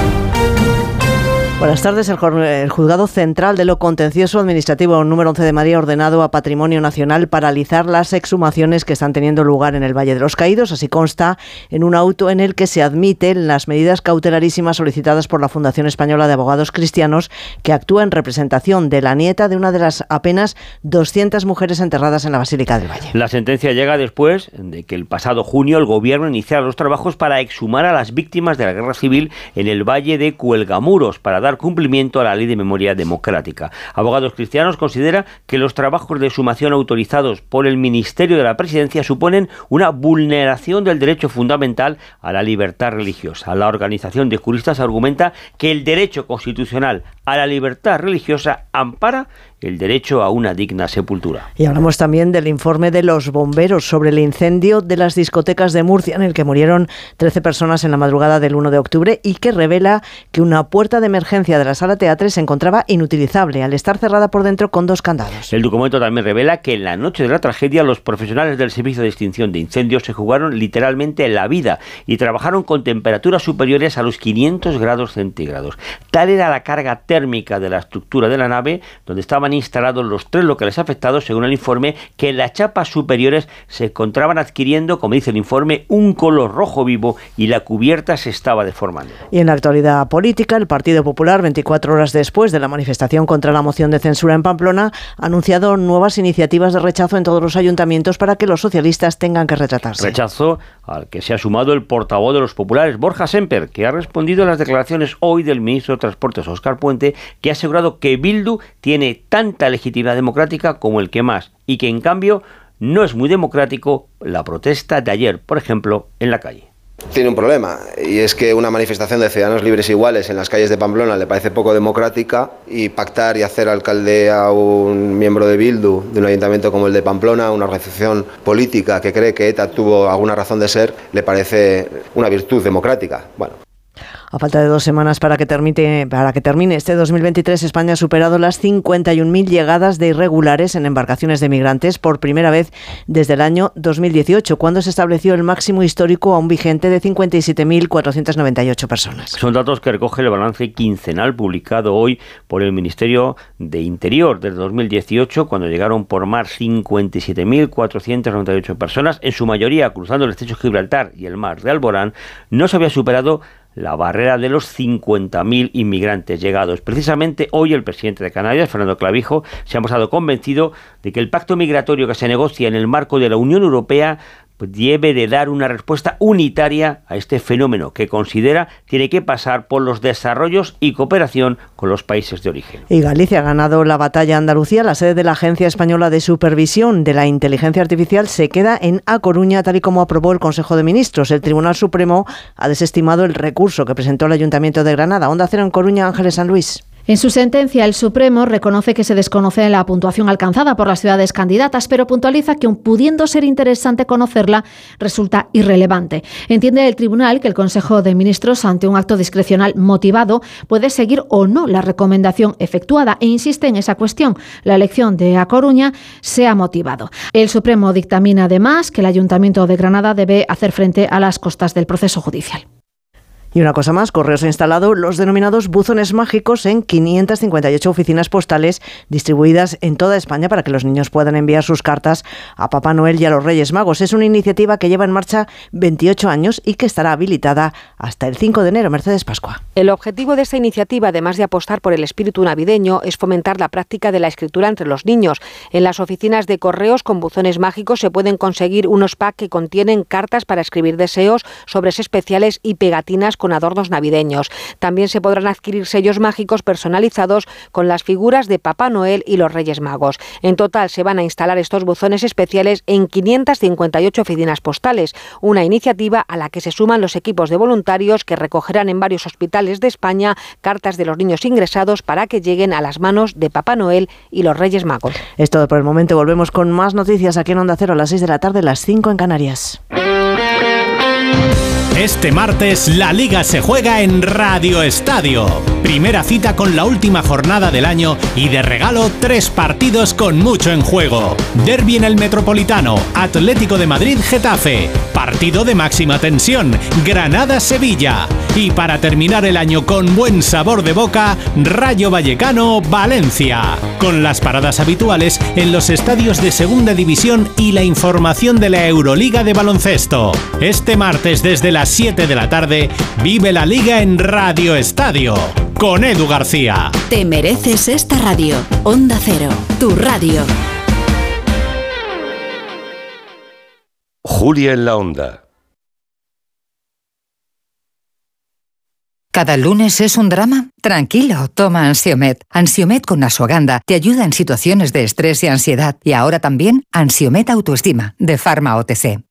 Buenas tardes. El, Juzgado Central de lo Contencioso Administrativo número 11 de Madrid ha ordenado a Patrimonio Nacional paralizar las exhumaciones que están teniendo lugar en el Valle de los Caídos. Así consta en un auto en el que se admiten las medidas cautelarísimas solicitadas por la Fundación Española de Abogados Cristianos, que actúa en representación de la nieta de una de las apenas 200 mujeres enterradas en la Basílica del Valle. La sentencia llega después de que el pasado junio el gobierno iniciara los trabajos para exhumar a las víctimas de la guerra civil en el valle de Cuelgamuros para dar cumplimiento a la ley de memoria democrática. Abogados Cristianos considera que los trabajos de exhumación autorizados por el Ministerio de la Presidencia suponen una vulneración del derecho fundamental a la libertad religiosa. La organización de juristas argumenta que el derecho constitucional a la libertad religiosa ampara el derecho a una digna sepultura. Y hablamos también del informe de los bomberos sobre el incendio de las discotecas de Murcia, en el que murieron 13 personas en la madrugada del 1 de octubre y que revela que una puerta de emergencia de la sala teatre se encontraba inutilizable al estar cerrada por dentro con dos candados. El documento también revela que en la noche de la tragedia los profesionales del Servicio de Extinción de Incendios se jugaron literalmente la vida y trabajaron con temperaturas superiores a los 500 grados centígrados. Tal era la carga térmica de la estructura de la nave donde estaban instalados los tres locales afectados, según el informe, que en las chapas superiores se encontraban adquiriendo, como dice el informe, un color rojo vivo y la cubierta se estaba deformando. Y en la actualidad política, el Partido Popular, 24 horas después de la manifestación contra la moción de censura en Pamplona, ha anunciado nuevas iniciativas de rechazo en todos los ayuntamientos para que los socialistas tengan que retratarse. Rechazo al que se ha sumado el portavoz de los populares, Borja Semper, que ha respondido a las declaraciones hoy del ministro de Transportes, Óscar Puente, que ha asegurado que Bildu tiene tanta legitimidad democrática como el que más y que en cambio no es muy democrático la protesta de ayer, por ejemplo, en la calle. Tiene un problema y es que una manifestación de ciudadanos libres iguales en las calles de Pamplona le parece poco democrática y pactar y hacer alcalde a un miembro de Bildu de un ayuntamiento como el de Pamplona, una organización política que cree que ETA tuvo alguna razón de ser, le parece una virtud democrática. Bueno, A falta de dos semanas para que, termine, para que termine este 2023, España ha superado las 51.000 llegadas de irregulares en embarcaciones de migrantes por primera vez desde el año 2018, cuando se estableció el máximo histórico aún vigente de 57.498 personas. Son datos que recoge el balance quincenal publicado hoy por el Ministerio de Interior desde 2018, cuando llegaron por mar 57.498 personas, en su mayoría cruzando el estrecho Gibraltar y el mar de Alborán, no se había superado la barrera de los 50.000 inmigrantes llegados. Precisamente hoy el presidente de Canarias, Fernando Clavijo, se ha mostrado convencido de que el pacto migratorio que se negocia en el marco de la Unión Europea debe de dar una respuesta unitaria a este fenómeno que considera tiene que pasar por los desarrollos y cooperación con los países de origen. Y Galicia ha ganado la batalla Andalucía. La sede de la Agencia Española de Supervisión de la Inteligencia Artificial se queda en A Coruña, tal y como aprobó el Consejo de Ministros. El Tribunal Supremo ha desestimado el recurso que presentó el Ayuntamiento de Granada. Onda Cero en Coruña, Ángeles San Luis. En su sentencia, el Supremo reconoce que se desconoce la puntuación alcanzada por las ciudades candidatas, pero puntualiza que, pudiendo ser interesante conocerla, resulta irrelevante. Entiende el tribunal que el Consejo de Ministros, ante un acto discrecional motivado, puede seguir o no la recomendación efectuada e insiste en esa cuestión. La elección de A Coruña se ha motivado. El Supremo dictamina además que el Ayuntamiento de Granada debe hacer frente a las costas del proceso judicial. Y una cosa más, Correos ha instalado los denominados buzones mágicos en 558 oficinas postales distribuidas en toda España para que los niños puedan enviar sus cartas a Papá Noel y a los Reyes Magos. Es una iniciativa que lleva en marcha 28 años y que estará habilitada hasta el 5 de enero. Mercedes Pascua. El objetivo de esta iniciativa, además de apostar por el espíritu navideño, es fomentar la práctica de la escritura entre los niños. En las oficinas de correos con buzones mágicos se pueden conseguir unos packs que contienen cartas para escribir deseos, sobres especiales y pegatinas con adornos navideños. También se podrán adquirir sellos mágicos personalizados con las figuras de Papá Noel y los Reyes Magos. En total se van a instalar estos buzones especiales en 558 oficinas postales, una iniciativa a la que se suman los equipos de voluntarios que recogerán en varios hospitales de España cartas de los niños ingresados para que lleguen a las manos de Papá Noel y los Reyes Magos. Es todo por el momento. Volvemos con más noticias aquí en Onda Cero a las 6 de la tarde, las 5 en Canarias. Este martes la liga se juega en Radio Estadio. Primera cita con la última jornada del año y de regalo tres partidos con mucho en juego. Derby en el Metropolitano, Atlético de Madrid Getafe, partido de máxima tensión, Granada Sevilla y para terminar el año con buen sabor de boca, Rayo Vallecano Valencia. Con las paradas habituales en los estadios de Segunda División y la información de la Euroliga de baloncesto. Este martes desde las 7 de la tarde, vive la liga en Radio Estadio con Edu García. Te mereces esta radio. Onda Cero, tu radio. Julia en la Onda. ¿Cada lunes es un drama? Tranquilo, toma Ansiomet. Ansiomet con Asuaganda te ayuda en situaciones de estrés y ansiedad. Y ahora también Ansiomet Autoestima, de Pharma OTC.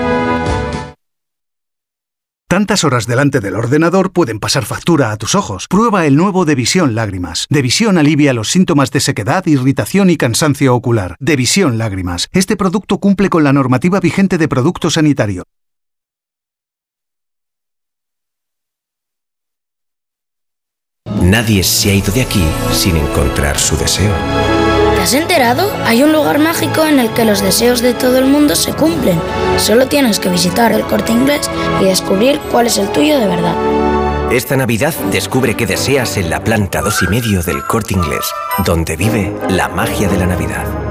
Tantas horas delante del ordenador pueden pasar factura a tus ojos. Prueba el nuevo Devisión Lágrimas. Devisión alivia los síntomas de sequedad, irritación y cansancio ocular. Devisión Lágrimas. Este producto cumple con la normativa vigente de producto sanitario. Nadie se ha ido de aquí sin encontrar su deseo. ¿Te has enterado? Hay un lugar mágico en el que los deseos de todo el mundo se cumplen. Solo tienes que visitar el corte inglés y descubrir cuál es el tuyo de verdad. Esta Navidad descubre qué deseas en la planta 2 y medio del corte inglés, donde vive la magia de la Navidad.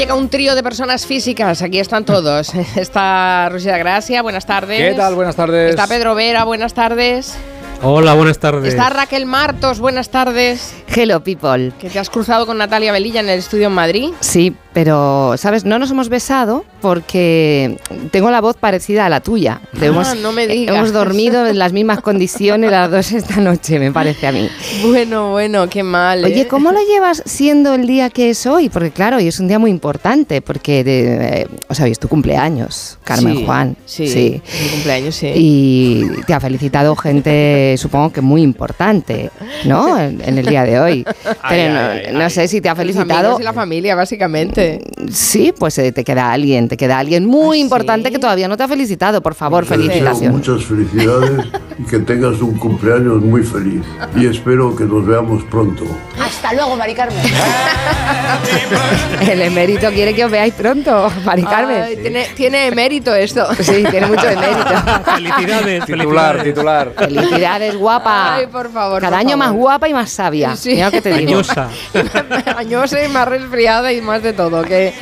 Llega un trío de personas físicas, aquí están todos. Está Rosita Gracia, buenas tardes. ¿Qué tal? Buenas tardes. Está Pedro Vera, buenas tardes. Hola, buenas tardes. Está Raquel Martos, buenas tardes. Hello, people. Que te has cruzado con Natalia Velilla en el estudio en Madrid. Sí, pero, ¿sabes? No nos hemos besado porque tengo la voz parecida a la tuya. Ah, hemos, no me digas. hemos dormido en las mismas condiciones las dos esta noche, me parece a mí. Bueno, bueno, qué mal. Oye, ¿eh? ¿cómo lo llevas siendo el día que es hoy? Porque claro, hoy es un día muy importante, porque, de- eh, o sea, hoy es tu cumpleaños, Carmen Sí, Juan. Sí, mi cumpleaños, sí. Y te ha felicitado gente, supongo que muy importante, ¿no? En, en el día de hoy. Pero Ay, no, ay, no sé si te ha Los felicitado. amigos y la familia, básicamente. Sí, pues eh, te queda alguien, te queda alguien muy importante que todavía no te ha felicitado. Por favor, felicitación. Muchas felicidades y que tengas un cumpleaños muy feliz. Y espero que nos veamos pronto. Hasta luego, Mari Carmen. El emérito quiere que os veáis pronto, Mari Carmen. Ay, tiene, tiene emérito esto. Sí, tiene mucho emérito. Felicidades, titular, titular. Felicidades, guapa. Ay, por favor. Cada por año más guapa y más sabia. Sí. Mira lo que te digo. Añosa. Añosa y más resfriada y más de todo. ¿Qué,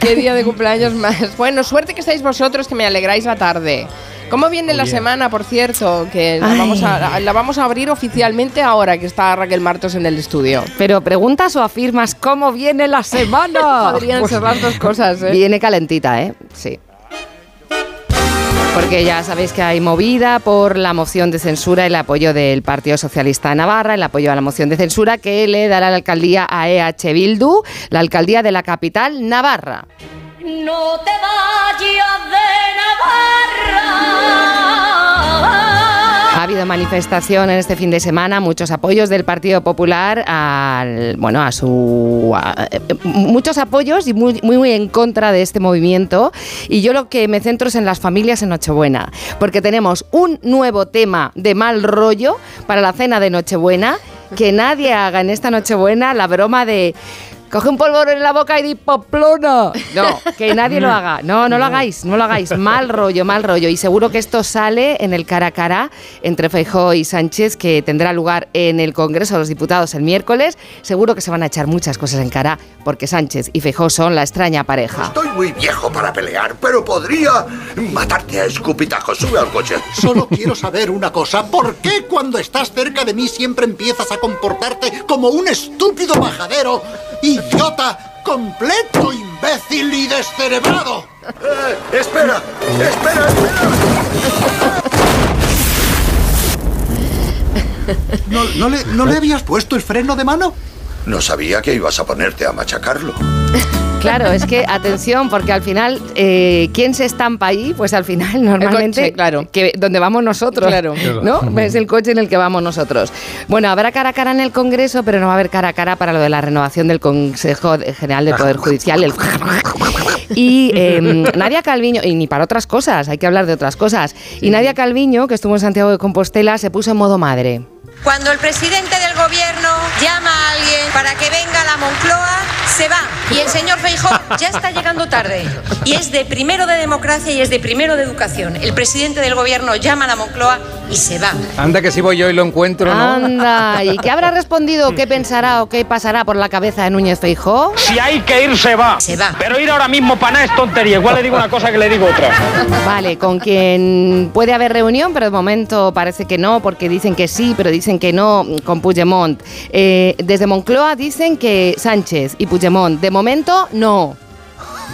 qué día de cumpleaños más. Bueno, suerte que estáis vosotros, que me alegráis la tarde. ¿Cómo viene la semana, por cierto? Que la vamos, a, la vamos a abrir oficialmente ahora que está Raquel Martos en el estudio. Pero preguntas o afirmas cómo viene la semana. Podrían ser las dos cosas, ¿eh? Viene calentita, ¿eh? Sí. Porque ya sabéis que hay movida por la moción de censura, el apoyo del Partido Socialista de Navarra, el apoyo a la moción de censura que le dará la alcaldía a EH Bildu, la alcaldía de la capital Navarra. No te vayas de Navarra. Ha habido manifestación en este fin de semana, muchos apoyos del Partido Popular al, bueno, a su eh, muchos apoyos y muy, muy muy en contra de este movimiento. Y yo lo que me centro es en las familias en Nochebuena, porque tenemos un nuevo tema de mal rollo para la cena de Nochebuena, que nadie haga en esta Nochebuena la broma de Coge un polvorón en la boca y di poplona. No, que nadie lo haga. No, no lo hagáis, no lo hagáis. Mal rollo, mal rollo. Y seguro que esto sale en el cara a cara entre Feijóo y Sánchez, que tendrá lugar en el Congreso de los Diputados el miércoles. Seguro que se van a echar muchas cosas en cara, porque Sánchez y Feijóo son la extraña pareja. Estoy muy viejo para pelear, pero podría matarte a escupitajos. Sube al coche. Solo quiero saber una cosa. ¿Por qué cuando estás cerca de mí siempre empiezas a comportarte como un estúpido majadero, idiota, completo imbécil y descerebrado? Eh, espera, espera, ¿No, no le, ¿No le habías puesto el freno de mano? No sabía que ibas a ponerte a machacarlo. Claro, es que atención, porque al final, eh, ¿quién se estampa ahí? Pues al final, normalmente, coche, claro. que donde vamos nosotros, Claro. ¿no? Es el coche en el que vamos nosotros. Bueno, habrá cara a cara en el Congreso, pero no va a haber cara a cara para lo de la renovación del Consejo General del Poder Judicial. el- Y eh, Nadia Calviño, y ni para otras cosas, hay que hablar de otras cosas. Y Nadia Calviño, que estuvo en Santiago de Compostela, se puso en modo madre. Cuando el presidente del gobierno para que venga la Moncloa, se va. Y el señor Feijóo ya está llegando tarde. Y es de primero de democracia y es de primero de educación. El presidente del gobierno llama a la Moncloa y se va. Anda que si voy yo y lo encuentro, ¿no? Anda, ¿y qué habrá respondido? ¿Qué pensará o qué pasará por la cabeza de Núñez Feijóo? Si hay que ir, se va. Se va. Pero ir ahora mismo para nada es tontería. Igual le digo una cosa que le digo otra. Vale, con quien puede haber reunión, pero de momento parece que no, porque dicen que sí, pero dicen que no con Puigdemont. Eh, desde Moncloa dicen que Sánchez y Puigdemont, de momento no.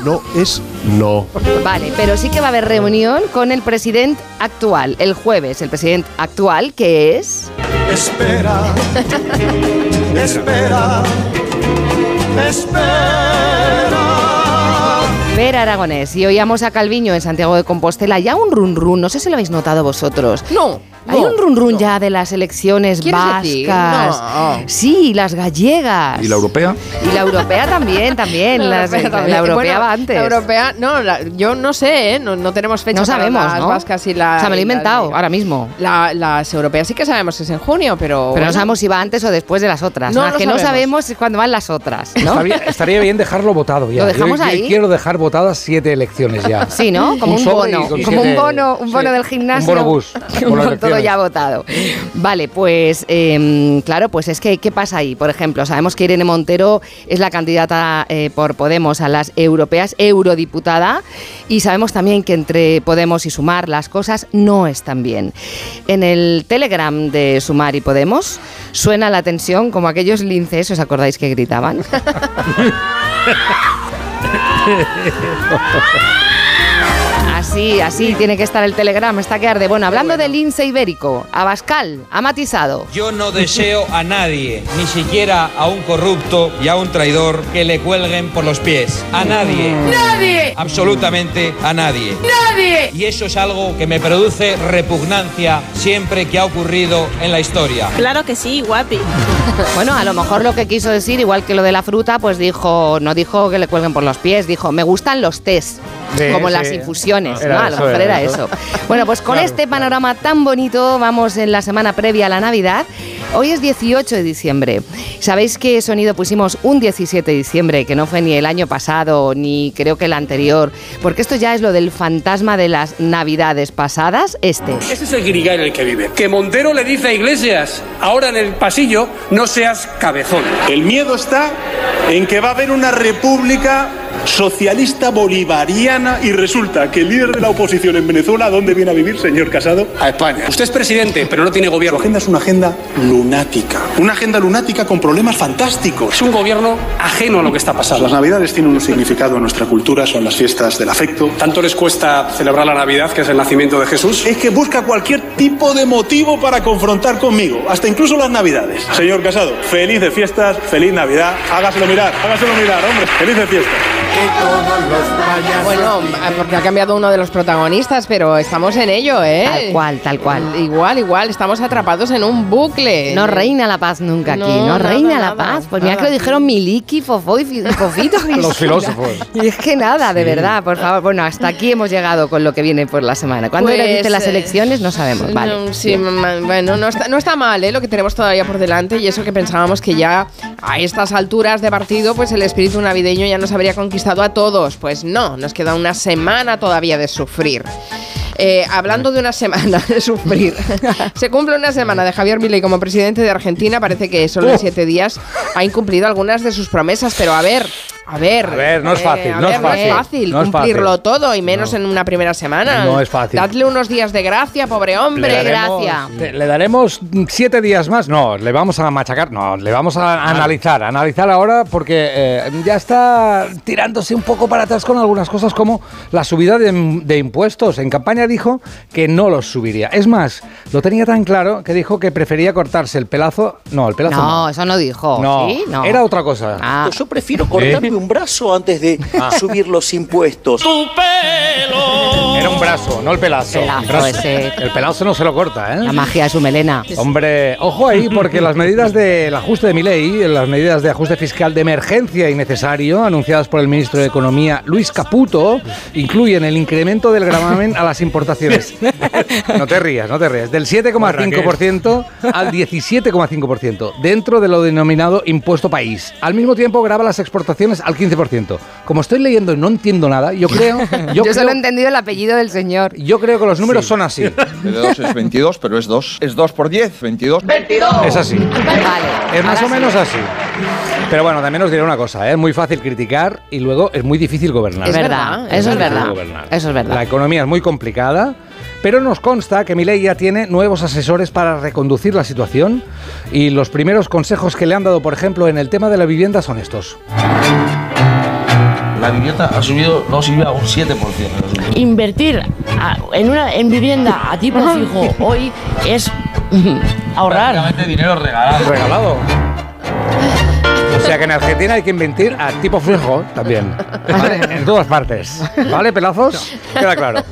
No es no. Vale, pero sí que va a haber reunión con el presidente actual, el jueves, el presidente actual, que es... Espera, espera, espera. Vera Aragonés. Y oíamos a Calviño en Santiago de Compostela. Ya un run run, no sé si lo habéis notado vosotros. No. Hay un run run ya de las elecciones ¿Quieres vascas. decir? No. Sí, las gallegas. ¿Y la europea? Y la europea también, también. La las- europea la también. europea Bueno, va antes. La europea, no, la- yo no sé, ¿eh? no, no tenemos fecha No para sabemos, las ¿no? vascas y la. O sea, me lo he y la- inventado ahora mismo. la- las europeas sí que sabemos que es en junio, pero. Pero bueno. no sabemos si va antes o después de las otras. No Las lo que no sabemos. sabemos es cuando van las otras, ¿no? Estaría, estaría bien dejarlo votado ya. ¿Lo dejamos Yo- yo ahí? quiero dejar votadas siete elecciones ya. Sí, ¿no? Como un, bono. Como un bono, un bono sí, del gimnasio. Un bono bus. con todo ya votado. Vale, pues em, claro, pues es que, ¿qué pasa ahí? Por ejemplo, sabemos que Irene Montero es la candidata eh, por Podemos a las europeas, eurodiputada, y sabemos también que entre Podemos y Sumar las cosas no están bien. En el Telegram de Sumar y Podemos suena la tensión como aquellos linces, ¿os acordáis que gritaban? ¡Ah! Así, así tiene que estar el Telegram, está que arde. Bueno, hablando del lince ibérico, Abascal ha matizado. Yo no deseo a nadie, ni siquiera a un corrupto y a un traidor, que le cuelguen por los pies. A nadie. ¡Nadie! Absolutamente a nadie. ¡Nadie! Y eso es algo que me produce repugnancia siempre que ha ocurrido en la historia. Claro que sí, guapi. Bueno, a lo mejor lo que quiso decir, igual que lo de la fruta, pues dijo, no dijo que le cuelguen por los pies, dijo, me gustan los tés, Sí, como sí. las infusiones, Era ¿no? A lo eso, mejor era era eso. eso. Bueno, pues con Claro. este panorama tan bonito, vamos en la semana previa a la Navidad. Hoy es 18 de diciembre. ¿Sabéis qué sonido pusimos un 17 de diciembre, que no fue ni el año pasado, ni creo que el anterior? Porque esto ya es lo del fantasma de las Navidades pasadas, este. Ese es el guirigay en el que vive. Que Montero le dice a Iglesias, ahora en el pasillo, no seas cabezón. El miedo está en que va a haber una república socialista bolivariana y resulta que el líder de la oposición en Venezuela, ¿a dónde viene a vivir, señor Casado? A España. Usted es presidente, pero no tiene gobierno. Su agenda es una agenda lunática. Una agenda lunática con problemas fantásticos. Es un gobierno ajeno a lo que está pasando. Las navidades tienen un significado en nuestra cultura, son las fiestas del afecto. ¿Tanto les cuesta celebrar la Navidad, que es el nacimiento de Jesús? Es que busca cualquier tipo de motivo para confrontar conmigo, hasta incluso las navidades. Señor Casado, feliz de fiestas, feliz Navidad. Hágaselo mirar, hágaselo mirar, hombre. Feliz de fiestas. Bueno, porque ha cambiado uno de los protagonistas, pero estamos en ello, ¿eh? Tal cual, tal cual. Igual, igual, estamos atrapados en un bucle. No reina la paz nunca aquí, No, no, nada, reina la nada, paz. Pues mira nada. que lo dijeron Miliki, Fofó y Fi- y Fofito. Los filósofos. Y es que nada, de Sí. verdad, por favor. Bueno, hasta aquí hemos llegado con lo que viene por la semana. ¿Cuándo Pues, era las eh, elecciones? No sabemos, vale. No, sí, bueno, no está, no está mal ¿eh? lo que tenemos todavía por delante y eso que pensábamos que ya a estas alturas de partido pues el espíritu navideño ya nos habría conquistado a todos. Pues no, nos queda una semana todavía de sufrir. Eh, hablando de una semana de sufrir, se cumple una semana de Javier Milei como presidente de Argentina. Parece que solo en siete días ha incumplido algunas de sus promesas, pero a ver, a ver. A ver, no es eh, fácil, no ver, es fácil, no es cumplirlo fácil. todo y menos en una primera semana. No es fácil. Dadle unos días de gracia, pobre hombre. Gracia. ¿Le daremos siete días más? No, le vamos a machacar. No, le vamos a analizar. Analizar ahora porque eh, ya está tirándose un poco para atrás con algunas cosas como la subida de, de impuestos. En campaña dijo que no los subiría. Es más, lo tenía tan claro que dijo que prefería cortarse el pelazo. No, el pelazo no. No, eso no dijo. No, ¿Sí? No. era otra cosa. Ah. Yo prefiero cortarme Un brazo antes de subir los impuestos. Era un brazo, no el pelazo. Pelazo El brazo- ese. El pelazo no se lo corta, ¿eh? La magia de su melena. Hombre, ojo ahí, porque las medidas del ajuste de mi ley, las medidas de ajuste fiscal de emergencia y necesario, anunciadas por el ministro de Economía, Luis Caputo, incluyen el incremento del gravamen a las importaciones. No te rías, no te rías. Del 7,5% al 17,5%, dentro de lo denominado impuesto país. Al mismo tiempo, graba las exportaciones al 15%. Como estoy leyendo y no entiendo nada, yo creo... Yo, Yo, solo he entendido el apellido del señor. yo creo que los números son así. De 2 es 22, pero es 2. Es 2 por 10, 22. Es así. Vale. Es más ahora o sí. menos así. Pero bueno, también os diré una cosa, ¿eh? es muy fácil criticar y luego es muy difícil gobernar. Es verdad, eso es verdad. gobernar. Eso es verdad. La economía es muy complicada, pero nos consta que Milei ya tiene nuevos asesores para reconducir la situación y los primeros consejos que le han dado, por ejemplo, en el tema de la vivienda son estos. La vivienda ha subido, no subió a un 7%. Invertir a- en una en vivienda a tipo fijo hoy es ahorrar. Prácticamente dinero regalado. Regalado. Sea que en Argentina hay que invertir a tipo fijo también. ¿vale? En todas partes. ¿Vale, pelazos? Queda claro.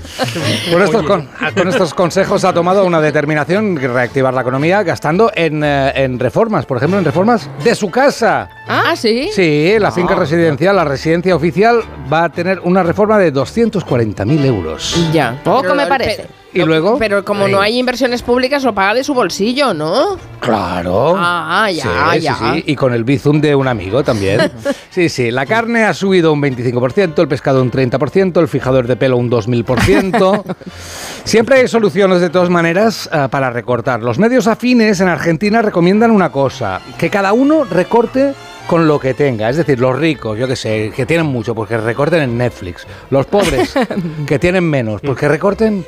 Con estos, con, con estos consejos ha tomado una determinación de reactivar la economía gastando en, eh, en reformas. Por ejemplo, en reformas de su casa. Ah, sí. Sí, la finca residencial, la residencia oficial, va a tener una reforma de 240.000 euros. Ya. Poco me parece. ¿Y luego? Pero como no hay inversiones públicas, lo paga de su bolsillo, ¿no? Claro. Ah, ya, Sí, ya. sí. Y con el bizum de un amigo también. Sí, sí. La carne ha subido un 25%, el pescado un 30%, el fijador de pelo un 2000%. Siempre hay soluciones de todas maneras eh, para recortar. Los medios afines en Argentina recomiendan una cosa, que cada uno recorte con lo que tenga, es decir, los ricos, yo que sé, que tienen mucho, pues que recorten en Netflix. Los pobres, que tienen menos, pues que recorten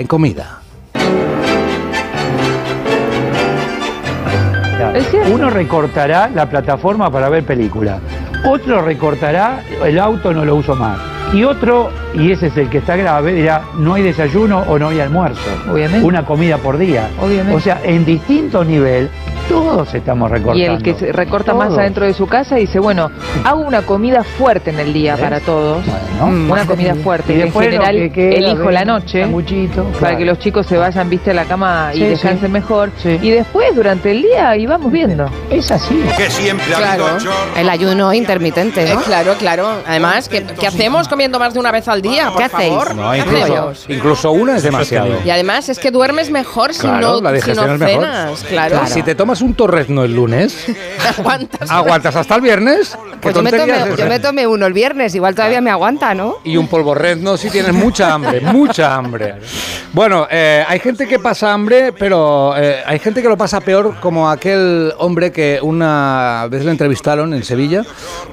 en comida. Uno recortará la plataforma para ver película. Otro recortará el auto, no lo uso más. Y otro, y ese es el que está grave, dirá, no hay desayuno o no hay almuerzo. Obviamente. Una comida por día. Obviamente. O sea, en distinto nivel, todos estamos recortando. Y el que se recorta más adentro de su casa dice, bueno, hago una comida fuerte en el día ¿Ves? para todos. Bueno. Mm, una comida fuerte. Y en general que queda, elijo ven, la noche sanguchito, para claro. que los chicos se vayan, viste, a la cama y Sí, descansen sí. mejor. Y después, durante el día, y vamos viendo. Es así. Que siempre ha Claro. El ayuno intermitente, Eh, claro, claro. Además, ¿qué, qué hacemos comiendo más de una vez al día? Por ¿Qué hacéis? favor? No, ¿Qué incluso, incluso una es demasiado. Y además es que duermes mejor si Claro, no, la si digestión no es mejor. cenas. Claro. Si te tomas un torrezno el lunes, Aguantas. aguantas hasta el viernes. ¿Qué Pues yo tomé, me tomé uno el viernes, igual todavía me aguanta, ¿no? Y un polvorrezno si tienes mucha hambre, mucha hambre. Bueno, eh, hay gente que pasa hambre, pero eh, hay gente que lo pasa peor, como aquel hombre que una vez le entrevistaron en Sevilla,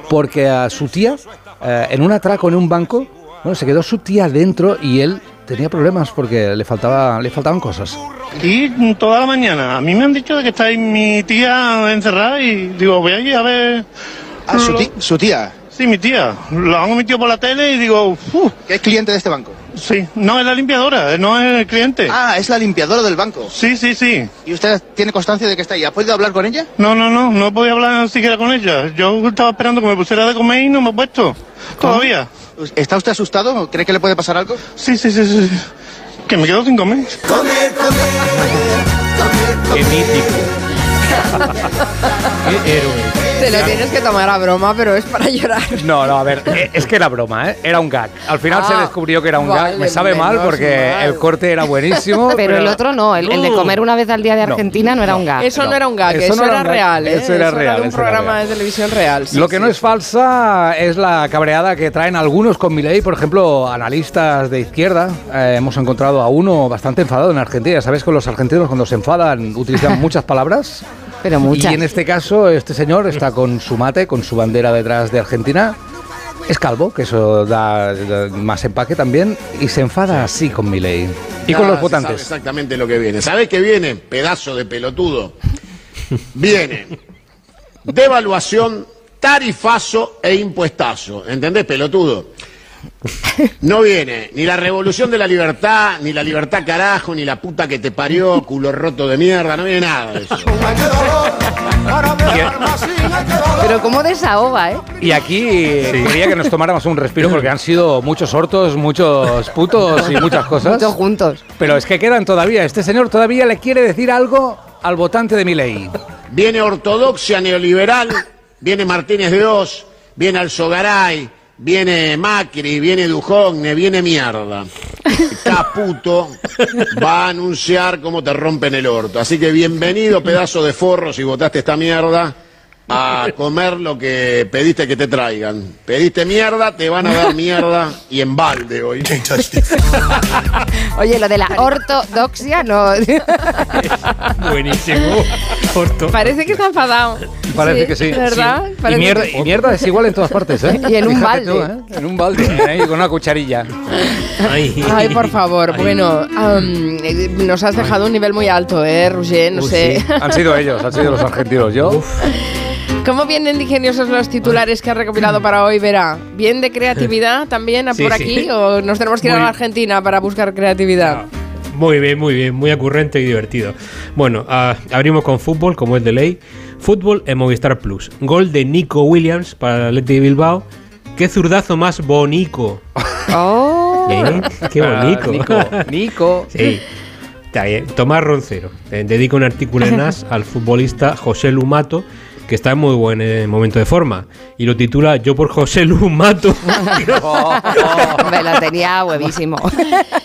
porque a su tía eh, en un atraco en un banco. Bueno, se quedó su tía dentro y él tenía problemas porque le, faltaba, le faltaban cosas. Y toda la mañana. A mí me han dicho de que está ahí mi tía encerrada y digo, voy allí a ver. Ah, su, tía. Sí, mi tía. Lo han metido por la tele y digo, "Uf". ¿Que es cliente de este banco? Sí, no es la limpiadora, no es el cliente. Ah, es la limpiadora del banco. Sí, sí, sí. ¿Y usted tiene constancia de que está ahí? ¿Ha podido hablar con ella? No, no, no, no podía hablar siquiera con ella. Yo estaba esperando que me pusiera de comer y no me he puesto. Todavía. ¿Está usted asustado? ¿Cree que le puede pasar algo? Sí, sí, sí, sí. Que me quedo sin comer. Qué mítico. Qué héroe. Te lo tienes que tomar a broma, pero es para llorar. No, no, a ver, eh, es que era broma, ¿eh? Era un gag. Al final se Ah, descubrió que era un vale, gag. Me sabe mal porque mal. el corte era buenísimo. Pero, el otro no, el, el de comer una vez al día de. Argentina no, era un gag. Eso no, era un gag, eso eso, no era era real. ¿eh? eso era real, de un eso era programa real. de televisión real. sí, Lo que sí. no es falsa es la cabreada que traen algunos con Milei, por ejemplo, analistas de izquierda. Eh, hemos encontrado a uno bastante enfadado en Argentina. ¿Sabes que los argentinos cuando se enfadan utilizan muchas palabras? Pero muchas. Y en este caso, este señor está con su mate, con su bandera detrás de Argentina. Es calvo, que eso da, da más empaque también, y se enfada así con Milei. Y con los votantes. sabe exactamente lo que viene. ¿Sabés qué viene? Pedazo de pelotudo. Viene devaluación, tarifazo e impuestazo. ¿Entendés, pelotudo? No viene ni la revolución de la libertad, ni la libertad carajo, ni la puta que te parió, culo roto de mierda, no viene nada de eso. Pero cómo desahoga, ¿eh? Y aquí quería que nos tomáramos un respiro porque han sido muchos hortos, muchos putos y muchas cosas. Muchos juntos. Pero es que quedan todavía. Este señor todavía le quiere decir algo al votante de Milei. Viene ortodoxia neoliberal, viene Martínez de Oz, viene Alzogaray, viene Macri, viene Dujogne, viene mierda. Caputo va a anunciar cómo te rompen el orto. Así que bienvenido, pedazo de forro, si votaste esta mierda, a comer lo que pediste que te traigan. Pediste mierda, te van a dar mierda y en balde hoy. Oye, lo de la ortodoxia no. Buenísimo. Orto. Parece que está enfadado. Parece que sí. ¿Verdad? Sí. Y mierda, que- y mierda es igual en todas partes, ¿eh? Y en un Fíjate balde. tú, ¿eh? En un balde, con una cucharilla. Ay, Ay, por favor. Bueno, nos has dejado un nivel muy alto, ¿eh, Roger? No Uy, sé. sí. Han sido ellos, han sido los argentinos. Yo. ¿Cómo vienen ingeniosos los titulares que has recopilado para hoy, Verá? ¿Bien de creatividad también Sí, por sí. aquí? ¿O nos tenemos que ir a la Argentina para buscar creatividad? Muy bien, muy bien, muy ocurrente y divertido. Bueno, ah, abrimos con fútbol, como es de ley. Fútbol en Movistar Plus. Gol de Nico Williams para el Athletic de Bilbao. Qué zurdazo más bonico. Oh. ¿Eh? Qué Ah, bonito. Nico, Nico. Sí. Está bien. Tomás Roncero eh, dedica un artículo en AS al futbolista José Lumato, que está en muy buen eh, momento de forma. Y lo titula Yo por José Lumato. Me lo tenía huevísimo.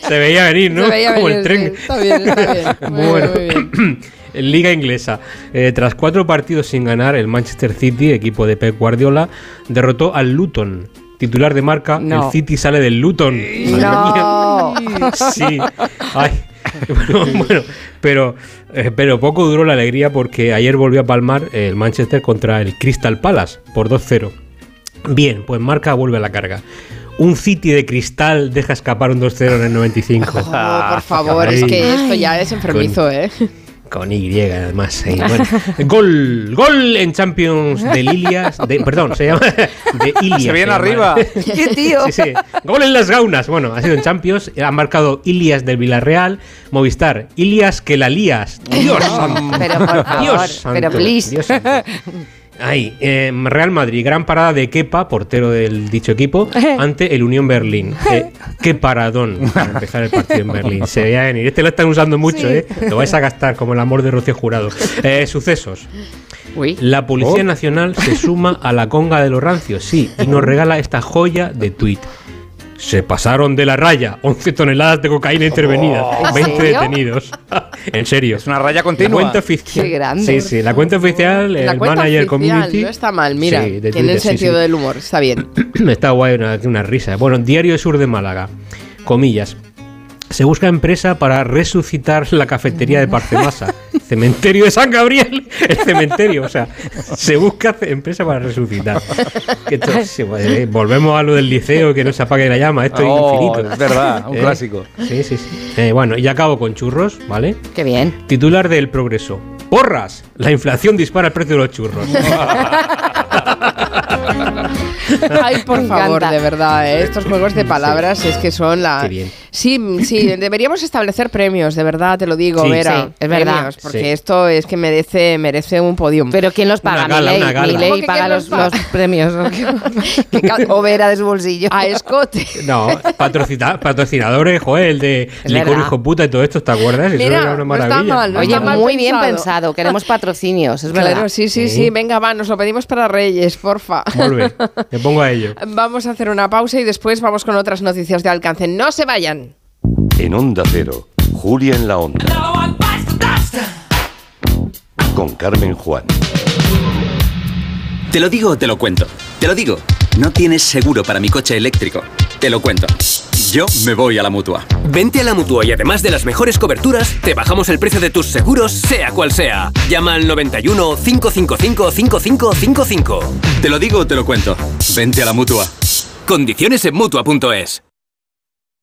Se veía venir, ¿no? Se veía Como venir, el tren. sí. Está bien, está bien. Muy bueno. bien, muy En Liga Inglesa, eh, tras cuatro partidos sin ganar, el Manchester City, equipo de Pep Guardiola, derrotó al Luton. Titular de marca, No. el City sale del Luton. No. Sí. Ay. Bueno, bueno, pero, eh, pero poco duró la alegría porque ayer volvió a palmar el Manchester contra el Crystal Palace por 2-0. Bien, pues marca vuelve a la carga. Un City de cristal deja escapar un 2-0 en el 95. Oh, por favor, es que esto ya es enfermizo, ¿eh? Con Y, además. bueno. Gol, gol en Champions de Lilias. De, perdón, se llama. De Ilias. Se viene arriba. ¡Qué tío! Sí, sí. Gol en las gaunas. Bueno, ha sido en Champions. Ha marcado Ilias del Villarreal. Movistar. Ilias que la lías. Dios santo. Pero por favor, Dios santo, pero please. Dios santo. Ahí, eh, Real Madrid, gran parada de Kepa, portero del dicho equipo, ante el Unión Berlín. Eh, qué paradón para empezar el partido en Berlín. Se veía venir. Este lo están usando mucho, Sí. ¿eh? Lo vais a gastar como el amor de Rocío Jurado. Eh, sucesos. La Policía Oh. Nacional se suma a la conga de los rancios, sí, y nos regala esta joya de tuit. Se pasaron de la raya, 11 toneladas de cocaína intervenida, Oh. ¿En 20 serio? detenidos. en serio. Es una raya continua. La cuenta oficial. Qué grande. Sí, sí, la cuenta oficial, La el cuenta manager oficial, community. no está mal, mira. Sí, de tiene Twitter, sí, sentido sí. del humor, está bien. Está guay, una, una risa. Bueno, Diario Sur de Málaga, comillas. Se busca empresa para resucitar la cafetería de Parcemasa. cementerio de San Gabriel, el cementerio, o sea, se busca empresa para resucitar. Eh, volvemos a lo del liceo, que no se apague la llama, esto Oh, es infinito. es verdad, un Eh, clásico. Sí, sí, sí. Eh, bueno, y acabo con churros, ¿vale? Qué bien. Titular del Progreso. Porras, la inflación dispara el precio de los churros. Ay, por Me favor, encanta. de verdad, ¿eh? estos juegos de palabras es que son la... Qué bien. Sí, sí, deberíamos establecer premios, de verdad, te lo digo, Sí. Vera. Sí, es verdad. Premios, porque Sí. esto es que merece, merece un podium. Pero ¿quién los paga? Una gala, una gala. Milei ¿Cómo que paga los, los premios. o Vera de su bolsillo. A escote. No, patrocina- patrocinadores, joder, el de licor hijo puta y todo esto, ¿te acuerdas? Eso Mira, era una no está maravilla. mal, no Oye, está mal muy bien pensado. Queremos patrocinios, es verdad. Claro, sí, sí, Sí. sí. Venga, va, nos lo pedimos para Reyes, porfa. Vuelve, me pongo a ello. Vamos a hacer una pausa y después vamos con otras noticias de alcance. No se vayan. En Onda Cero, Julia en la Onda. Con Carmen Juan. Te lo digo o te lo cuento. Te lo digo. No tienes seguro para mi coche eléctrico. Te lo cuento. Yo me voy a la mutua. Vente a la mutua y además de las mejores coberturas, te bajamos el precio de tus seguros, sea cual sea. Llama al 91 555 5555. Te lo digo o te lo cuento. Vente a la mutua. Condiciones en mutua.es.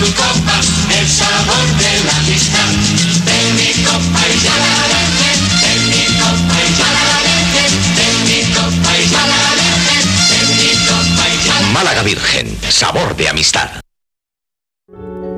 Tu copa el sabor de la amistad. De mi copa y ya la dejen, de mi copa y ya la dejen, de mi copa y ya la dejen, de mi copa y ya la Málaga Virgen, sabor de amistad.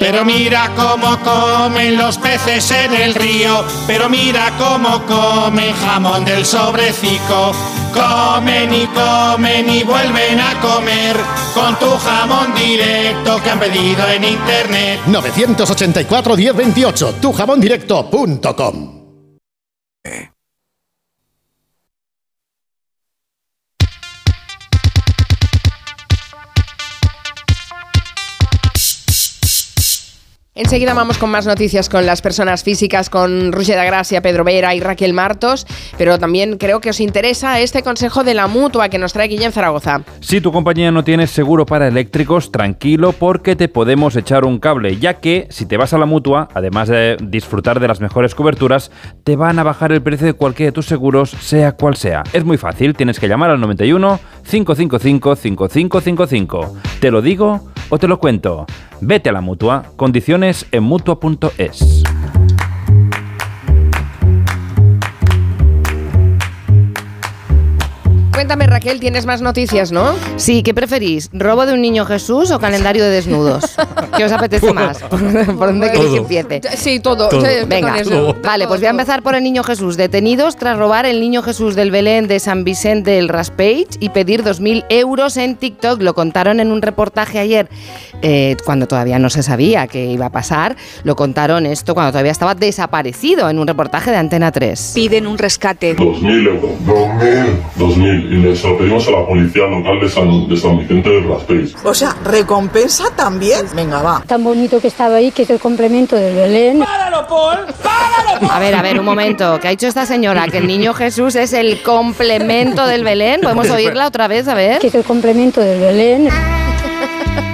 Pero mira cómo comen los peces en el río, pero mira cómo comen jamón del sobrecico. Comen y comen y vuelven a comer con tu jamón directo que han pedido en internet. 984 1028, tujamondirecto.com. Enseguida vamos con más noticias con las personas físicas, con Rusia de Gracia, Pedro Vera y Raquel Martos, pero también creo que os interesa este consejo de la mutua que nos trae Guillén Zaragoza. Si tu compañía no tiene seguro para eléctricos, tranquilo porque te podemos echar un cable, ya que si te vas a la mutua, además de disfrutar de las mejores coberturas, te van a bajar el precio de cualquiera de tus seguros, sea cual sea. Es muy fácil, tienes que llamar al 91 555 5555. ¿Te lo digo o te lo cuento? Vete a la mutua, condiciones en mutua.es. Cuéntame Raquel, tienes más noticias, ¿no? Sí, ¿qué preferís? ¿Robo de un niño Jesús o calendario de desnudos? ¿Qué os apetece más? ¿Por dónde queréis que empiece? Sí, todo. Todo. Sí, Venga, eso. vale, pues voy a empezar por el niño Jesús. Detenidos tras robar el niño Jesús del Belén de San Vicente del Raspage y pedir 2.000 euros en TikTok. Lo contaron en un reportaje ayer, eh, cuando todavía no se sabía qué iba a pasar. Lo contaron esto cuando todavía estaba desaparecido en un reportaje de Antena 3. Piden un rescate. 2.000 euros. 2.000. 2.000. Y le se lo pedimos a la policía local de San, de San Vicente del Raspeix. O sea, recompensa también. Venga, va. Tan bonito que estaba ahí, que es el complemento del Belén. A ver, a ver, un momento. ¿Qué ha dicho esta señora? Que el niño Jesús es el complemento del Belén. ¿Podemos oírla otra vez? A ver. Que es el complemento del Belén.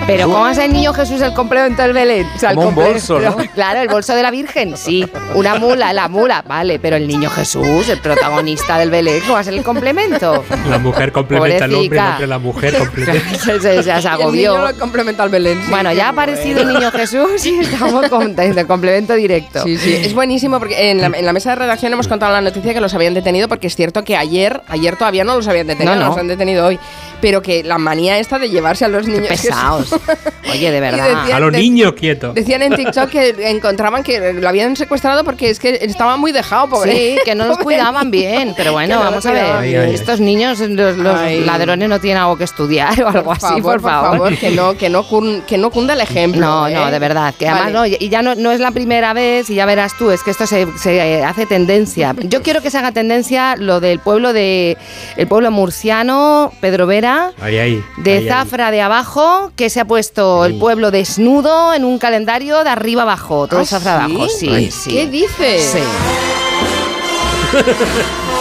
Pero ¿cómo es el niño Jesús el complemento del Belén? O sea, el Como un complemento- bolso, ¿no? Claro, el bolso de la Virgen, sí. Una mula, la mula, vale. Pero el niño Jesús, el protagonista del Belén, ¿cómo va a ser el complemento? La mujer complementa al hombre, el hombre la mujer complementa. se, se- se el agobió. niño lo complementa al Belén. sí, Bueno, ya ha aparecido el niño Jesús y estamos con de complemento directo. Sí, sí, es buenísimo porque en la, en la mesa de redacción hemos contado la noticia que los habían detenido porque es cierto que ayer, ayer todavía no los habían detenido, No, no. los han detenido hoy, pero que la manía esta de llevarse a los niños pesados. Oye, de verdad. decían- A los niños quietos. Decían en TikTok que encontraban que lo habían secuestrado porque es que estaba muy dejado, pobre. Sí, que no los cuidaban bien, pero bueno, no vamos a ver. Estos niños, los, ladrones no tienen algo que estudiar o algo así, por por favor. favor, que no, que no, cun- que no cunda el ejemplo. No, ¿eh? no, de verdad. Que además no, y ya no, no es la primera vez, y ya verás tú, es que esto se, se hace tendencia. Yo quiero que se haga tendencia lo del pueblo de el pueblo murciano, Pedro Vera. Ahí, ahí. De ahí, ahí. Zafra de abajo, que se ha puesto el pueblo desnudo en un calendario de arriba abajo, todo ¿Ah, Zafra sí? abajo, sí. ¿Qué dices? Sí.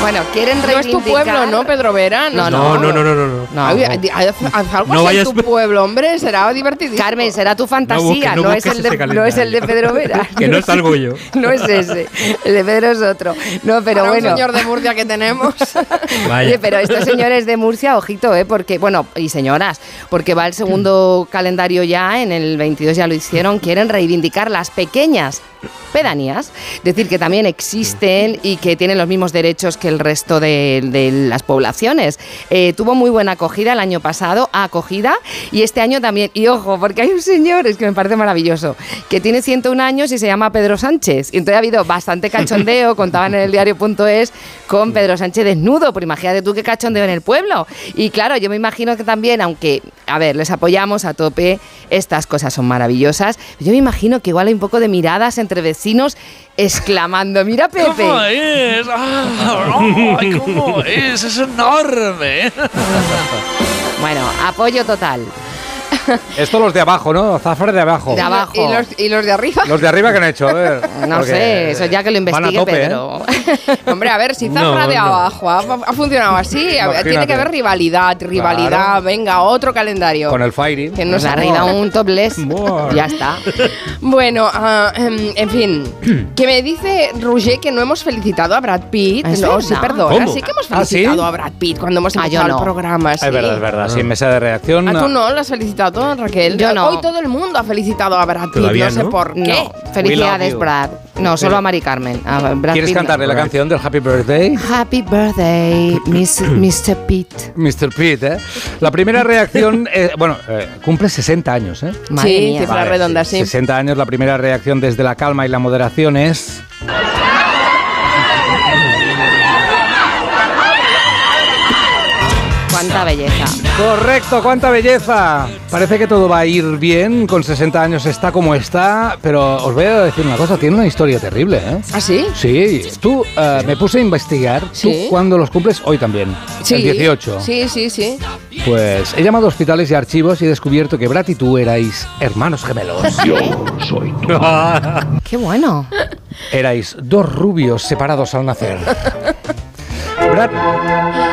bueno, quieren No es tu reivindicar... pueblo, ¿no, Pedro Vera? No, No, no, no, no, no. no. Haz, haz algo No vayas- en tu pueblo, hombre, será divertidísimo. Carmen, será tu fantasía, No no, busques- no es el de, no es el de. Pedro Vera. Que no salgo yo. No es ese, el de Pedro es otro. No, pero Para bueno. un señor de Murcia que tenemos. Vaya. Pero estos señores de Murcia, ojito, ¿eh? Porque, bueno, y señoras, porque va el segundo calendario ya, en el 22 ya lo hicieron, quieren reivindicar las pequeñas pedanías, decir que también existen y que tienen los mismos derechos que el resto de, de las poblaciones. Eh, tuvo muy buena acogida el año pasado, acogida, y este año también. Y ojo, porque hay un señor, es que me parece maravilloso, que tiene 101 años y se llama Pedro Sánchez. Y entonces ha habido bastante cachondeo, contaban en el diario.es, con Pedro Sánchez desnudo, pero imagínate tú qué cachondeo en el pueblo. Y claro, yo me imagino que también, aunque, a ver, les apoyamos a tope, estas cosas son maravillosas, yo me imagino que igual hay un poco de miradas entre vecinos exclamando, mira Pepe. ¿Cómo es? ¡Ah! ¡Ay, cómo es! ¡Es enorme! Bueno, apoyo total. Esto los de abajo, ¿no? Zafra de abajo. De abajo. ¿Y los, y los de arriba? Los de arriba que han hecho, a ver. No porque sé, eso ya que lo van a investigue tope, ¿eh? Pedro. Hombre, a ver, si Zafra No, de no. abajo ha, ha funcionado así, tiene que haber rivalidad, rivalidad, Claro. venga, otro calendario. Con el Fairy. Que no Nos arriba un topless. Ya está. Bueno, ah, em, en fin, que me dice Roger que no hemos felicitado a Brad Pitt. ¿Es no, sí, perdona, ¿Cómo? sí que hemos ¿Ah, sí? felicitado a Brad Pitt cuando hemos Ah, yo empezado no. el programa. Sí. Es verdad, es verdad. Sí, en mesa de reacción. ¿A tú no lo has felicitado, Raquel? Yo no. Hoy todo el mundo ha felicitado a Brad Pitt, Todavía no sé no. por qué. No, felicidades. Brad. No, solo a Mari Carmen. A Brad ¿Quieres Pitt no. cantarle la canción del Happy Birthday? Happy birthday, Miss- Mr. Pitt. Mr. Pitt, ¿eh? La primera reacción, eh, bueno, eh, cumple 60 años, ¿eh? Madre sí, mía. cifra Vale, redonda, sí. 60 años, la primera reacción desde la calma y la moderación es... Cuánta belleza. Correcto, cuánta belleza. Parece que todo va a ir bien, con 60 años está como está, pero os voy a decir una cosa, tiene una historia terrible, ¿eh? ¿Ah, sí? Sí, tú eh, me puse a investigar, Sí. tú cuando los cumples hoy también, Sí. el 18. Sí, sí, sí. Pues he llamado a hospitales y archivos y he descubierto que Brad y tú erais hermanos gemelos. soy tú. Qué bueno. Erais dos rubios separados al nacer. Brad,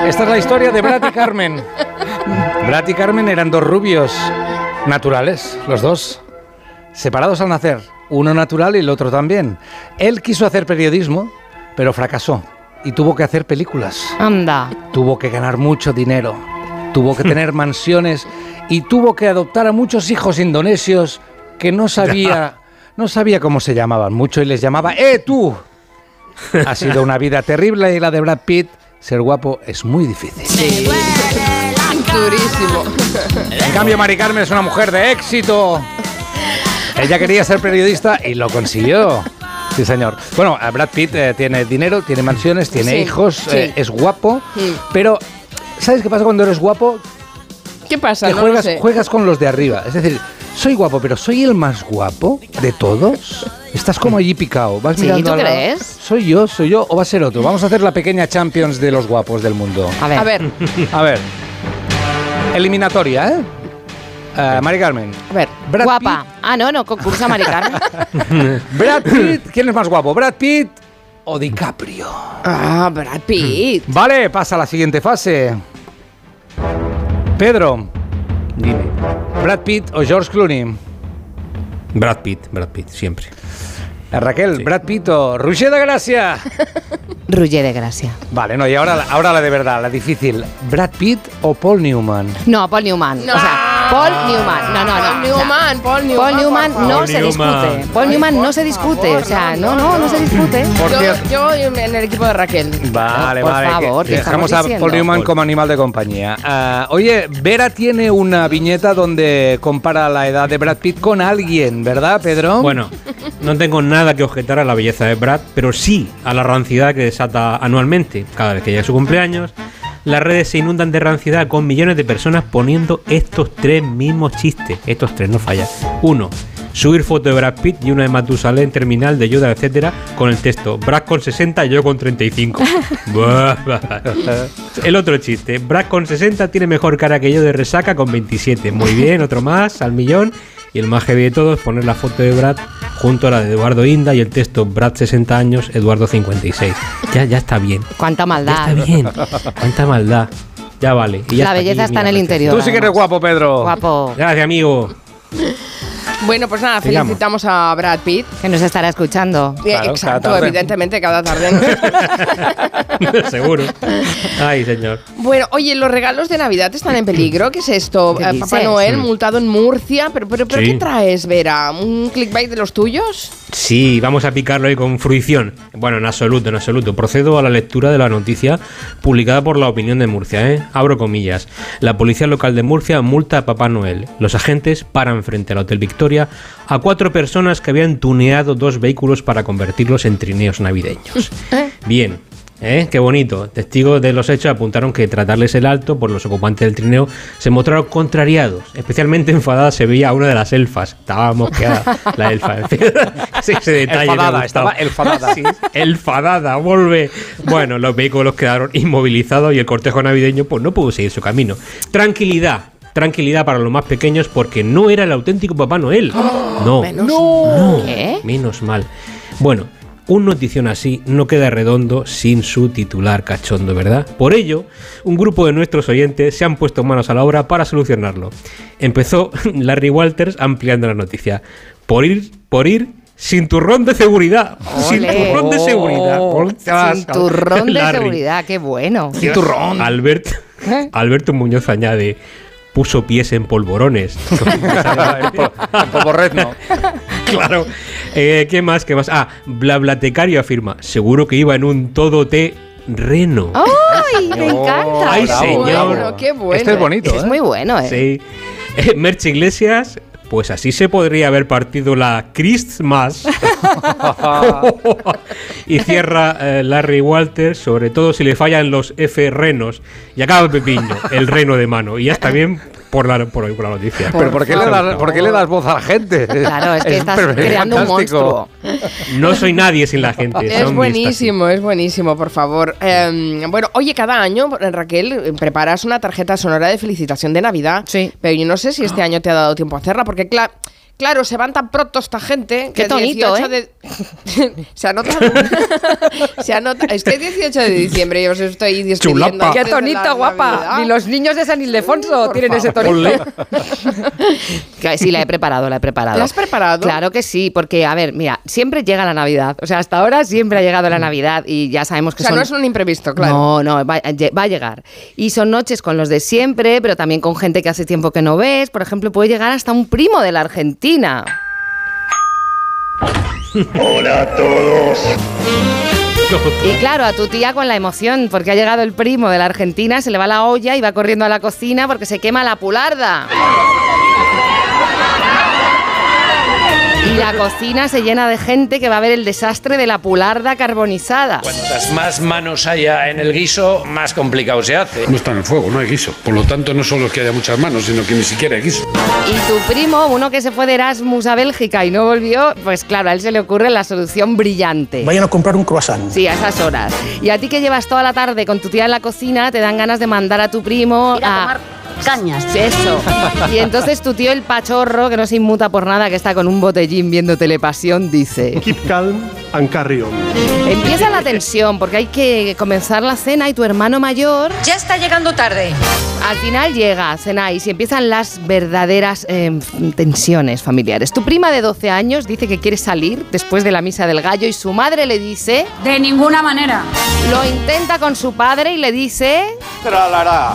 esta es la historia de Brad y Carmen. Brad y Carmen eran dos rubios naturales, los dos, separados al nacer, uno natural y el otro también. Él quiso hacer periodismo, pero fracasó y tuvo que hacer películas. Anda. Tuvo que ganar mucho dinero, tuvo que tener mansiones y tuvo que adoptar a muchos hijos indonesios que no sabía, no sabía cómo se llamaban mucho y les llamaba ¡Eh, tú! Ha sido una vida terrible y la de Brad Pitt. Ser guapo es muy difícil. Durísimo. En cambio, Mari Carmen es una mujer de éxito. Ella quería ser periodista y lo consiguió. Sí, señor. Bueno, Brad Pitt eh, tiene dinero, tiene mansiones, tiene Sí, hijos, sí. eh, es guapo, pero ¿sabes qué pasa cuando eres guapo? ¿Qué pasa? que No lo juegas, sé. juegas con los de arriba. Es decir, soy guapo, pero ¿soy el más guapo de todos? Estás como allí picado. Vas Sí, mirando ¿tú crees? ¿Soy yo? ¿Soy yo? ¿O va a ser otro? Vamos a hacer la pequeña Champions de los guapos del mundo. A ver. A ver, A ver. Eliminatoria, ¿eh? Eh, Mari Carmen. a ver. Brad Guapa. Ah, no, no, concursa Mari Carmen. Pitt. Brad Pitt. ¿Quién es más guapo? ¿Brad Pitt o DiCaprio? Ah, Brad Pitt. Vale, pasa a la siguiente fase. Pedro, Dime. ¿Brad Pitt o George Clooney? Brad Pitt, Brad Pitt, siempre. Raquel, ¿Brad Pitt o Roger de Gracia? Rulle de gracia. Vale, no, y ahora, la- ahora la de verdad, la difícil. ¿Brad Pitt o Paul Newman? No, Paul Newman. No. O sea, Paul Newman. No, no, no. Paul Newman, Paul Newman. Paul Newman por no se Newman. discute. Paul Newman no se discute. O sea, no, no, no se discute. Por Yo, yo en el equipo de Raquel. Vale, Por vale. que favor, ¿qué dejamos estamos a diciendo? Paul Newman como animal de compañía. Ah, oye, Vera tiene una viñeta donde compara la edad de Brad Pitt con alguien, ¿verdad, Pedro? Bueno, no tengo nada que objetar a la belleza de Brad, pero sí a la ranciedad que desata anualmente. Cada vez que llega su cumpleaños, las redes se inundan de ranciedad con millones de personas poniendo estos tres mismos chistes. Estos tres no fallan. Uno. Subir foto de Brad Pitt y una de Matusalén, terminal de Yoda, etcétera, con el texto Brad con 60 y yo con 35. Buah, buah. el otro chiste, Brad con 60 tiene mejor cara que yo de resaca con 27. Muy bien, otro más, al millón. Y el más heavy de todo es poner la foto de Brad junto a la de Eduardo Inda y el texto Brad 60 años, Eduardo 56. Ya, ya está bien. Cuánta Ya maldad. está bien. Cuánta maldad. Ya vale. Y ya La belleza está en el interior. Tú sí que eres guapo, Pedro. Guapo. Gracias, amigo. Bueno, pues nada, Sigamos. felicitamos a Brad Pitt. Que nos estará escuchando. Eh, Claro, Exacto, cada evidentemente, cada tarde. Seguro. Ay, señor. bueno, oye, los regalos de Navidad están en peligro. ¿Qué es esto? ¿Qué Eh? Papá Noel Mm. multado en Murcia. ¿Pero, pero, pero Sí. qué traes, Vera? ¿Un clickbait de los tuyos? Sí, vamos a picarlo ahí con fruición. Bueno, en absoluto, en absoluto. Procedo a la lectura de la noticia publicada por la opinión de Murcia, ¿eh? Abro comillas. La policía local de Murcia multa a Papá Noel. Los agentes paran frente al Hotel Victoria a cuatro personas que habían tuneado dos vehículos para convertirlos en trineos navideños. Bien. ¿Eh? Qué bonito. Testigos de los hechos apuntaron que tratarles el alto por los ocupantes del trineo se mostraron contrariados. Especialmente enfadada se veía a una de las elfas. Estaba mosqueada la elfa. Sí, ese detalle Enfadada, estaba enfadada. Sí, enfadada, vuelve. Bueno, los vehículos quedaron inmovilizados y el cortejo navideño pues no pudo seguir su camino. Tranquilidad. Tranquilidad para los más pequeños porque no era el auténtico Papá Noel. No, menos no, ¿Qué? menos mal. Bueno, un notición así no queda redondo sin su titular cachondo, ¿verdad? Por ello, un grupo de nuestros oyentes se han puesto manos a la obra para solucionarlo. Empezó Larry Walters ampliando la noticia. Por ir, por ir sin turrón de seguridad. Sin turrón de seguridad. Ponte a- Cinturrón de Larry. seguridad, qué bueno. Cinturrón. Albert, ¿Eh? Alberto Muñoz añade. Puso pies en polvorones. En polvorrezno. claro. Eh, ¿Qué más? ¿Qué más? Ah, Blablatecario afirma. Seguro que iba en un todo té reno. ¡Ay, me encanta! Ay, Qué señor. bueno. qué bueno. Este es bonito, Es ¿eh? muy bueno, ¿eh? Sí. Eh, Merche Iglesias. Pues así se podría haber partido la Christmas. y cierra eh, Larry Walters, sobre todo si le fallan los F renos. Y acaba Pepiño, el reno de mano. Y ya está bien por la, por, por la noticia. Pero ¿por qué, le das, por qué le das voz a la gente? Claro, es que estás creando un monstruo. No soy nadie sin la gente. Es buenísimo, es buenísimo, por favor. Eh, bueno, oye, cada año, Raquel, preparas una tarjeta sonora de felicitación de Navidad. Sí. Pero yo no sé si este año te ha dado tiempo a hacerla, porque cla- Claro, se van tan pronto esta gente. Qué que tonito, 18 de- se anota. se anota. Es que es 18 de diciembre yo os estoy despidiendo. Chulapa. ¡Qué tonito, guapa! Ni los niños de San Ildefonso tienen ese tonito. Sí, la he preparado, la he preparado. ¿La has preparado? Claro que sí, porque, a ver, mira, siempre llega la Navidad. O sea, hasta ahora siempre ha llegado la Navidad y ya sabemos O que sea, son... no es un imprevisto, claro. No, no, va, va a llegar. Y son noches con los de siempre, pero también con gente que hace tiempo que no ves. Por ejemplo, puede llegar hasta un primo de la Argentina. Hola a todos. Y claro, a tu tía con la emoción, porque ha llegado el primo de la Argentina, se le va la olla y va corriendo a la cocina porque se quema la pularda. Y la cocina se llena de gente que va a ver el desastre de la pularda carbonizada. Cuantas más manos haya en el guiso, más complicado se hace. No está en el fuego, no hay guiso. Por lo tanto, no solo es que haya muchas manos, sino que ni siquiera hay guiso. Y tu primo, uno que se fue de Erasmus a Bélgica y no volvió, pues claro, a él se le ocurre la solución brillante. Vayan a comprar un croissant. Sí, a esas horas. Y a ti que llevas toda la tarde con tu tía en la cocina, te dan ganas de mandar a tu primo Ir a a, tomar- cañas. Eso. Y entonces tu tío el pachorro, que no se inmuta por nada, que está con un botellín viendo telepasión, dice... Keep calm and carry on. Empieza la tensión porque hay que comenzar la cena y tu hermano mayor... Ya está llegando tarde. Al final llega, cenáis y empiezan las verdaderas eh, tensiones familiares. Tu prima de 12 años dice que quiere salir después de la misa del gallo y su madre le dice... De ninguna manera. Lo intenta con su padre y le dice... Tralará.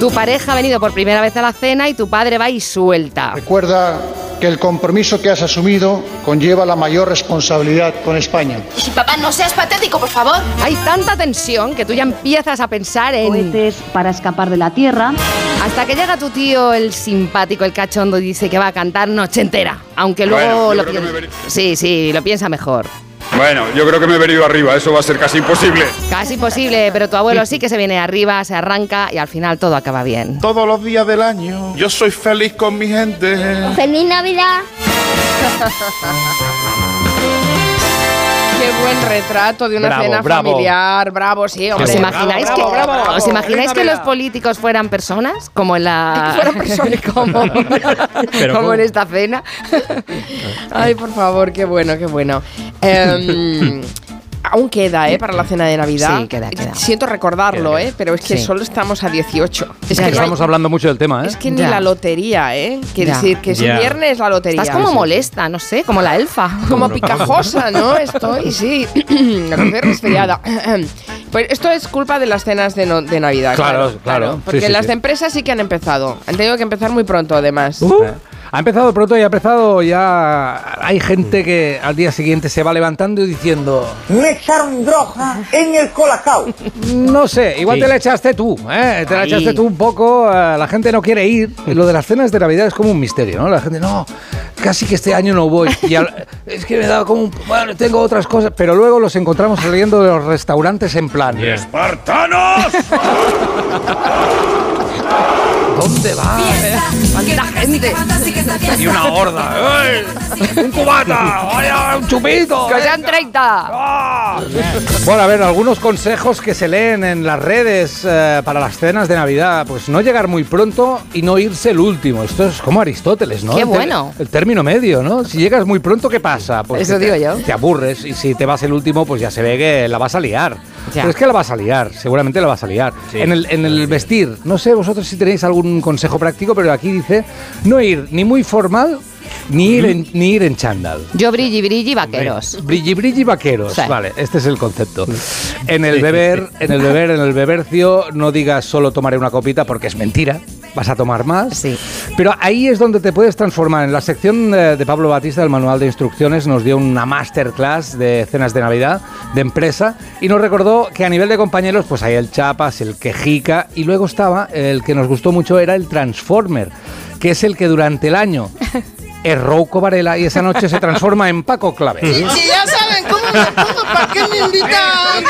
Tu pareja ha venido por primera vez a la cena y tu padre va y suelta. Recuerda que el compromiso que has asumido conlleva la mayor responsabilidad con España. Si papá, no seas patético, por favor. Hay tanta tensión que tú ya empiezas a pensar en... Cohetes para escapar de la tierra. Hasta que llega tu tío, el simpático, el cachondo, y dice que va a cantar noche entera. Aunque luego Bueno, lo piensa. Sí, sí, lo piensa mejor. Bueno, yo creo que me he venido arriba, eso va a ser casi imposible. Casi posible, pero tu abuelo sí que se viene arriba, se arranca y al final todo acaba bien. Todos los días del año yo soy feliz con mi gente. ¡Feliz Navidad! Qué buen retrato de una Bravo, cena bravo. familiar. Bravo, sí, hombre. ¿Os imagináis, Bravo, que, bravo, bravo. ¿os imagináis que Feliz los políticos fueran personas? Como en la. Fueran personas. como, Pero como en esta cena. Ay, por favor, qué bueno, qué bueno. Em, aún queda, ¿eh? Para la cena de Navidad. Sí, queda, queda. Siento recordarlo, Queda, ¿eh? queda. Pero es que Sí. solo estamos a 18. Es Ya que no hay- estamos hablando mucho del tema, ¿eh? Es que ni Ya. la lotería, ¿eh? Quiere Ya. decir que es Ya. viernes la lotería. Estás como molesta, no sé, como la elfa. Como picajosa, ¿no? Estoy, sí. Estoy resfriada. Pues esto es culpa de las cenas de, no- de Navidad. Claro, claro. Porque Sí, sí, las sí. de empresas sí que han empezado. Han tenido que empezar muy pronto, además. Eh, Ha empezado pronto y ha empezado ya. Hay gente que al día siguiente se va levantando y diciendo. Me echaron droga en el colacao. No sé, igual Sí. te la echaste tú, ¿eh? Te la Ahí. echaste tú un poco. eh, la gente no quiere ir. Lo de las cenas de Navidad es como un misterio, ¿no? La gente, no, casi que este año no voy. Y al- es que me da como un. Bueno, tengo otras cosas. Pero luego los encontramos saliendo de los restaurantes en plan. ¡Espartanos! ¿Dónde va? ¡Cuánta gente! Y una horda. ¡Ey! ¡Un cubata! ¡Vaya, un chupito! ¡Que sean 30! Bueno, a ver, algunos consejos que se leen en las redes eh, para las cenas de Navidad. Pues no llegar muy pronto y no irse el último. Esto es como Aristóteles, ¿no? Qué bueno. El término medio, ¿no? Si llegas muy pronto, ¿qué pasa? Pues Eso que digo te- yo. Te aburres y si te vas el último, pues ya se ve que la vas a liar. Ya. Pero es que la vas a liar, seguramente la vas a liar. En el, en el vestir, no sé vosotros si tenéis algún consejo práctico, pero aquí dice no ir ni muy formal ni ir en, ni ir en chándal. Yo brilli, brilli, vaqueros. Brilli brilli vaqueros. Sí. Vale, este es el concepto. En el beber, en el beber, en el bebercio, no digas solo tomaré una copita porque es mentira. Vas a tomar más. Sí. Pero ahí es donde te puedes transformar. En la sección de Pablo Batista del manual de instrucciones nos dio una masterclass de cenas de Navidad de empresa y nos recordó que a nivel de compañeros pues hay el chapas, el quejica y luego estaba el que nos gustó mucho era el transformer, que es el que durante el año es Rouco Varela y esa noche se transforma en Paco Clave. Si ya saben cómo me pongo, ¿para qué me invitan?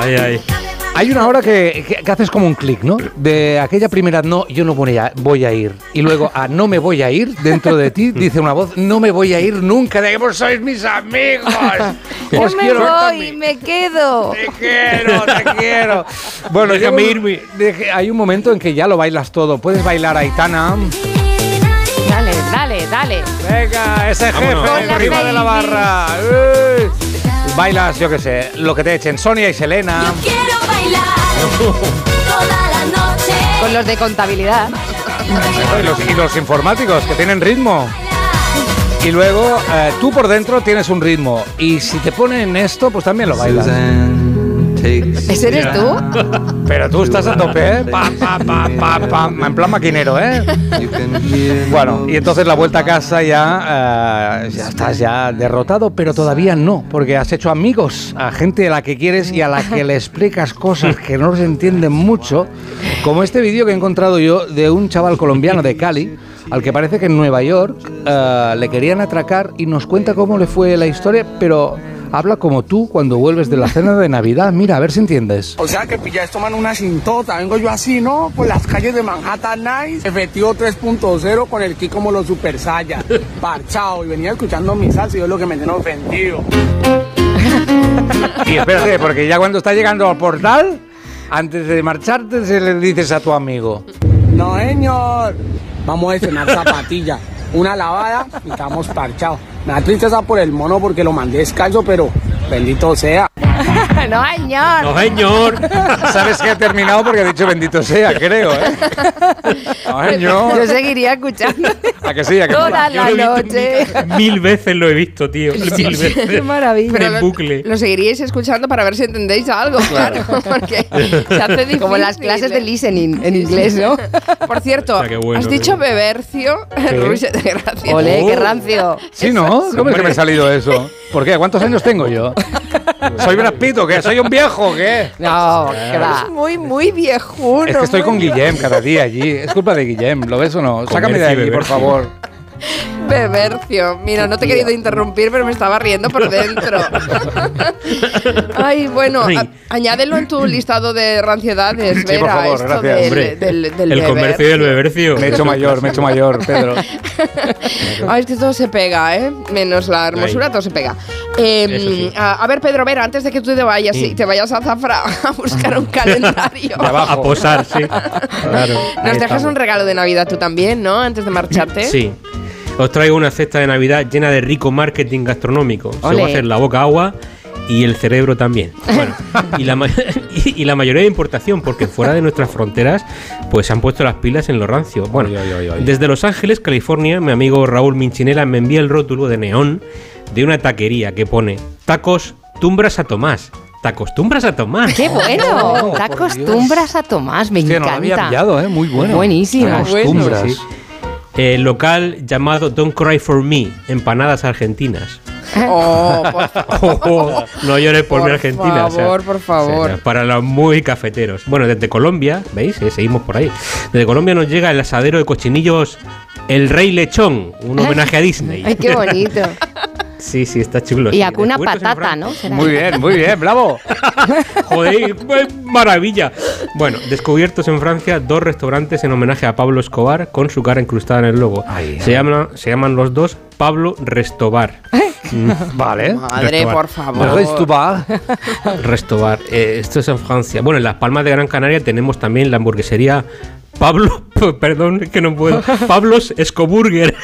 Ay, ay. Hay una hora que, que- que haces como un clic, ¿no? De aquella primera, no, yo no voy a, voy a ir. Y luego, a no me voy a ir, dentro de ti dice una voz, no me voy a ir nunca, de que vos sois mis amigos. Yo Os me quiero voy, me quedo. Te quiero, te quiero. Bueno, Déjame deje- hay un momento en que ya lo bailas todo. Puedes bailar Aitana. Dale, dale, dale. Venga, ese jefe Vámonos. Arriba de la barra. Bailas, yo qué sé, lo que te echen. Sonia y Selena. Quiero toda la noche. Con los de contabilidad. Y los, y los informáticos que tienen ritmo. Y luego eh, tú por dentro tienes un ritmo. Y si te ponen esto, pues también lo bailas. ¿Ese eres tú? Pero tú estás a tope, ¿eh? Pa, pa, pa, pa, pa, en plan maquinero, ¿eh? Bueno, y entonces la vuelta a casa ya, eh, ya estás ya derrotado, pero todavía no, porque has hecho amigos, a gente a la que quieres y a la que le explicas cosas que no se entienden mucho, como este vídeo que he encontrado yo de un chaval colombiano de Cali, al que parece que en Nueva York eh, le querían atracar y nos cuenta cómo le fue la historia, pero habla como tú cuando vuelves de la cena de Navidad. Mira, a ver si entiendes. O sea que pilláis toman una cintota, vengo yo así, ¿no? Por las calles de Manhattan Nice, efectivo 3.0 con el ki como los Super Saiyan, parchado, y venía escuchando mi salsa y yo lo que me tiene ofendido. Y espérate, porque ya cuando está llegando al portal, Antes de marcharte, se le dices a tu amigo. No, señor. Vamos a cenar zapatilla. Una lavada y estamos parchados. Me da tristeza por el mono porque lo mandé descalzo, pero bendito sea. no, señor. No, señor. ¿Sabes que ha terminado? Porque ha dicho bendito sea, creo, ¿eh? No, señor. Yo seguiría escuchando ¿A que sí? ¿A que toda la noche. Mil veces lo he visto, tío. Mil veces. Qué maravilla. Pero en lo, bucle. lo seguiríais escuchando para ver si entendéis algo, claro. Porque se hace difícil. Como las clases de listening en inglés, ¿no? Por cierto, qué bueno, has dicho bebercio, Ruiz, de gracia. Ole, Oh. qué rancio. Sí, ¿no? ¿Cómo es que me ha salido eso? ¿Por qué? ¿Cuántos años tengo yo? ¿Soy Brad Pitt o qué? ¿Soy un viejo o qué? No, va. Es muy, muy viejuno. Es que estoy con Guillem cada día allí. Es culpa de Guillem, ¿lo ves o no? Sácame de aquí, por favor. Bebercio. Mira, no te he querido interrumpir, pero me estaba riendo por dentro. Ay, bueno, Ay. a- añádelo en tu listado de ranciedades, Sí, por Vera, favor, esto gracias. del, Hombre, del, del el comercio y el bebercio. Me he hecho mayor, me he hecho mayor, Pedro. Ay, es que todo se pega, ¿eh? Menos la hermosura, Ay. todo se pega. Eh, Eso sí. a, a ver, Pedro, Vera, antes de que tú te vayas, Sí. te vayas a Zafra a buscar un calendario. De abajo. A posar, sí. Claro. Nos ahí dejas estamos. un regalo de Navidad tú también, ¿no? Antes de marcharte. Sí. Os traigo una cesta de Navidad llena de rico marketing gastronómico. Se Ole. va a hacer la boca agua y el cerebro también. Bueno, y la, ma- y, y la mayoría de importación, porque fuera de nuestras fronteras, pues se han puesto las pilas en lo rancio. Bueno, Ay, ay, ay, ay. desde Los Ángeles, California, mi amigo Raúl Minchinela me envía el rótulo de neón de una taquería que pone tacos tumbras a Tomás. ¿Te acostumbras a Tomás? ¡Qué bueno! Oh, Te acostumbras a Tomás, me Hostia, no lo había encanta. pillado, ¿eh? Muy bueno. Buenísimo. Te acostumbras. Sí. El local llamado Don't Cry for Me, empanadas argentinas. Oh, por favor. Oh, no llores por, mi Argentina. o sea, favor, por favor. o sea, para los muy cafeteros. Bueno, desde Colombia, ¿veis? Eh, seguimos por ahí. Desde Colombia nos llega el asadero de cochinillos El Rey Lechón, un homenaje a Disney. Ay, qué bonito. Sí, sí, está chulo. Y sí. En Patata, ¿no? Será. Muy bien, muy bien, bravo. Joder, pues, maravilla. Bueno, descubiertos en Francia dos restaurantes en homenaje a Pablo Escobar con su cara incrustada en el logo. Ay, se, llaman, se llaman los dos Pablo Restobar. Vale. Madre, Restobar. por favor. ¿Ves tú va? Restobar. Eh, esto es en Francia. Bueno, en Las Palmas de Gran Canaria tenemos también la hamburguesería Pablo. Perdón, es que no puedo. Pablos Escoburger.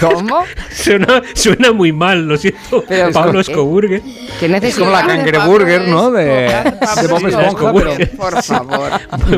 ¿Cómo? suena, suena muy mal, lo siento. Pero, Pablo ¿qué? Escoburger. ¿Qué Es necesidad? como la cangreburger, ¿no? De, de Bob Esponja, pero... Por favor.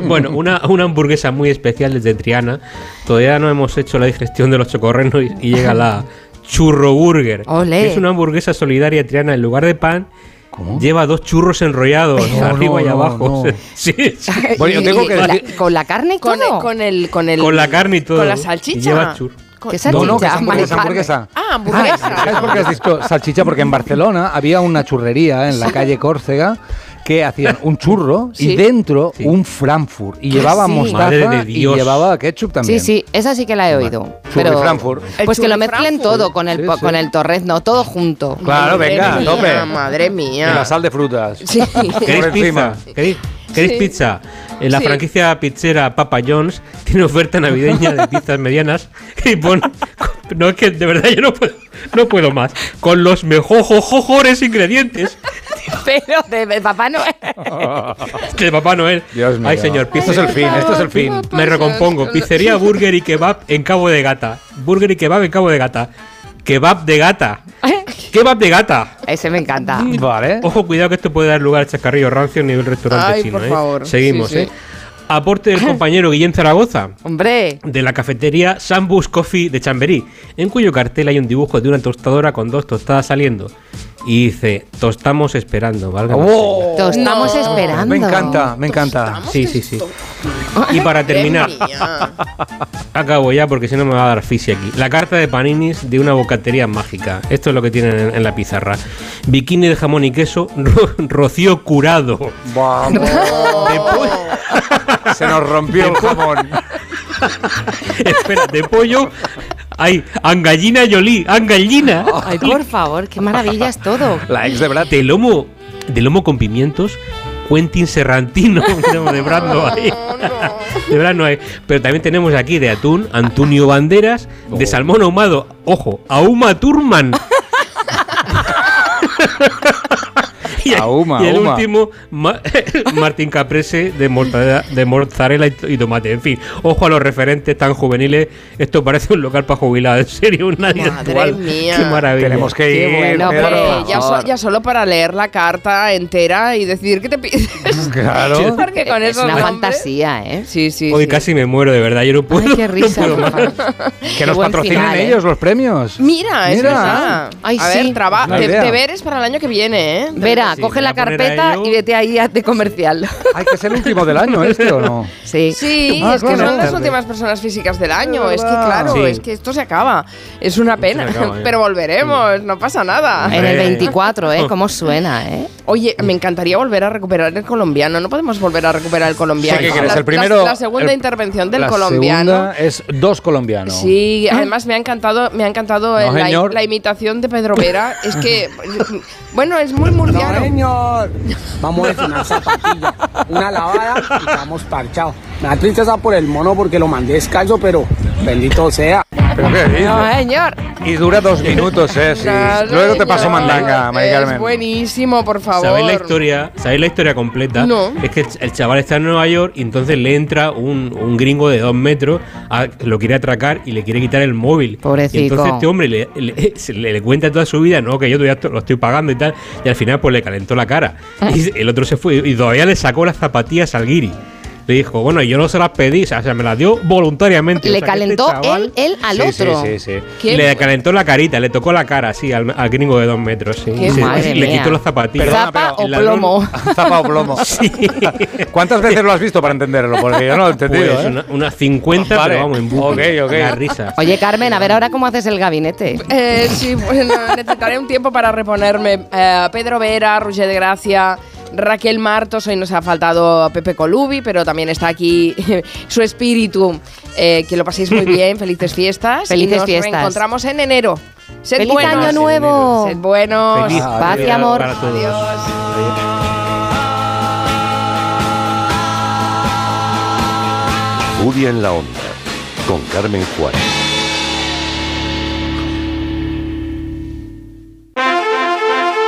bueno, una, una hamburguesa muy especial desde Triana. Todavía no hemos hecho la digestión de los chocorrenos y, y llega la churro burger. Es una hamburguesa solidaria triana. En lugar de pan, ¿Cómo? lleva dos churros enrollados No, arriba no, y abajo. no. Sí, sí. Bueno, yo tengo que con, decir- la, con la carne y Con, todo. el, con el con el Con la carne y todo. Con la Y salchicha. lleva ¿Qué No, no, que es salchicha? hamburguesa, Mari hamburguesa. Ah, hamburguesa. ¿Sabes por qué has dicho salchicha? Porque en Barcelona había una churrería en la calle Córcega que hacían un churro Sí. y dentro Sí. un Frankfurt. Y llevaba sí. mostaza Madre de y llevaba ketchup también. Sí, sí, esa sí que la he oído. Y Pero, Frankfurt. Pues que lo y mezclen Frankfurt. todo con el, Sí, po- sí. con el torrezno, todo junto. Claro, Madre venga, mía, tope. Madre Y mía. la sal de frutas. Sí. ¿Queréis pizza? ¿Queréis, queréis Sí. pizza? En la Sí. franquicia pizzera Papa John's tiene oferta navideña de pizzas medianas y pone... No, es que de verdad yo no puedo, no puedo más. Con los mejores ingredientes Pero de, de Papá Noel. de Papá Noel. Dios mío. Ay, señor, Esto es el fin, esto es el fin. Me recompongo. Pizzería Burger y Kebab en Cabo de Gata. Burger y Kebab en Cabo de Gata. Kebab de gata. Kebab de gata. Ese me encanta. Vale. Ojo, cuidado que esto puede dar lugar a chascarrillo rancio a nivel restaurante Ay, chino. por ¿eh? favor. Seguimos, Sí, sí. ¿eh? Aporte del compañero Guillén Zaragoza Hombre. de la cafetería Sambus Coffee de Chamberí, en cuyo cartel hay un dibujo de una tostadora con dos tostadas saliendo. Y dice, tostamos esperando, ¿vale? ¡Oh! Lo estamos No. esperando. Me encanta, me encanta. Sí, sí, sí. Y para terminar, acabo ya porque si no me va a dar fisi aquí. La carta de paninis de una bocatería mágica. Esto es lo que tienen en, en la pizarra. Bikini de jamón y queso, ro- rocío curado. Vamos. De pollo- Se nos rompió el jamón. Espera, de pollo. Hay angallina yolí, angallina. Ay, por favor, qué maravilla es todo. La ex de Brad. De lomo, de lomo con pimientos, Quentin Serrantino. No, de Brad no hay. De Brad no hay. Pero también tenemos aquí de atún, Antonio Banderas, de salmón ahumado, ojo, Auma Turman. Y, Ahuma, y el ahuma. último, Ma- Martín Caprese de mozzarella, de mozzarella y, tomate. En fin, ojo a los referentes tan juveniles. Esto parece un local para jubilar. En serio, nadie Madre actual. mía. Qué maravilla. Tenemos que Qué ir. bueno, por ya, so- favor. ya solo para leer la carta entera y decir que te pides. Claro. Porque con es una nombres- fantasía, ¿eh? Sí, sí. Hoy sí. casi me muero, de verdad. Yo no puedo. Ay, qué risa. no puedo más. Que Qué nos patrocinen final, ¿eh? ellos los premios. Mira, es Mira. verdad. Ay, a sí. ver, traba- deberes para el año que viene, ¿eh? Vera, Sí, coge la carpeta y vete ahí a- de comercial. Hay que ser el último del año este o no. Sí. Sí, Ah, es que claro. son las últimas personas físicas del año. Es que, claro, Sí. es que esto se acaba. Es una pena, acaba, ¿eh? pero volveremos, no pasa nada. En el Hombre. 24, ¿eh? ¿Cómo suena, eh? Oye, me encantaría volver a recuperar el colombiano. No podemos volver a recuperar el colombiano. ¿Qué quieres? La, El primero. la- la segunda el- intervención del la colombiano. segunda es dos colombianos. Sí, además me ha encantado, me ha encantado No, la, la imitación de Pedro Vera. Es que, bueno, es muy murciano. Señor. Vamos a decir una zapatilla, una lavada y estamos parchados. Me da tristeza por el mono porque lo mandé descalzo, pero bendito sea. ¿Pero qué dices? No, señor. Y dura dos minutos, ¿eh? Sí. No, Luego te paso mandanga, Mari Es Carmen. buenísimo, por favor. ¿Sabéis la historia? ¿Sabéis la historia completa? No. Es que el, chaval está en Nueva York y entonces le entra un, un gringo de dos metros, a- lo quiere atracar y le quiere quitar el móvil. Pobrecito. Y entonces este hombre le, le- le- le cuenta toda su vida, no, que yo todavía lo estoy pagando y tal. Y al final pues le calentó la cara. Y el otro se fue y todavía le sacó las zapatillas al guiri. Dijo, bueno, yo no se las pedí, o sea, me las dio voluntariamente. Le O sea, que este calentó chaval- él, él al Sí, otro. Sí, sí, sí. Le calentó la carita, le tocó la cara así al, al gringo de dos metros. Sí. Qué madre le mía. quitó las zapatillas. Perdona, ¿Zapa pero o plomo? Zapa o plomo. ¿Cuántas veces lo has visto para entenderlo? Porque yo no lo he entendido. Pues ¿eh? una- unas 50, Vale. pero vamos, en bucle. Ok, ok. La risa. Oye, Carmen, a ver ahora cómo haces el gabinete. Eh, sí, bueno, necesitaré un tiempo para reponerme. Eh, Pedro Vera, Roger de Gracia, Raquel Martos, hoy nos ha faltado Pepe Colubi, pero también está aquí su espíritu. Eh, que lo paséis muy bien, felices fiestas. Felices y nos fiestas. reencontramos en enero. Sed ¡Feliz buenos. año nuevo! Sed buenos. Feliz Paz y amor. para todos. Adiós. Julia en la Onda, con Carmen Juárez.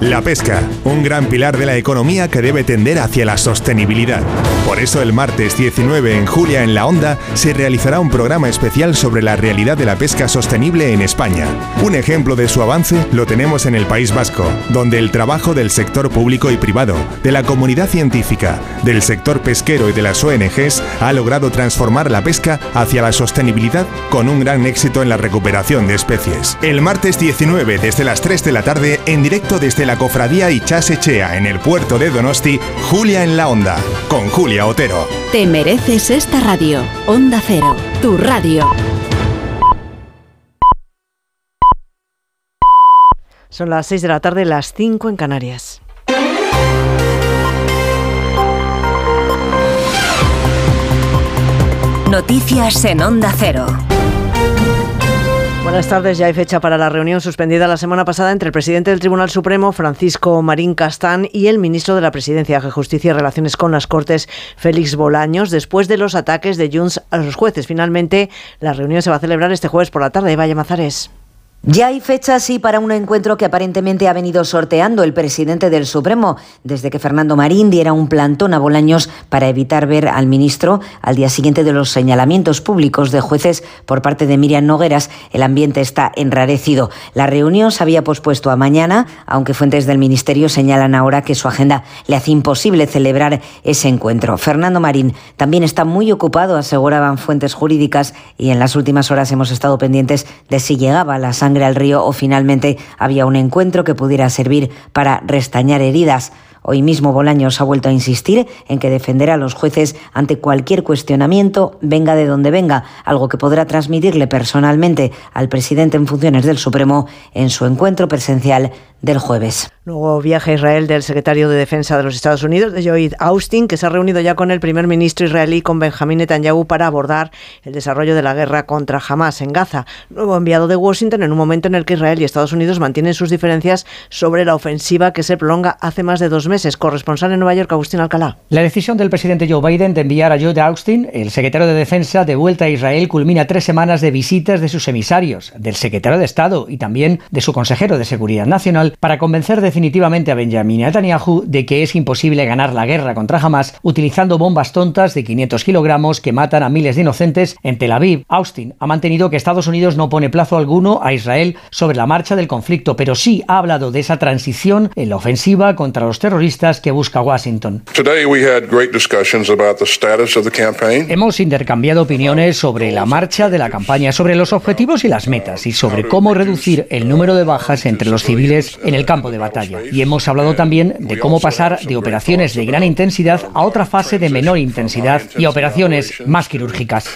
La pesca, un gran pilar de la economía que debe tender hacia la sostenibilidad. Por eso el martes 19 en Julia en la Onda se realizará un programa especial sobre la realidad de la pesca sostenible en España. Un ejemplo de su avance lo tenemos en el País Vasco, donde el trabajo del sector público y privado, de la comunidad científica, del sector pesquero y de las ONGs ha logrado transformar la pesca hacia la sostenibilidad con un gran éxito en la recuperación de especies. El martes 19 desde las 3 de la tarde en directo desde la cofradía Ichasechea en el puerto de Donosti, Julia en la Onda, con Julia Otero. Te mereces esta radio. Onda Cero, tu radio. Son las 6 de la tarde, las 5 en Canarias. Noticias en Onda Cero. Buenas tardes, ya hay fecha para la reunión suspendida la semana pasada entre el presidente del Tribunal Supremo, Francisco Marín Castán, y el ministro de la Presidencia de Justicia y Relaciones con las Cortes, Félix Bolaños, después de los ataques de Junts a los jueces. Finalmente, la reunión se va a celebrar este jueves por la tarde. Vaya Mazares. Ya hay fecha, sí, para un encuentro que aparentemente ha venido sorteando el presidente del Supremo, desde que Fernando Marín diera un plantón a Bolaños para evitar ver al ministro al día siguiente de los señalamientos públicos de jueces por parte de Miriam Nogueras. El ambiente está enrarecido. La reunión se había pospuesto a mañana, aunque fuentes del ministerio señalan ahora que su agenda le hace imposible celebrar ese encuentro. Fernando Marín también está muy ocupado, aseguraban fuentes jurídicas, y en las últimas horas hemos estado pendientes de si llegaba la sangre al río o finalmente había un encuentro que pudiera servir para restañar heridas. Hoy mismo Bolaños ha vuelto a insistir en que defenderá a los jueces ante cualquier cuestionamiento, venga de donde venga, algo que podrá transmitirle personalmente al presidente en funciones del Supremo en su encuentro presencial del jueves. Luego viaja a Israel del secretario de Defensa de los Estados Unidos, de Lloyd Austin, que se ha reunido ya con el primer ministro israelí, con Benjamín Netanyahu, para abordar el desarrollo de la guerra contra Hamas en Gaza. Nuevo enviado de Washington en un momento en el que Israel y Estados Unidos mantienen sus diferencias sobre la ofensiva que se prolonga hace más de dos meses. Corresponsal en Nueva York, Agustín Alcalá. La decisión del presidente Joe Biden de enviar a Lloyd Austin, el secretario de Defensa, de vuelta a Israel culmina tres semanas de visitas de sus emisarios, del secretario de Estado y también de su consejero de Seguridad Nacional, para convencer definitivamente a Benjamin Netanyahu de que es imposible ganar la guerra contra Hamas utilizando bombas tontas de 500 kilogramos que matan a miles de inocentes en Tel Aviv. Austin ha mantenido que Estados Unidos no pone plazo alguno a Israel sobre la marcha del conflicto, pero sí ha hablado de esa transición en la ofensiva contra los terroristas que busca Washington. Hemos intercambiado opiniones sobre la marcha de la campaña, sobre los objetivos y las metas y sobre cómo reducir el número de bajas entre los civiles en el campo de batalla. Y hemos hablado también de cómo pasar de operaciones de gran intensidad a otra fase de menor intensidad y a operaciones más quirúrgicas.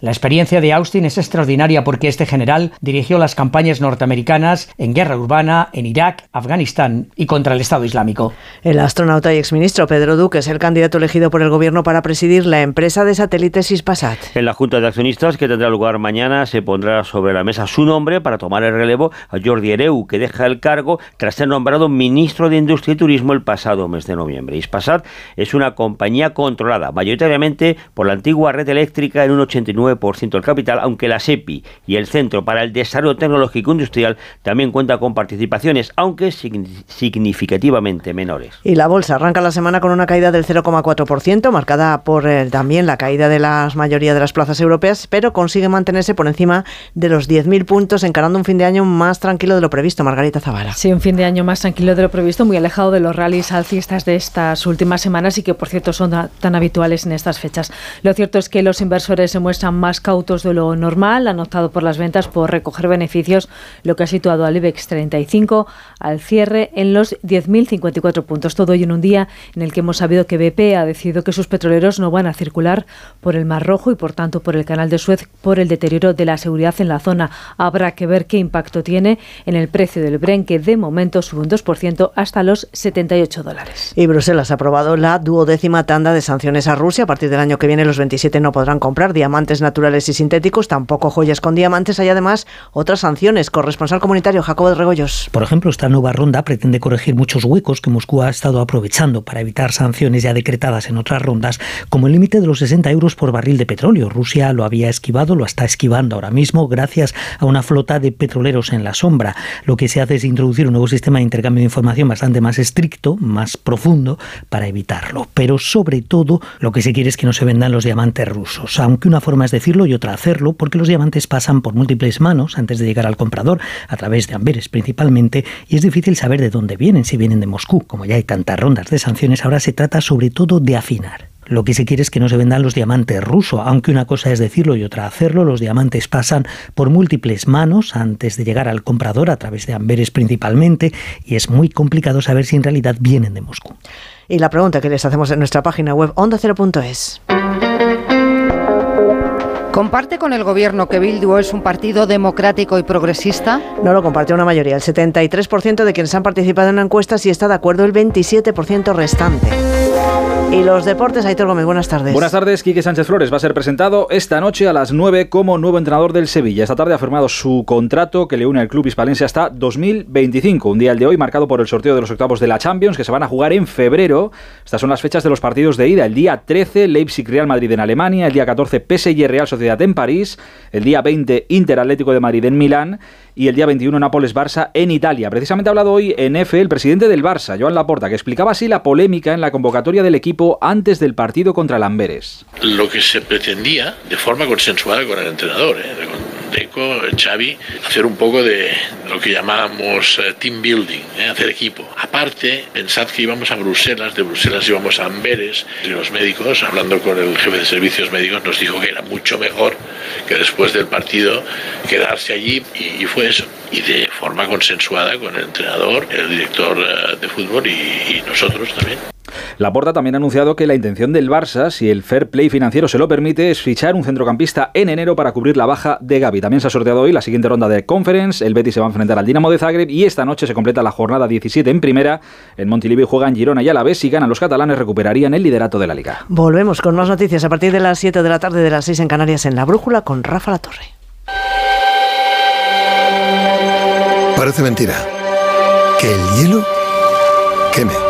La experiencia de Austin es extraordinaria porque este general dirigió las campañas norteamericanas en guerra urbana en Irak, Afganistán y contra el Estado Islámico. El astronauta y exministro Pedro Duque es el candidato elegido por el gobierno para presidir la empresa de satélites Ispasat. En la Junta de Accionistas que tendrá lugar mañana se pondrá sobre la mesa su nombre para tomar el relevo a Jordi Hereu, que deja el cargo tras ser nombrado ministro de Industria y Turismo el pasado mes de noviembre. Ispasat es una compañía controlada mayoritariamente por la antigua red eléctrica en un 89% del capital, aunque la SEPI y el Centro para el Desarrollo Tecnológico Industrial también cuenta con participaciones, aunque significativamente menores. Y la bolsa arranca la semana con una caída del 0,4%, marcada por eh, también la caída de la mayoría de las plazas europeas, pero consigue mantenerse por encima de los 10.000 puntos, encarando un fin de año más tranquilo de lo previsto. Margarita Zavala. Sí, un fin de año más tranquilo de lo previsto, muy alejado de los rallies alcistas de estas últimas semanas y que, por cierto, son tan habituales en estas fechas. Lo cierto es que los inversores se muestran más cautos de lo normal, han optado por las ventas por recoger beneficios, lo que ha situado al IBEX 35 al cierre en los 10.054 puntos. Todo ello en un día en el que hemos sabido que BP ha decidido que sus petroleros no van a circular por el Mar Rojo y, por tanto, por el Canal de Suez por el deterioro de la seguridad en la zona. Habrá que ver qué impacto tiene en el precio del Bren, que de momento sube un 2% hasta los 78 dólares. Y Bruselas ha aprobado la duodécima tanda de sanciones a Rusia. A partir del año que viene, los 27 no podrán comprar diamantes naturales y sintéticos, tampoco joyas con diamantes. Hay además otras sanciones. Corresponsal comunitario Jacobo de Regoyos. Por ejemplo, esta nueva ronda pretende corregir muchos huecos que Moscú ha estado aprovechando para evitar sanciones ya decretadas en otras rondas, como el límite de los 60 euros por barril de petróleo. Rusia lo había esquivado, lo está esquivando ahora mismo gracias a una flota de petroleros en la sombra. Lo que se hace es introducir un nuevo sistema de intercambio de información bastante más estricto, más profundo, para evitarlo. Pero sobre todo, lo que se quiere es que no se vendan los diamantes rusos, aunque una forma es decirlo y otra hacerlo, porque los diamantes pasan por múltiples manos antes de llegar al comprador, a través de Amberes principalmente, y es difícil saber de dónde vienen, si vienen de Moscú. Como ya hay tantas rondas de sanciones, ahora se trata sobre todo de afinar. Lo que se quiere es que no se vendan los diamantes rusos, aunque una cosa es decirlo y otra hacerlo. Los diamantes pasan por múltiples manos antes de llegar al comprador, a través de Amberes principalmente, y es muy complicado saber si en realidad vienen de Moscú. Y la pregunta que les hacemos en nuestra página web ondacero.es. ¿Comparte con el gobierno que Bildu es un partido democrático y progresista? No lo comparte una mayoría, el 73% de quienes han participado en la encuesta sí está de acuerdo, el 27% restante. Y los deportes, Aitor Gómez, buenas tardes. Buenas tardes, Quique Sánchez Flores va a ser presentado esta noche a las 9 como nuevo entrenador del Sevilla. Esta tarde ha firmado su contrato que le une al club hispalense hasta 2025, un día el de hoy marcado por el sorteo de los octavos de la Champions que se van a jugar en febrero. Estas son las fechas de los partidos de ida. El día 13, Leipzig-Real Madrid en Alemania, el día 14, PSG-Real Sociedad en París, el día 20, Inter-Atlético de Madrid en Milán y el día 21 Nápoles-Barça en Italia. Precisamente ha hablado hoy en EFE el presidente del Barça, Joan Laporta, que explicaba así la polémica en la convocatoria del equipo antes del partido contra el. Lo que se pretendía, de forma consensuada con el entrenador, ¿eh? Deco, Xavi, hacer un poco de lo que llamábamos eh, team building, ¿eh? hacer equipo. Aparte, pensad que íbamos a Bruselas, de Bruselas íbamos a Amberes, y los médicos, hablando con el jefe de servicios médicos, nos dijo que era mucho mejor que después del partido quedarse allí y, fue eso. y de forma consensuada con el entrenador, el director eh, de fútbol y nosotros también. Laporta también ha anunciado que la intención del Barça, si el fair play financiero se lo permite, es fichar un centrocampista en enero para cubrir la baja de Gaby. También se ha sorteado hoy la siguiente ronda de Conference. El Betis se va a enfrentar al Dinamo de Zagreb y esta noche se completa la jornada 17 en primera. En Montilivi juegan Girona y Alavés. Si ganan los catalanes recuperarían el liderato de la liga. Volvemos con más noticias a partir de las 7 de la tarde de las 6 en Canarias en La Brújula con Rafa La Torre. Parece mentira. Que el hielo queme.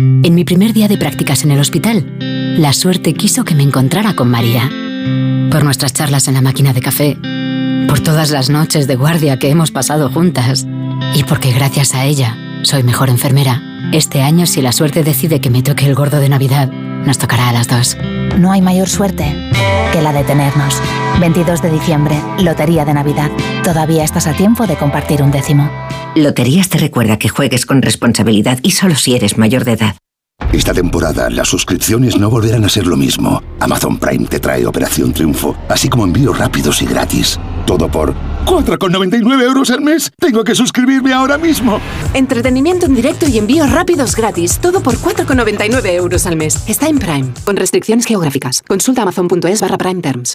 En mi primer día de prácticas en el hospital, la suerte quiso que me encontrara con María. Por nuestras charlas en la máquina de café, por todas las noches de guardia que hemos pasado juntas y porque gracias a ella soy mejor enfermera. Este año, si la suerte decide que me toque el gordo de Navidad, nos tocará a las dos. No hay mayor suerte que la de tenernos. 22 de diciembre, Lotería de Navidad. Todavía estás a tiempo de compartir un décimo. Loterías te recuerda que juegues con responsabilidad y solo si eres mayor de edad. Esta temporada las suscripciones no volverán a ser lo mismo. Amazon Prime te trae Operación Triunfo, así como envíos rápidos y gratis. Todo por 4,99 euros al mes. Tengo que suscribirme ahora mismo. Entretenimiento en directo y envíos rápidos gratis. Todo por 4,99 euros al mes. Está en Prime, con restricciones geográficas. Consulta amazon.es barra Prime Terms.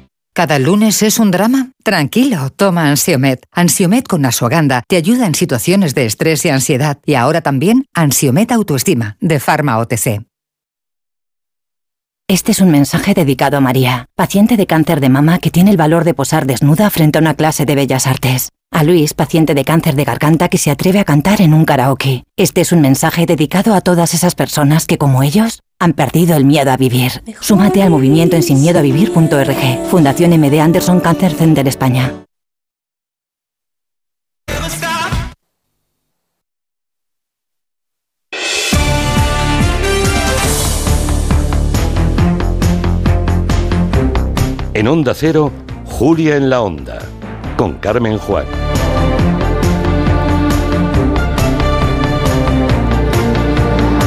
¿Cada lunes es un drama? Tranquilo, toma Ansiomet. Ansiomet con Asuaganda te ayuda en situaciones de estrés y ansiedad. Y ahora también Ansiomet Autoestima, de Pharma OTC. Este es un mensaje dedicado a María, paciente de cáncer de mama que tiene el valor de posar desnuda frente a una clase de bellas artes. A Luis, paciente de cáncer de garganta que se atreve a cantar en un karaoke. Este es un mensaje dedicado a todas esas personas que, como ellos, han perdido el miedo a vivir. Súmate al movimiento en sinmiedoavivir.org. Fundación MD Anderson Cancer Center España. Onda Cero, Julia en la Onda, con Carmen Juan.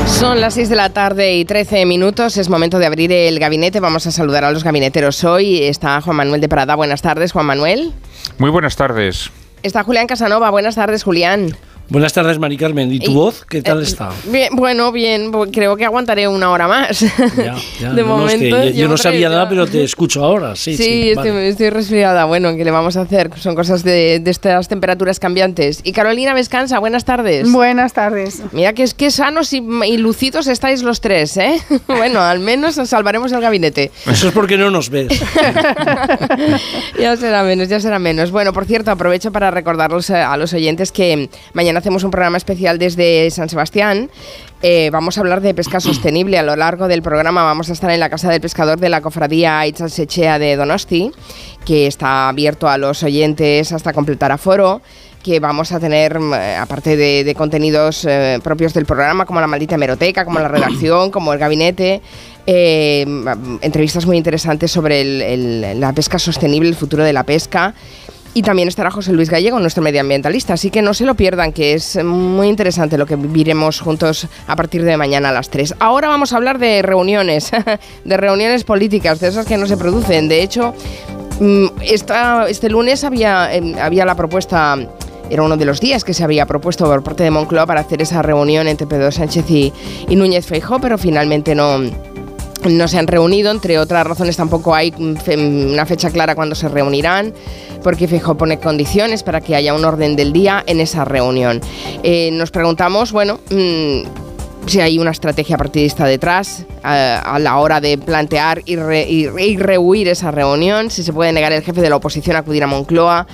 Son las 6 de la tarde y 13 minutos. Es momento de abrir el gabinete. Vamos a saludar a los gabineteros hoy. Está Juan Manuel de Prada. Buenas tardes, Juan Manuel. Muy buenas tardes. Está Julián Casanova. Buenas tardes, Julián. Buenas tardes, Mari Carmen. ¿Y tu Y- voz? ¿Qué tal Eh, está? Bien, bueno, bien. Creo que aguantaré una hora más. Ya, ya, de no, no, es que momento. yo, no sabía nada, pero te escucho ahora. Sí, Sí, sí. estoy, vale. estoy resfriada. Bueno, ¿qué le vamos a hacer? Son cosas de, de estas temperaturas cambiantes. Y Carolina Vescansa, buenas tardes. Buenas tardes. Mira que es que sanos y, y lucidos estáis los tres, ¿eh? bueno, al menos nos salvaremos el gabinete. Eso es porque no nos ves. ya será menos, ya será menos. Bueno, por cierto, aprovecho para recordarlos a, a los oyentes que mañana hacemos un programa especial desde San Sebastián. Eh, vamos a hablar de pesca sostenible. A lo largo del programa vamos a estar en la Casa del Pescador de la Cofradía Itzalsechea de Donosti, que está abierto a los oyentes hasta completar aforo que vamos a tener, mm, eh, aparte de, de contenidos eh, propios del programa, como la maldita hemeroteca, como la redacción, como el gabinete, eh, mm, entrevistas muy interesantes sobre el- el- la pesca sostenible, el futuro de la pesca. Y también estará José Luis Gallego, nuestro medioambientalista. Así que no se lo pierdan, que es muy interesante lo que viviremos juntos a partir de mañana a las 3. Ahora vamos a hablar de reuniones, de reuniones políticas, de esas que no se producen. De hecho, mm, este lunes había, em, había la propuesta era uno de los días que se había propuesto por parte de Moncloa para hacer esa reunión entre Pedro Sánchez y, y Núñez Feijó, pero finalmente no, no se han reunido, entre otras razones tampoco hay mm, fe- una fecha clara cuando se reunirán, porque Feijóo pone condiciones para que haya un orden del día en esa reunión. Eh, nos preguntamos, bueno, mm, si hay una estrategia partidista detrás a, a la hora de plantear y re- y rehuir esa reunión, si se puede negar el jefe de la oposición a acudir a Moncloa.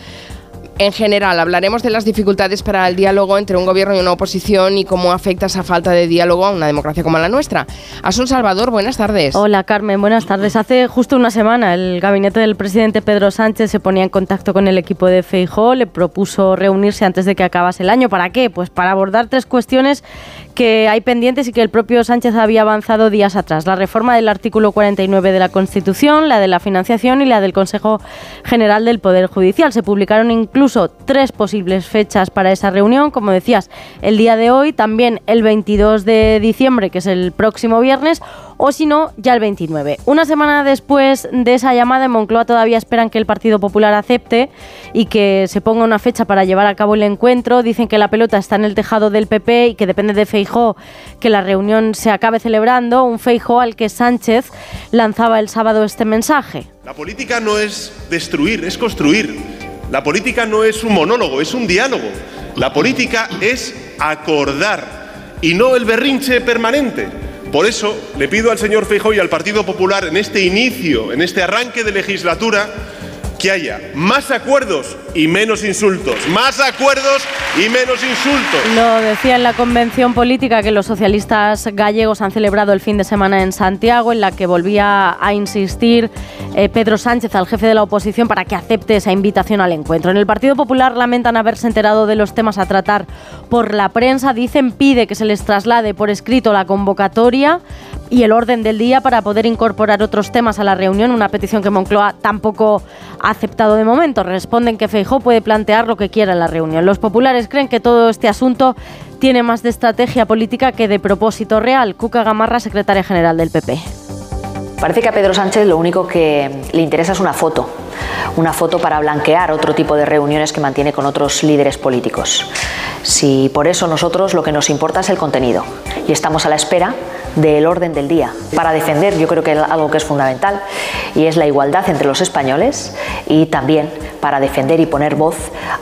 En general, hablaremos de las dificultades para el diálogo entre un gobierno y una oposición y cómo afecta esa falta de diálogo a una democracia como la nuestra. Asun Salvador, buenas tardes. Hola Carmen, buenas tardes. Hace justo una semana el gabinete del presidente Pedro Sánchez se ponía en contacto con el equipo de Feijó, le propuso reunirse antes de que acabase el año. ¿Para qué? Pues para abordar tres cuestiones que hay pendientes y que el propio Sánchez había avanzado días atrás. La reforma del artículo 49 de la Constitución, la de la financiación y la del Consejo General del Poder Judicial. Se publicaron incluso tres posibles fechas para esa reunión, como decías, el día de hoy, también el 22 de diciembre, que es el próximo viernes, o si no, ya el 29. Una semana después de esa llamada en Moncloa todavía esperan que el Partido Popular acepte y que se ponga una fecha para llevar a cabo el encuentro. Dicen que la pelota está en el tejado del PP y que depende de Feijó que la reunión se acabe celebrando, un Feijó al que Sánchez lanzaba el sábado este mensaje. La política no es destruir, es construir. La política no es un monólogo, es un diálogo. La política es acordar y no el berrinche permanente. Por eso le pido al señor Feijóo y al Partido Popular en este inicio, en este arranque de legislatura, que haya más acuerdos y menos insultos. Más acuerdos y menos insultos. Lo decía en la convención política que los socialistas gallegos han celebrado el fin de semana en Santiago, en la que volvía a insistir eh, Pedro Sánchez al jefe de la oposición para que acepte esa invitación al encuentro. En el Partido Popular lamentan haberse enterado de los temas a tratar por la prensa. Dicen pide que se les traslade por escrito la convocatoria y el orden del día para poder incorporar otros temas a la reunión, una petición que Moncloa tampoco ha aceptado de momento. Responden que Feijó puede plantear lo que quiera en la reunión. Los populares creen que todo este asunto tiene más de estrategia política que de propósito real. Cuca Gamarra, secretaria general del PP. Parece que a Pedro Sánchez lo único que le interesa es una foto, una foto para blanquear otro tipo de reuniones que mantiene con otros líderes políticos. Si por eso nosotros lo que nos importa es el contenido y estamos a la espera del orden del día para defender yo creo que algo que es fundamental y es la igualdad entre los españoles y también para defender y poner voz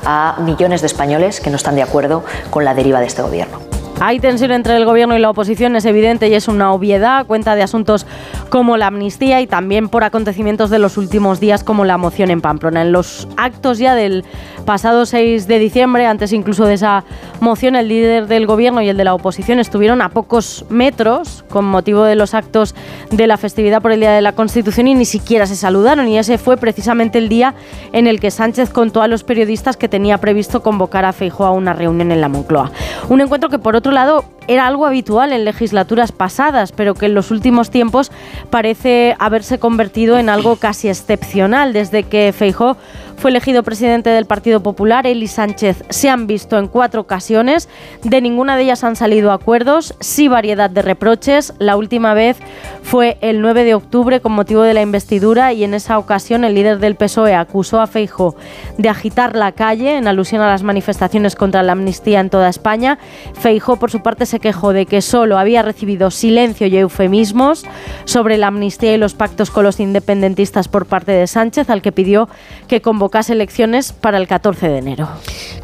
a millones de españoles que no están de acuerdo con la deriva de este gobierno. Hay tensión entre el gobierno y la oposición, es evidente y es una obviedad, cuenta de asuntos como la amnistía y también por acontecimientos de los últimos días como la moción en Pamplona. En los actos ya del pasado 6 de diciembre, antes incluso de esa moción, el líder del gobierno y el de la oposición estuvieron a pocos metros con motivo de los actos de la festividad por el Día de la Constitución y ni siquiera se saludaron y ese fue precisamente el día en el que Sánchez contó a los periodistas que tenía previsto convocar a Feijóo a una reunión en la Moncloa. Un encuentro que por otro lado era algo habitual en legislaturas pasadas, pero que en los últimos tiempos parece haberse convertido en algo casi excepcional. Desde que Feijó fue elegido presidente del Partido Popular, él y Sánchez se han visto en cuatro ocasiones. De ninguna de ellas han salido acuerdos, sí variedad de reproches. La última vez fue el 9 de octubre con motivo de la investidura y en esa ocasión el líder del PSOE acusó a Feijó de agitar la calle en alusión a las manifestaciones contra la amnistía en toda España. Feijó, por su parte, se quejó de que solo había recibido silencio y eufemismos sobre la amnistía y los pactos con los independentistas por parte de Sánchez, al que pidió que convocara convocase elecciones para el 14 de enero.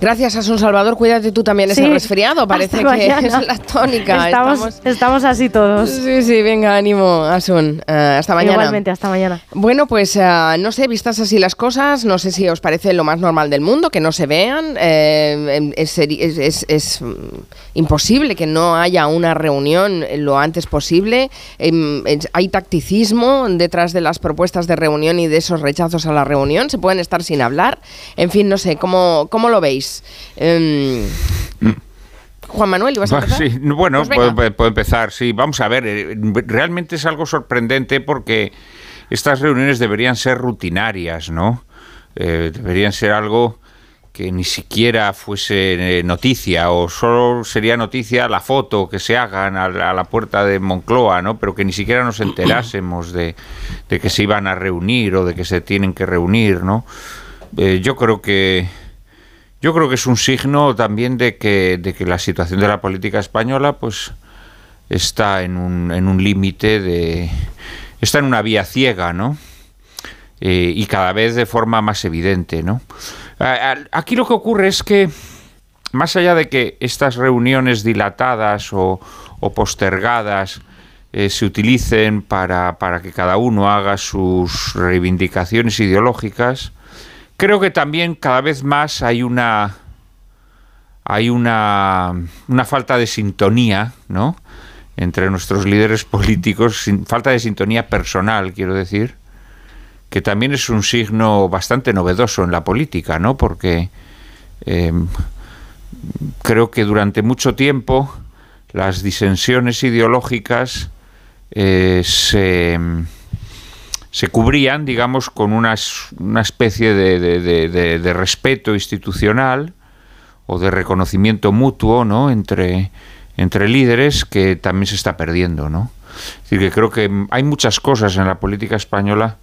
Gracias, Asun Salvador. Cuídate tú también ese Sí. resfriado. Parece que mañana. es la tónica. Estamos, estamos así todos. Sí, sí, venga, ánimo, Asun. Eh, hasta mañana. Igualmente, hasta mañana. Bueno, pues eh, no sé, vistas así las cosas, no sé si os parece lo más normal del mundo que no se vean. eh, em, es, es- es- es, mm, imposible que no haya una reunión lo antes posible. Es- hay tacticismo detrás de las propuestas de reunión y de esos rechazos a la reunión. Se pueden estar sin hablar. En fin, no sé, ¿cómo, cómo lo veis? Em, Juan Manuel, ¿ibas a empezar? sí, bueno, Pues puedo, puedo empezar. Sí, vamos a ver. eh, Realmente es algo sorprendente porque estas reuniones deberían ser rutinarias, ¿no? Eh, deberían ser algo que ni siquiera fuese eh, noticia o solo sería noticia la foto que se hagan a la, a la puerta de Moncloa, ¿no? Pero que ni siquiera nos enterásemos de, de que se iban a reunir o de que se tienen que reunir, ¿no? Eh, yo creo que yo creo que es un signo también de que, de que la situación de la política española pues está en un, en un límite de... está en una vía ciega, ¿no? Eh, y cada vez de forma más evidente, ¿no? Aquí lo que ocurre es que, más allá de que estas reuniones dilatadas o, o postergadas eh, se utilicen para, para que cada uno haga sus reivindicaciones ideológicas, creo que también cada vez más hay una hay una, una falta de sintonía, ¿no? entre nuestros líderes políticos, falta de sintonía personal, quiero decir, que también es un signo bastante novedoso en la política, ¿no? Porque eh, creo que durante mucho tiempo las disensiones ideológicas eh, se, se cubrían, digamos, con una especie de, de- respeto institucional o de reconocimiento mutuo, ¿no? Entre, entre líderes que también se está perdiendo, ¿no? Que creo que hay muchas cosas en la política española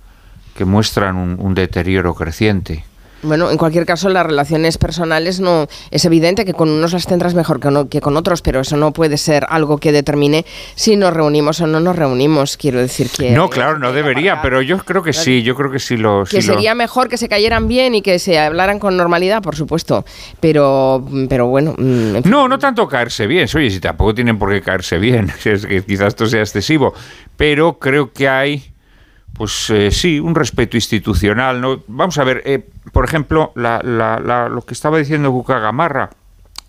que muestran un, un deterioro creciente. Bueno, en cualquier caso, las relaciones personales no es evidente que con unos las tendrás mejor que, no- que con otros, pero eso no puede ser algo que determine si nos reunimos o no nos reunimos. Quiero decir que No, claro, no debería, pero yo creo que sí, yo creo que sí lo... que sí lo- sería mejor que se cayeran bien y que se hablaran con normalidad, por supuesto. Pero, pero bueno, mm, en fin. No, no tanto caerse bien, oye, si tampoco tienen por qué caerse bien, es que quizás esto sea excesivo, pero creo que hay, pues eh, sí, un respeto institucional, ¿no? Vamos a ver, eh, por ejemplo, la- la- la- lo que estaba diciendo Cuca Gamarra,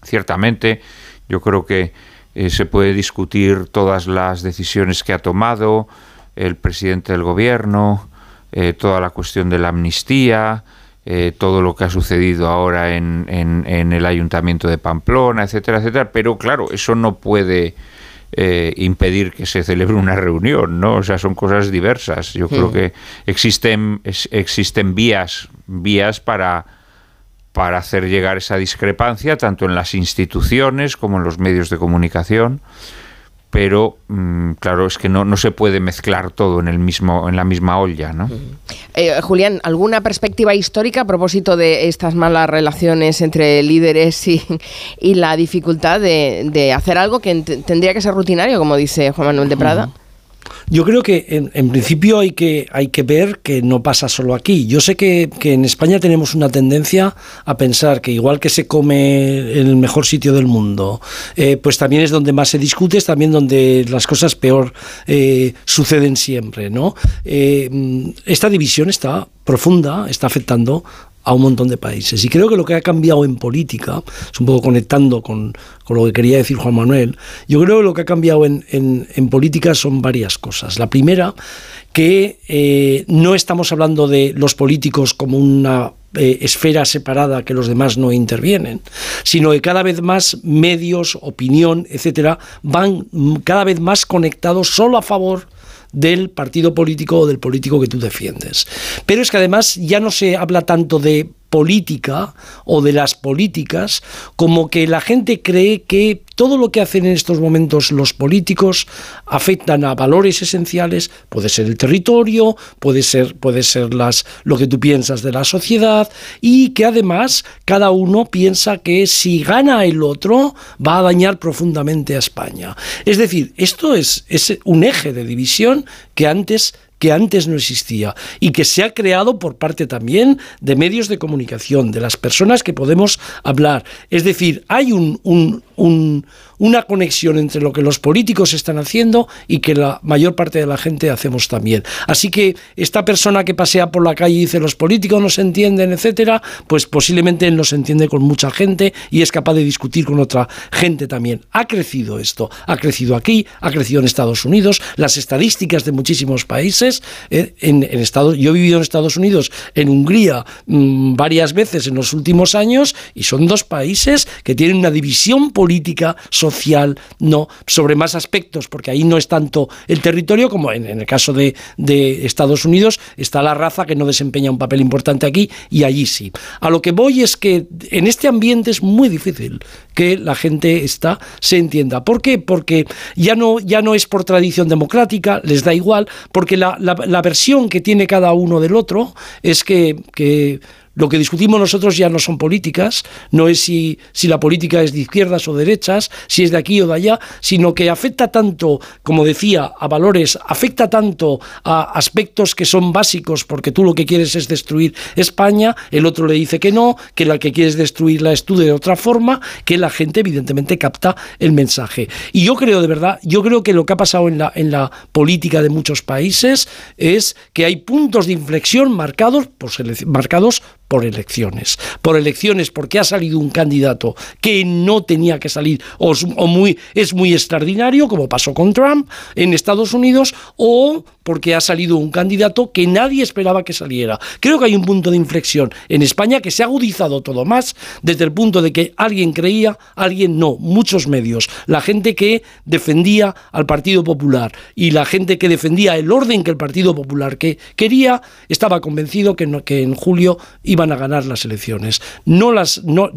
ciertamente, yo creo que eh, se puede discutir todas las decisiones que ha tomado el presidente del gobierno, eh, toda la cuestión de la amnistía, eh, todo lo que ha sucedido ahora en, en- en el ayuntamiento de Pamplona, etcétera, etcétera. Pero claro, eso no puede eh, impedir que se celebre una reunión, ¿no? O sea, son cosas diversas. Yo creo Mm. que existen, es- existen vías, vías para para hacer llegar esa discrepancia tanto en las instituciones como en los medios de comunicación pero mm, claro es que no, no se puede mezclar todo en el mismo en la misma olla ¿no? Eh, Julián, ¿alguna perspectiva histórica a propósito de estas malas relaciones entre líderes y, y la dificultad de, de hacer algo que tendría que ser rutinario, como dice Juan Manuel de Prada? Yo creo que en, principio hay que, hay que ver que no pasa solo aquí. Yo sé que, que en España tenemos una tendencia a pensar que igual que se come en el mejor sitio del mundo, eh, pues también es donde más se discute, es también donde las cosas peor eh, suceden siempre. ¿no? Eh, mm, esta división está profunda, está afectando a un montón de países. Y creo que lo que ha cambiado en política, es un poco conectando con, con lo que quería decir Juan Manuel, yo creo que lo que ha cambiado en, en- en política son varias cosas. La primera, que eh, no estamos hablando de los políticos como una eh, esfera separada que los demás no intervienen, sino que cada vez más medios, opinión, etcétera, van cada vez más conectados solo a favor del partido político o del político que tú defiendes. Pero es que además ya no se habla tanto de política o de las políticas como que la gente cree que todo lo que hacen en estos momentos los políticos afectan a valores esenciales, puede ser el territorio, puede ser, puede ser las, lo que tú piensas de la sociedad y que además cada uno piensa que si gana el otro va a dañar profundamente a España. Es decir, esto es, es un eje de división que antes que antes no existía y que se ha creado por parte también de medios de comunicación, de las personas que podemos hablar. Es decir, hay un, un, un una conexión entre lo que los políticos están haciendo y que la mayor parte de la gente hacemos también. Así que esta persona que pasea por la calle y dice los políticos no se entienden, etcétera, pues posiblemente él no se entiende con mucha gente y es capaz de discutir con otra gente también. Ha crecido esto, ha crecido aquí, ha crecido en Estados Unidos, las estadísticas de muchísimos países. eh, en, en Estados, yo he vivido en Estados Unidos, en Hungría, mm, varias veces en los últimos años y son dos países que tienen una división política, social, no, sobre más aspectos, porque ahí no es tanto el territorio como en, el caso de, de Estados Unidos está la raza que no desempeña un papel importante aquí y allí sí. A lo que voy es que en este ambiente es muy difícil que la gente está se entienda. ¿Por qué? Porque ya no, ya no es por tradición democrática, les da igual, porque la, la, la versión que tiene cada uno del otro es que, que lo que discutimos nosotros ya no son políticas, no es si, la política es de izquierdas o derechas, si es de aquí o de allá, sino que afecta tanto, como decía, a valores, afecta tanto a aspectos que son básicos, porque tú lo que quieres es destruir España, el otro le dice que no, que la que quieres destruirla es tú de otra forma, que la gente evidentemente capta el mensaje. Y yo creo de verdad, yo creo que lo que ha pasado en la, en la política de muchos países es que hay puntos de inflexión marcados por, marcados por elecciones. Por elecciones porque ha salido un candidato que no tenía que salir o, o muy, es muy extraordinario, como pasó con Trump en Estados Unidos, o porque ha salido un candidato que nadie esperaba que saliera. Creo que hay un punto de inflexión en España que se ha agudizado todo más desde el punto de que alguien creía, alguien no, muchos medios, la gente que defendía al Partido Popular y la gente que defendía el orden que el Partido Popular que quería, estaba convencido que, que en julio iban a ganar las elecciones. No las, no,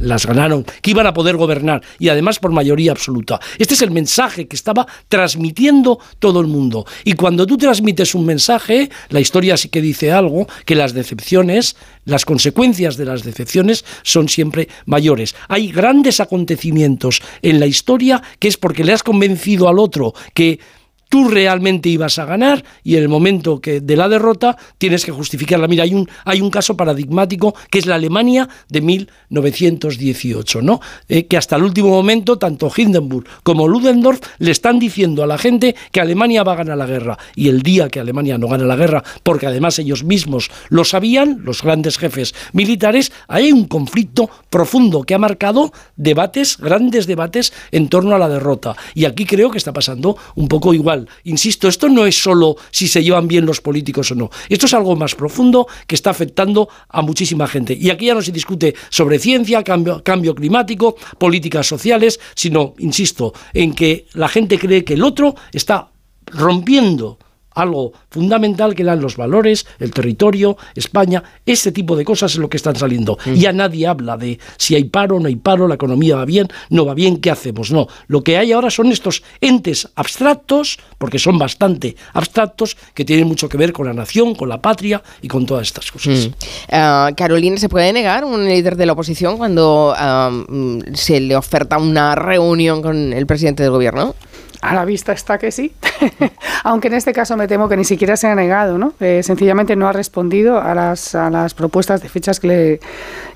las ganaron, que iban a poder gobernar y además por mayoría absoluta. Este es el mensaje que estaba transmitiendo todo el mundo. Y cuando tú transmites un mensaje, la historia sí que dice algo, que las decepciones, las consecuencias de las decepciones son siempre mayores. Hay grandes acontecimientos en la historia que es porque le has convencido al otro que tú realmente ibas a ganar y en el momento que de la derrota tienes que justificarla. Mira, hay un, hay un caso paradigmático que es la Alemania de 1918, ¿no? Eh, que hasta el último momento tanto Hindenburg como Ludendorff le están diciendo a la gente que Alemania va a ganar la guerra y el día que Alemania no gana la guerra, porque además ellos mismos lo sabían, los grandes jefes militares, hay un conflicto profundo que ha marcado debates, grandes debates en torno a la derrota. Y aquí creo que está pasando un poco igual. Insisto, esto no es solo si se llevan bien los políticos o no. Esto es algo más profundo que está afectando a muchísima gente. Y aquí ya no se discute sobre ciencia, cambio, cambio climático, políticas sociales, sino, insisto, en que la gente cree que el otro está rompiendo algo fundamental que eran los valores, el territorio, España, ese tipo de cosas es lo que están saliendo. Mm. Ya nadie habla de si hay paro, no hay paro, la economía va bien, no va bien, ¿qué hacemos? No, lo que hay ahora son estos entes abstractos, porque son bastante abstractos, que tienen mucho que ver con la nación, con la patria y con todas estas cosas. Mm. Uh, Carolina, ¿se puede negar un líder de la oposición cuando uh, se le oferta una reunión con el presidente del gobierno? A la vista está que sí, aunque en este caso me temo que ni siquiera se ha negado, ¿no? Eh, sencillamente no ha respondido a las, a las propuestas de fechas que le,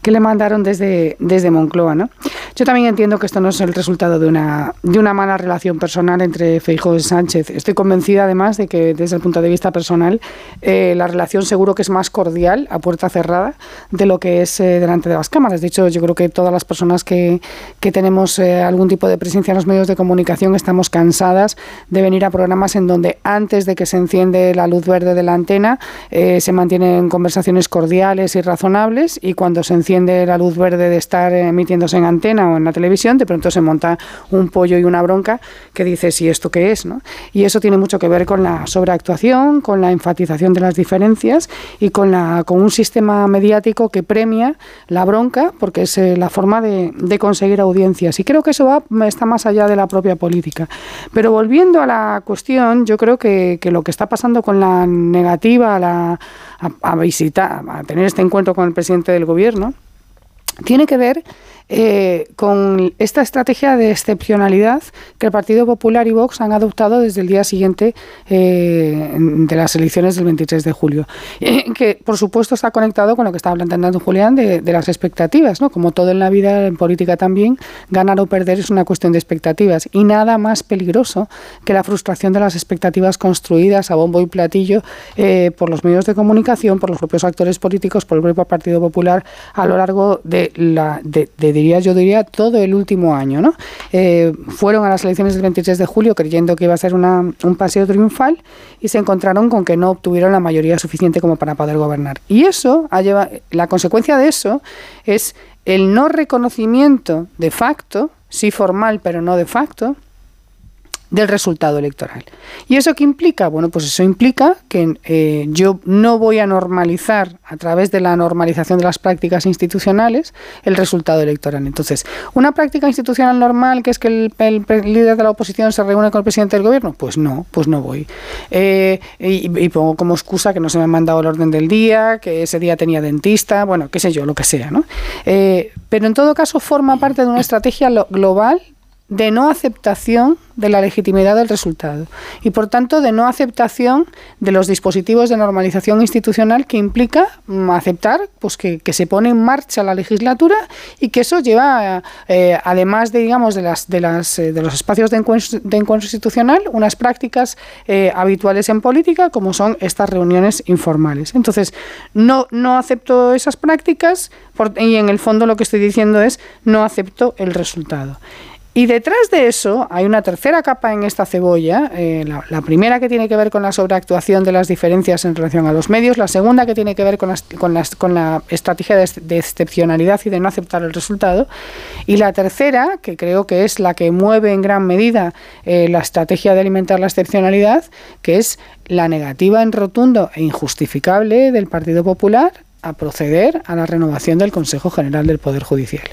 que le mandaron desde, desde Moncloa, ¿no? Yo también entiendo que esto no es el resultado de una, de una mala relación personal entre Feijóo y Sánchez. Estoy convencida además de que desde el punto de vista personal eh, la relación seguro que es más cordial a puerta cerrada de lo que es eh, delante de las cámaras. De hecho, yo creo que todas las personas que, que tenemos eh, algún tipo de presencia en los medios de comunicación estamos cansadas de venir a programas en donde antes de que se enciende la luz verde de la antena eh, se mantienen conversaciones cordiales y razonables y cuando se enciende la luz verde de estar emitiéndose en antena o en la televisión, de pronto se monta un pollo y una bronca que dice, ¿y esto qué es? ¿no? Y eso tiene mucho que ver con la sobreactuación, con la enfatización de las diferencias y con, la, con un sistema mediático que premia la bronca porque es eh, la forma de, de, conseguir audiencias. Y creo que eso va, está más allá de la propia política. Pero volviendo a la cuestión, yo creo que, que lo que está pasando con la negativa la, a, a visitar, a tener este encuentro con el presidente del gobierno, tiene que ver eh, con esta estrategia de excepcionalidad que el Partido Popular y Vox han adoptado desde el día siguiente eh, de las elecciones del 23 de julio, que por supuesto está conectado con lo que estaba planteando Julián de, las expectativas, ¿no? Como todo en la vida, en política también, ganar o perder es una cuestión de expectativas y nada más peligroso que la frustración de las expectativas construidas a bombo y platillo eh, por los medios de comunicación, por los propios actores políticos, por el propio Partido Popular a lo largo de la de diría, yo diría, todo el último año. ¿no? Eh, fueron a las elecciones del 23 de julio creyendo que iba a ser una, un paseo triunfal y se encontraron con que no obtuvieron la mayoría suficiente como para poder gobernar. Y eso, ha llevado, la consecuencia de eso es el no reconocimiento de facto, sí formal pero no de facto, del resultado electoral. ¿Y eso qué implica? Bueno, pues eso implica que eh, yo no voy a normalizar a través de la normalización de las prácticas institucionales el resultado electoral. Entonces, una práctica institucional normal que es que el, líder de la oposición se reúne con el presidente del gobierno, pues no, pues no voy. Eh, y, pongo como excusa que no se me ha mandado el orden del día, que ese día tenía dentista, bueno, qué sé yo, lo que sea, ¿no? Eh, pero en todo caso forma parte de una estrategia global de no aceptación de la legitimidad del resultado y por tanto de no aceptación de los dispositivos de normalización institucional que implica mm, aceptar pues que, se pone en marcha la legislatura y que eso lleva eh, además de digamos de las de las eh, de los espacios de encuentro, de encuentro institucional unas prácticas eh, habituales en política como son estas reuniones informales. Entonces no no acepto esas prácticas y en el fondo lo que estoy diciendo es no acepto el resultado y detrás de eso hay una tercera capa en esta cebolla, eh, la, primera que tiene que ver con la sobreactuación de las diferencias en relación a los medios, la segunda que tiene que ver con, la estrategia de, excepcionalidad y de no aceptar el resultado, y la tercera, que creo que es la que mueve en gran medida eh, la estrategia de alimentar la excepcionalidad, que es la negativa en rotundo e injustificable del Partido Popular a proceder a la renovación del Consejo General del Poder Judicial.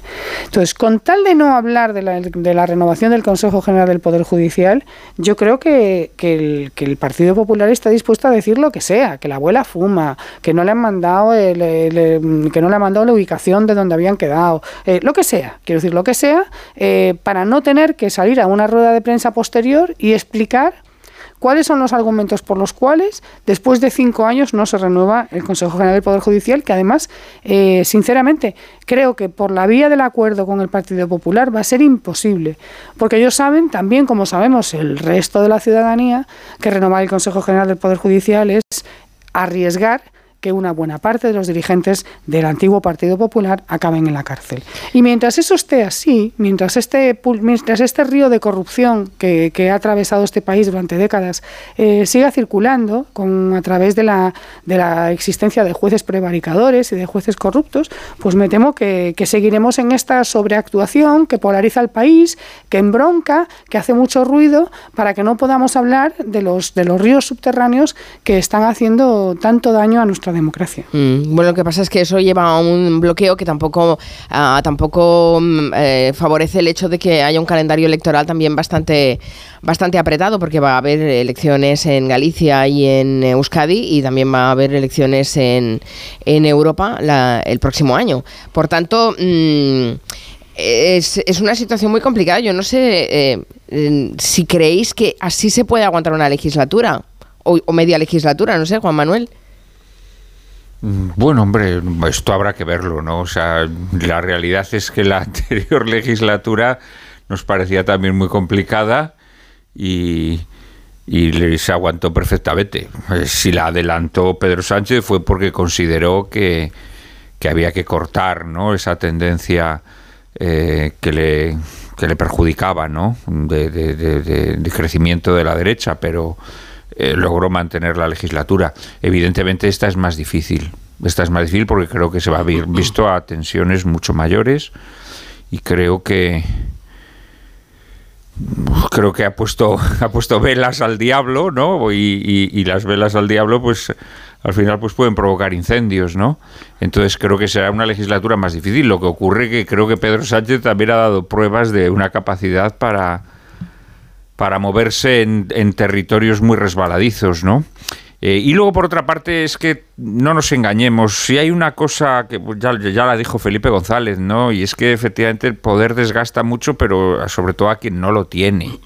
Entonces, con tal de no hablar de la, de la renovación del Consejo General del Poder Judicial, yo creo que, el, Partido Popular está dispuesto a decir lo que sea, que la abuela fuma, que no le han mandado que no le han mandado la ubicación de donde habían quedado, eh, lo que sea, quiero decir lo que sea, eh, para no tener que salir a una rueda de prensa posterior y explicar ¿Cuáles son los argumentos por los cuales después de cinco años no se renueva el Consejo General del Poder Judicial? Que además, eh, sinceramente, creo que por la vía del acuerdo con el Partido Popular va a ser imposible. Porque ellos saben, también como sabemos el resto de la ciudadanía, que renovar el Consejo General del Poder Judicial es arriesgar que una buena parte de los dirigentes del antiguo Partido Popular acaben en la cárcel. Y mientras eso esté así, mientras este, mientras este río de corrupción que, ha atravesado este país durante décadas eh, siga circulando con, a través de la, de la existencia de jueces prevaricadores y de jueces corruptos, pues me temo que, seguiremos en esta sobreactuación que polariza al país, que embronca, que hace mucho ruido, para que no podamos hablar de los, de los ríos subterráneos que están haciendo tanto daño a nuestra. Mm, bueno, lo que pasa es que eso lleva a un bloqueo que tampoco, ah, tampoco mm, eh, favorece el hecho de que haya un calendario electoral también bastante, bastante apretado, porque va a haber elecciones en Galicia y en Euskadi y también va a haber elecciones en, en Europa el próximo año. Por tanto, mm, es, es, una situación muy complicada. Yo no sé eh, si creéis que así se puede aguantar una legislatura o, o media legislatura, no sé, Juan Manuel. Bueno, hombre, esto habrá que verlo, ¿no? O sea, la realidad es que la anterior legislatura nos parecía también muy complicada y, y se aguantó perfectamente. Eh, si la adelantó Pedro Sánchez fue porque consideró que, que había que cortar ¿no? esa tendencia eh, que, le, que le perjudicaba ¿no? de, de crecimiento de la derecha, pero eh, logró mantener la legislatura. Evidentemente esta es más difícil. Esta es más difícil porque creo que se va a ver visto a tensiones mucho mayores y creo que creo que ha puesto ha puesto velas al diablo, ¿no? Y, las velas al diablo, pues al final pues pueden provocar incendios, ¿no? Entonces creo que será una legislatura más difícil. Lo que ocurre que creo que Pedro Sánchez también ha dado pruebas de una capacidad para para moverse en, territorios muy resbaladizos, ¿no? Eh, y luego, por otra parte, es que no nos engañemos. Si hay una cosa que pues, ya, ya, la dijo Felipe González, ¿no? Y es que efectivamente el poder desgasta mucho, pero sobre todo a quien no lo tiene.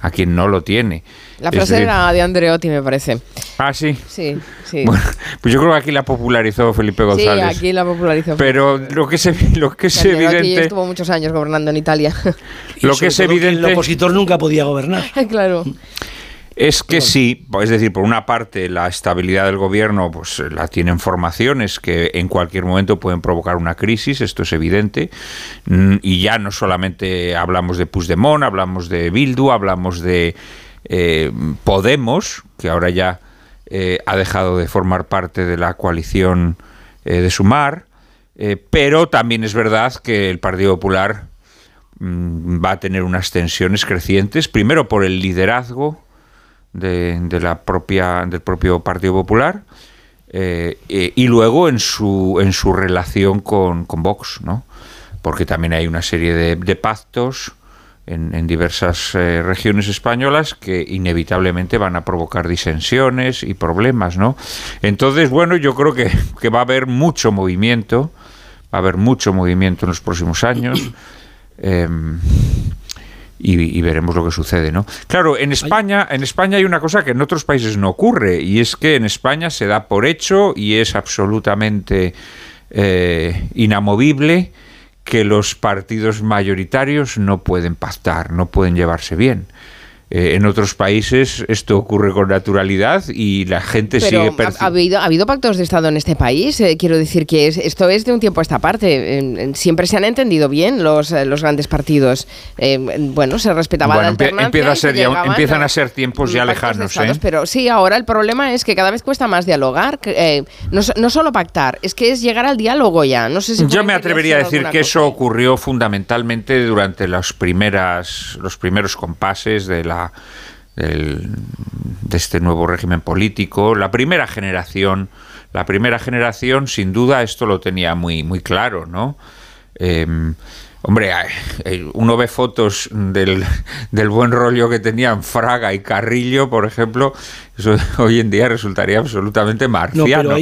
A quien no lo tiene. La frase era de Andreotti, me parece. Ah, sí. Sí, sí. Bueno, pues yo creo que aquí la popularizó Felipe González. Sí, aquí la popularizó. Pero lo que es, lo que es evidente. estuvo muchos años gobernando en Italia. lo que es evidente. Que el opositor nunca podía gobernar. claro. Es que sí, es decir, por una parte la estabilidad del gobierno pues la tienen formaciones que en cualquier momento pueden provocar una crisis, esto es evidente, mm, y ya no solamente hablamos de Puigdemont, hablamos de Bildu, hablamos de eh, Podemos, que ahora ya eh, ha dejado de formar parte de la coalición eh, de Sumar, pero también es verdad que el Partido Popular mm, va a tener unas tensiones crecientes, primero por el liderazgo, de, la propia, del propio Partido Popular eh, eh, y luego en su, en su relación con, con Vox, ¿no? porque también hay una serie de, pactos en, diversas eh, regiones españolas que inevitablemente van a provocar disensiones y problemas, ¿no? Entonces, bueno, yo creo que, que va a haber mucho movimiento, va a haber mucho movimiento en los próximos años. Em, y, veremos lo que sucede, ¿no? Claro, en España, en España hay una cosa que en otros países no ocurre y es que en España se da por hecho y es absolutamente eh, inamovible que los partidos mayoritarios no pueden pactar, no pueden llevarse bien. Eh, en otros países esto ocurre con naturalidad y la gente sigue ¿ha, ¿ha, habido, ¿Ha habido pactos de Estado en este país? Eh, quiero decir que esto es de un tiempo a esta parte. siempre se han entendido bien los, eh, los grandes partidos. bueno, se respetaba la alternancia. empiezan a ser tiempos ya lejanos. Pero sí, ahora el problema es que cada vez cuesta más dialogar. no, no, solo pactar, es que es llegar al diálogo ya. No sé si Yo me atrevería a decir que eso ocurrió fundamentalmente durante las primeras, los primeros compases de la de este nuevo régimen político. La primera generación, la primera generación, sin duda, esto lo tenía muy, muy claro, ¿no? Em, hombre, uno ve fotos del, del, buen rollo que tenían Fraga y Carrillo, por ejemplo, eso hoy en día resultaría absolutamente marciano.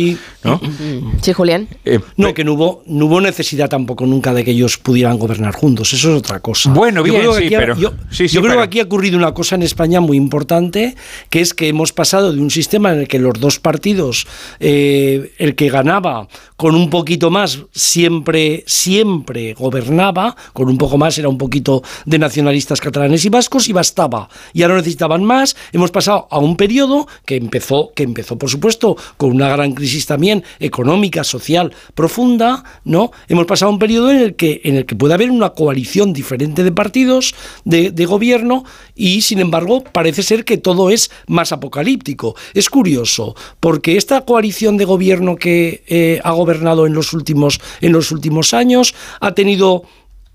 No, Sí, Julián. Eh, no, que no hubo, no hubo necesidad tampoco nunca de que ellos pudieran gobernar juntos. Eso es otra cosa. Bueno, bien, yo creo que aquí, yo, creo que aquí ha ocurrido una cosa en España muy importante, que es que hemos pasado de un sistema en el que los dos partidos, eh, el que ganaba con un poquito más, siempre, siempre gobernaba, con un poco más era un poquito de nacionalistas catalanes y vascos y bastaba. Y ahora necesitaban más. Hemos pasado a un periodo que empezó, que empezó, por supuesto, con una gran crisis también económica, social, profunda, ¿no? Hemos pasado un periodo en el que, en el que puede haber una coalición diferente de partidos, de, gobierno, y sin embargo, parece ser que todo es más apocalíptico. Es curioso, porque esta coalición de gobierno que eh, ha gobernado en los últimos, en los últimos años ha tenido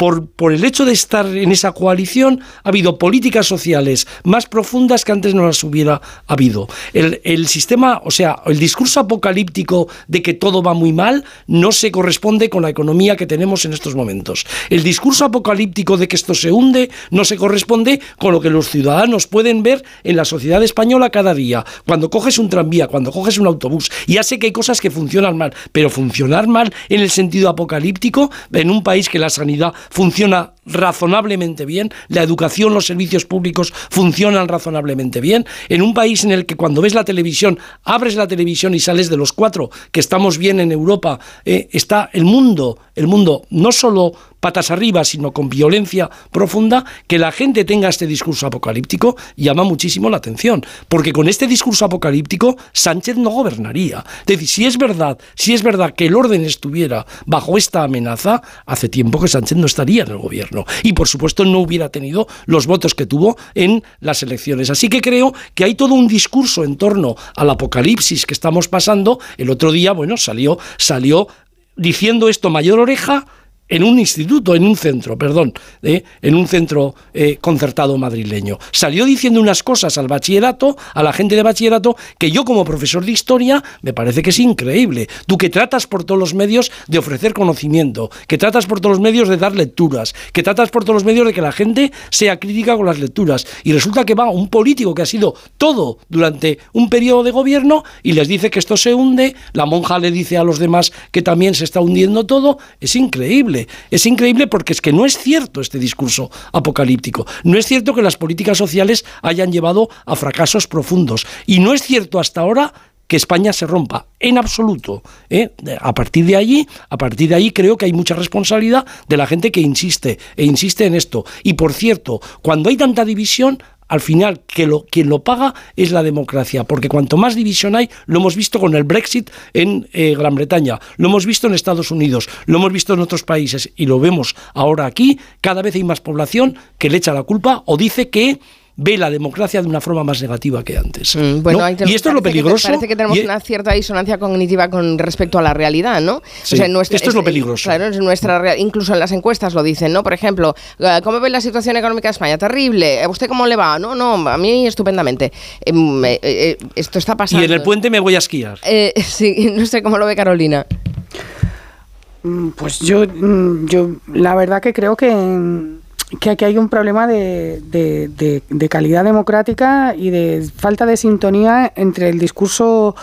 por, el hecho de estar en esa coalición, ha habido políticas sociales más profundas que antes no las hubiera habido. El, sistema, o sea, el discurso apocalíptico de que todo va muy mal no se corresponde con la economía que tenemos en estos momentos. El discurso apocalíptico de que esto se hunde no se corresponde con lo que los ciudadanos pueden ver en la sociedad española cada día. Cuando coges un tranvía, cuando coges un autobús, ya sé que hay cosas que funcionan mal, pero funcionar mal en el sentido apocalíptico, en un país que la sanidad funciona razonablemente bien, la educación, los servicios públicos funcionan razonablemente bien, en un país en el que cuando ves la televisión, abres la televisión y sales de los cuatro, que estamos bien en Europa, eh, está el mundo, el mundo no solo patas arriba, sino con violencia profunda, que la gente tenga este discurso apocalíptico llama muchísimo la atención, porque con este discurso apocalíptico Sánchez no gobernaría. Es decir, si es verdad, si es verdad que el orden estuviera bajo esta amenaza, hace tiempo que Sánchez no estaría en el gobierno y por supuesto no hubiera tenido los votos que tuvo en las elecciones. Así que creo que hay todo un discurso en torno al apocalipsis que estamos pasando. El otro día, bueno, salió salió diciendo esto mayor oreja en un instituto, en un centro, perdón, ¿eh? en un centro eh, concertado madrileño. Salió diciendo unas cosas al bachillerato, a la gente de bachillerato, que yo como profesor de historia me parece que es increíble. Tú que tratas por todos los medios de ofrecer conocimiento, que tratas por todos los medios de dar lecturas, que tratas por todos los medios de que la gente sea crítica con las lecturas. Y resulta que va un político que ha sido todo durante un periodo de gobierno y les dice que esto se hunde, la monja le dice a los demás que también se está hundiendo todo. Es increíble. Es increíble porque es que no es cierto este discurso apocalíptico. No es cierto que las políticas sociales hayan llevado a fracasos profundos. Y no es cierto hasta ahora que España se rompa en absoluto. ¿eh? A partir de allí, a partir de ahí creo que hay mucha responsabilidad de la gente que insiste e insiste en esto. Y por cierto, cuando hay tanta división, al final que lo, quien lo paga es la democracia, porque cuanto más división hay, lo hemos visto con el Brexit en eh, Gran Bretaña, lo hemos visto en Estados Unidos, lo hemos visto en otros países y lo vemos ahora aquí, cada vez hay más población que le echa la culpa o dice que ve la democracia de una forma más negativa que antes. Mm, y esto es lo peligroso. parece que tenemos una cierta disonancia cognitiva con respecto a la realidad, ¿no? esto es, lo peligroso. Claro, es nuestra incluso en las encuestas lo dicen, ¿no? Por ejemplo, eh, ¿cómo ve la situación económica de España? Terrible. ¿A usted cómo le va? No, no, a mí estupendamente. Em, eh, eh, esto está pasando. Y en el puente me voy a esquiar. sí, no sé cómo lo ve Carolina. Mm, pues yo, mm, yo la verdad que creo que que aquí hay un problema de, de, de, calidad democrática y de falta de sintonía entre el discurso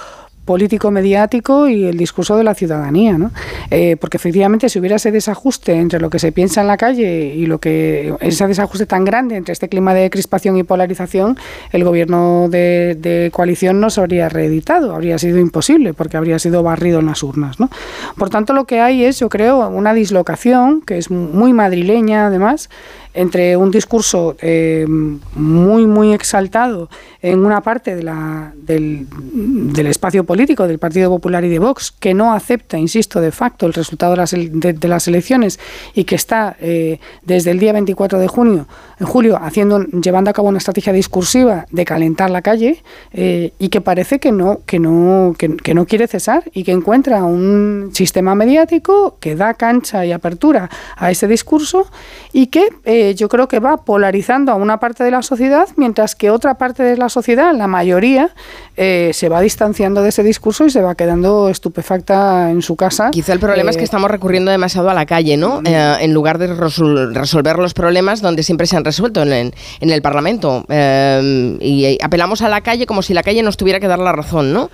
político mediático y el discurso de la ciudadanía, ¿no? Eh, porque efectivamente si hubiera ese desajuste entre lo que se piensa en la calle y lo que ese desajuste tan grande entre este clima de crispación y polarización, el gobierno de, de coalición no se habría reeditado, habría sido imposible porque habría sido barrido en las urnas, ¿no? Por tanto, lo que hay es, yo creo, una dislocación que es muy madrileña, además, entre un discurso eh, muy, muy exaltado en una parte de la, del, del, espacio político del Partido Popular y de Vox, que no acepta, insisto, de facto el resultado de las, de, las elecciones y que está eh, desde el día 24 de junio, en julio haciendo, llevando a cabo una estrategia discursiva de calentar la calle eh, y que parece que no, que, no, que, que no quiere cesar y que encuentra un sistema mediático que da cancha y apertura a ese discurso y que eh, yo creo que va polarizando a una parte de la sociedad, mientras que otra parte de la sociedad, la mayoría, eh, se va distanciando de ese discurso y se va quedando estupefacta en su casa. Quizá el problema es que eh, estamos recurriendo demasiado a la calle, ¿no? Mm. en lugar de resolver los problemas donde siempre se han resuelto, en, en el Parlamento. y apelamos a la calle como si la calle nos tuviera que dar la razón, ¿no?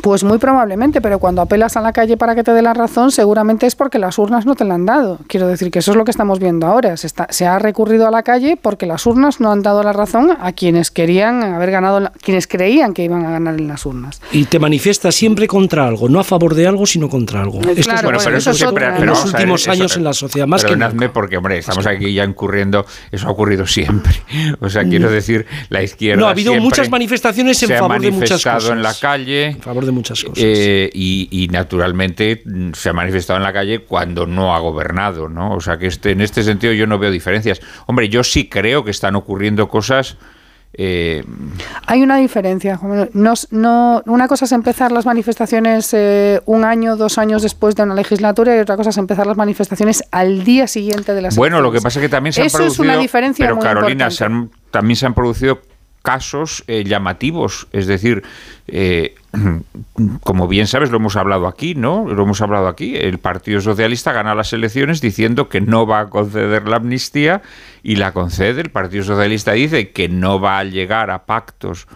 Pues muy probablemente, pero cuando apelas a la calle para que te dé la razón, seguramente es porque las urnas no te la han dado. Quiero decir que eso es lo que estamos viendo ahora. Se, está, se ha recurrido a la calle porque las urnas no han dado la razón a quienes querían haber ganado, quienes creían que iban a ganar en las urnas. Y te manifiestas siempre contra algo, no a favor de algo, sino contra algo. Eh, claro, es pero eso, es en los últimos años en la sociedad, más que porque, hombre, estamos aquí ya incurriendo, eso ha ocurrido siempre. O sea, quiero mm. decir, la izquierda. No, ha habido muchas manifestaciones en favor de muchas cosas. en la calle. En favor de muchas cosas. Eh, y, naturalmente mm, se ha manifestado en la calle cuando no ha gobernado, ¿no? O sea que este, en este sentido yo no veo diferencias. Hombre, yo sí creo que están ocurriendo cosas. Eh, Hay una diferencia. No, no, una cosa es empezar las manifestaciones eh, un año, dos años después de una legislatura y otra cosa es empezar las manifestaciones al día siguiente de las Bueno, lo que pasa es que también se han producido. es una diferencia pero Carolina, también se han producido casos llamativos. Es decir, como bien sabes, lo hemos hablado aquí, ¿no? Lo hemos hablado aquí. El Partido Socialista gana las elecciones diciendo que no va a conceder la amnistía y la concede. El Partido Socialista dice que no va a llegar a pactos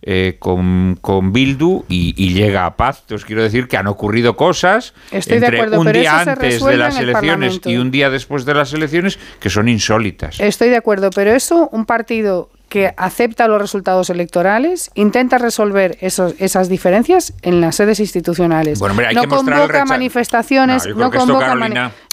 eh, con, con, Bildu y, llega a pactos. Quiero decir que han ocurrido cosas entre un día antes de las elecciones y un día después de las elecciones que son insólitas. Estoy de acuerdo, pero eso un partido que acepta los resultados electorales, intenta resolver esos, esas diferencias en las sedes institucionales. Bueno, no convoca manifestaciones, no, convoca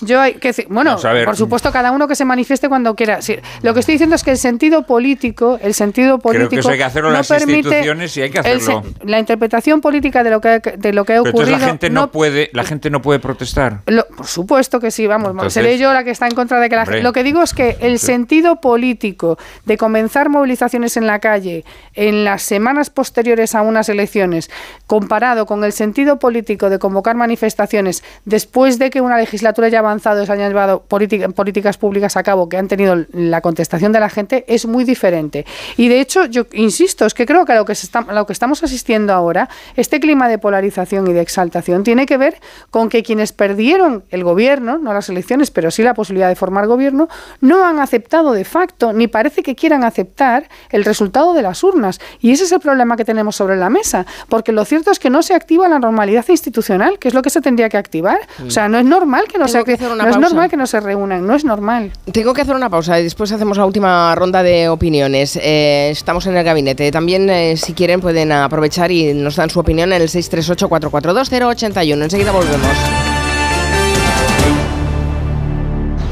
yo hay que bueno, por supuesto cada uno que se manifieste cuando quiera. lo que estoy diciendo es que el sentido político, el sentido político Creo que eso hay que hacerlo no las permite instituciones y hay que hacerlo. la interpretación política de lo que de lo que ha ocurrido. la gente no, puede, la gente no puede protestar. por supuesto que sí, vamos, seré yo la que está en contra de que la gente. Lo que digo es que el sentido político de comenzar movilizaciones en la calle en las semanas posteriores a unas elecciones, comparado con el sentido político de convocar manifestaciones después de que una legislatura ya avanzado, se han llevado políticas públicas a cabo que han tenido la contestación de la gente, es muy diferente. Y de hecho, yo insisto, es que creo que está, lo que estamos asistiendo ahora, este clima de polarización y de exaltación, tiene que ver con que quienes perdieron el gobierno, no las elecciones, pero sí la posibilidad de formar gobierno, no han aceptado de facto, ni parece que quieran aceptar el resultado de las urnas. Y ese es el problema que tenemos sobre la mesa, porque lo cierto es que no se activa la normalidad institucional, que es lo que se tendría que activar. O sea, no es normal que no, se, no es normal que no se reúnan, no es normal. Tengo que hacer una pausa y después hacemos la última ronda de opiniones. Eh, estamos en el gabinete. También, eh, si quieren, pueden aprovechar y nos dan su opinión en el 638 442 Enseguida volvemos.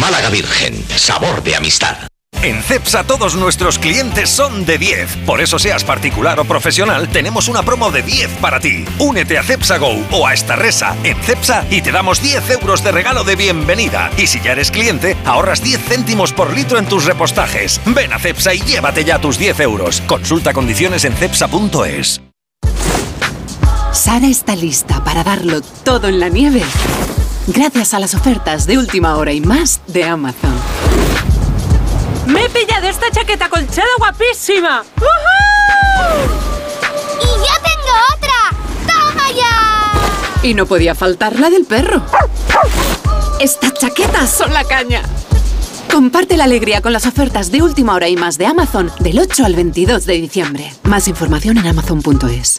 Málaga Virgen, sabor de amistad. En CEPSA todos nuestros clientes son de 10. Por eso seas particular o profesional, tenemos una promo de 10 para ti. Únete a CEPSA Go o a esta resa en CEPSA y te damos 10 euros de regalo de bienvenida. Y si ya eres cliente, ahorras 10 céntimos por litro en tus repostajes. Ven a CEPSA y llévate ya tus 10 euros. Consulta condiciones en CEPSA.es. Sara está lista para darlo todo en la nieve. Gracias a las ofertas de última hora y más de Amazon. ¡Me he pillado esta chaqueta colchada guapísima! ¡Y yo tengo otra! ¡Toma ya! Y no podía faltar la del perro. Estas chaquetas son la caña. Comparte la alegría con las ofertas de última hora y más de Amazon del 8 al 22 de diciembre. Más información en amazon.es.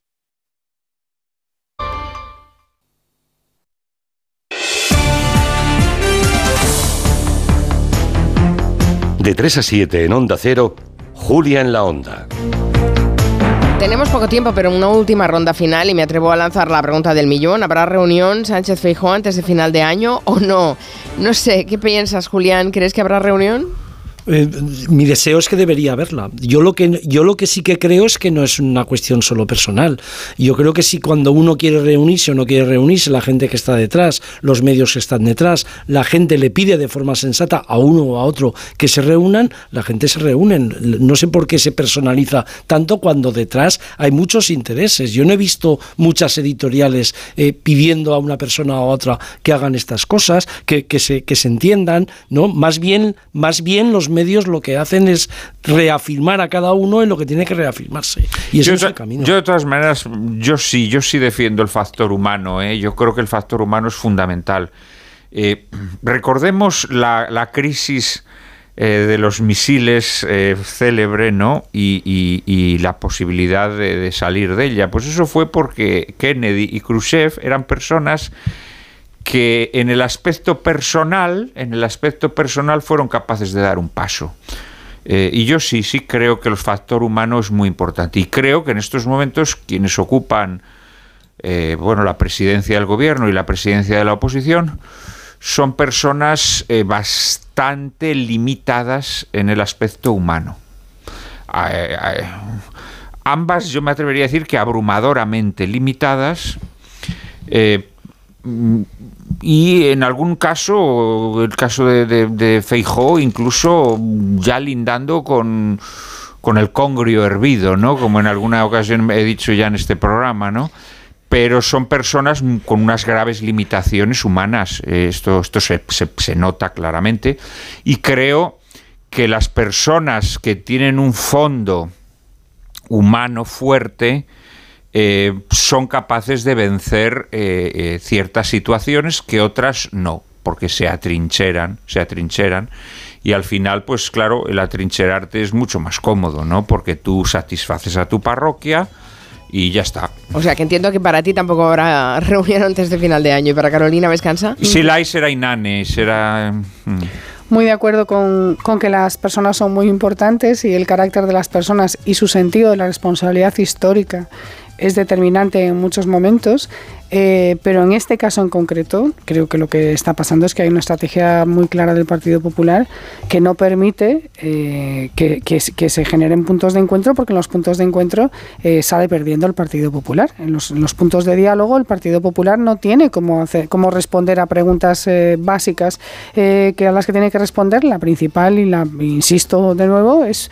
De 3 a 7 en Onda Cero, Julia en la Onda. Tenemos poco tiempo, pero una última ronda final y me atrevo a lanzar la pregunta del millón. ¿Habrá reunión Sánchez Feijóo antes de final de año o no? No sé, ¿qué piensas, Julián? ¿Crees que habrá reunión? Eh, mi deseo es que debería haberla. Yo lo que yo lo que sí que creo es que no es una cuestión solo personal. Yo creo que si cuando uno quiere reunirse o no quiere reunirse, la gente que está detrás, los medios que están detrás, la gente le pide de forma sensata a uno o a otro que se reúnan, la gente se reúne. No sé por qué se personaliza tanto cuando detrás hay muchos intereses. Yo no he visto muchas editoriales eh, pidiendo a una persona o a otra que hagan estas cosas, que, que, se, que se entiendan, ¿no? Más bien, más bien los medios lo que hacen es reafirmar a cada uno en lo que tiene que reafirmarse. Y eso es el camino. Yo de todas maneras, yo sí, yo sí defiendo el factor humano. ¿eh? Yo creo que el factor humano es fundamental. Eh, recordemos la, crisis eh, de los misiles célebre, ¿no? Y, la posibilidad de, de, salir de ella. Pues eso fue porque Kennedy y Khrushchev eran personas que en el aspecto personal, en el aspecto personal fueron capaces de dar un paso. Eh, y yo sí, sí creo que el factor humano es muy importante. Y creo que en estos momentos quienes ocupan eh, bueno, la presidencia del gobierno y la presidencia de la oposición son personas eh, bastante limitadas en el aspecto humano. ambas, yo me atrevería a decir que abrumadoramente limitadas y en algún caso, el caso de, de, Feijó, incluso ya lindando con, con el congrio hervido, ¿no? Como en alguna ocasión he dicho ya en este programa, ¿no? pero son personas con unas graves limitaciones humanas. Eh, Esto, esto se- se nota claramente. Y creo que las personas que tienen un fondo humano fuerte eh, son capaces de vencer eh, eh, ciertas situaciones que otras no, porque se atrincheran, se atrincheran. Y al final, pues claro, el atrincherarte es mucho más cómodo, ¿no? Porque tú satisfaces a tu parroquia y ya está. O sea, que entiendo que para ti tampoco habrá reunión antes de final de año. ¿Y para Carolina descansa? Y si la hay, será inane, será... mm. Muy de acuerdo con, con que las personas son muy importantes y el carácter de las personas y su sentido de la responsabilidad histórica es determinante en muchos momentos, eh, pero en este caso en concreto creo que lo que está pasando es que hay una estrategia muy clara del Partido Popular que no permite eh, que, se- generen puntos de encuentro porque en los puntos de encuentro eh, sale perdiendo el Partido Popular. En los, puntos de diálogo el Partido Popular no tiene cómo, hacer, cómo responder a preguntas eh, básicas eh, que a las que tiene que responder. La principal, y la insisto de nuevo, es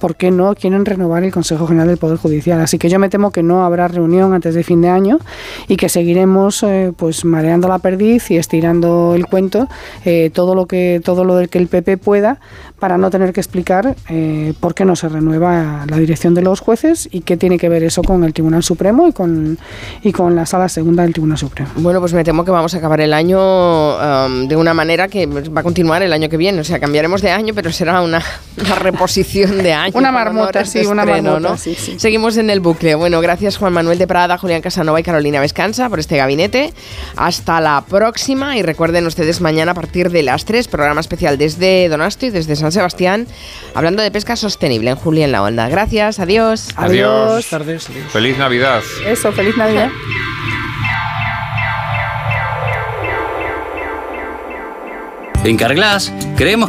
por qué no quieren renovar el Consejo General del Poder Judicial. Así que yo me temo que no habrá reunión antes de fin de año y que seguiremos eh, pues mareando la perdiz y estirando el cuento eh, todo lo que todo lo del que el PP pueda para no tener que explicar eh, por qué no se renueva la dirección de los jueces y qué tiene que ver eso con el Tribunal Supremo y con y con la Sala Segunda del Tribunal Supremo. Bueno, pues me temo que vamos a acabar el año um, de una manera que va a continuar el año que viene. O sea, cambiaremos de año, pero será una, una reposición de año. Una marmota, sí, una estreno, marmota, ¿no? sí, sí. Seguimos en el bucle. Bueno, gracias Juan Manuel de Prada, Julián Casanova y Carolina Vescanza por este gabinete. Hasta la próxima y recuerden ustedes mañana a partir de las 3, programa especial desde Donosti, desde San Sebastián, hablando de pesca sostenible en Julia en la Onda. Gracias, adiós. Adiós. Buenas tardes. adiós. Feliz Navidad. Eso, feliz Navidad. En Carglass creemos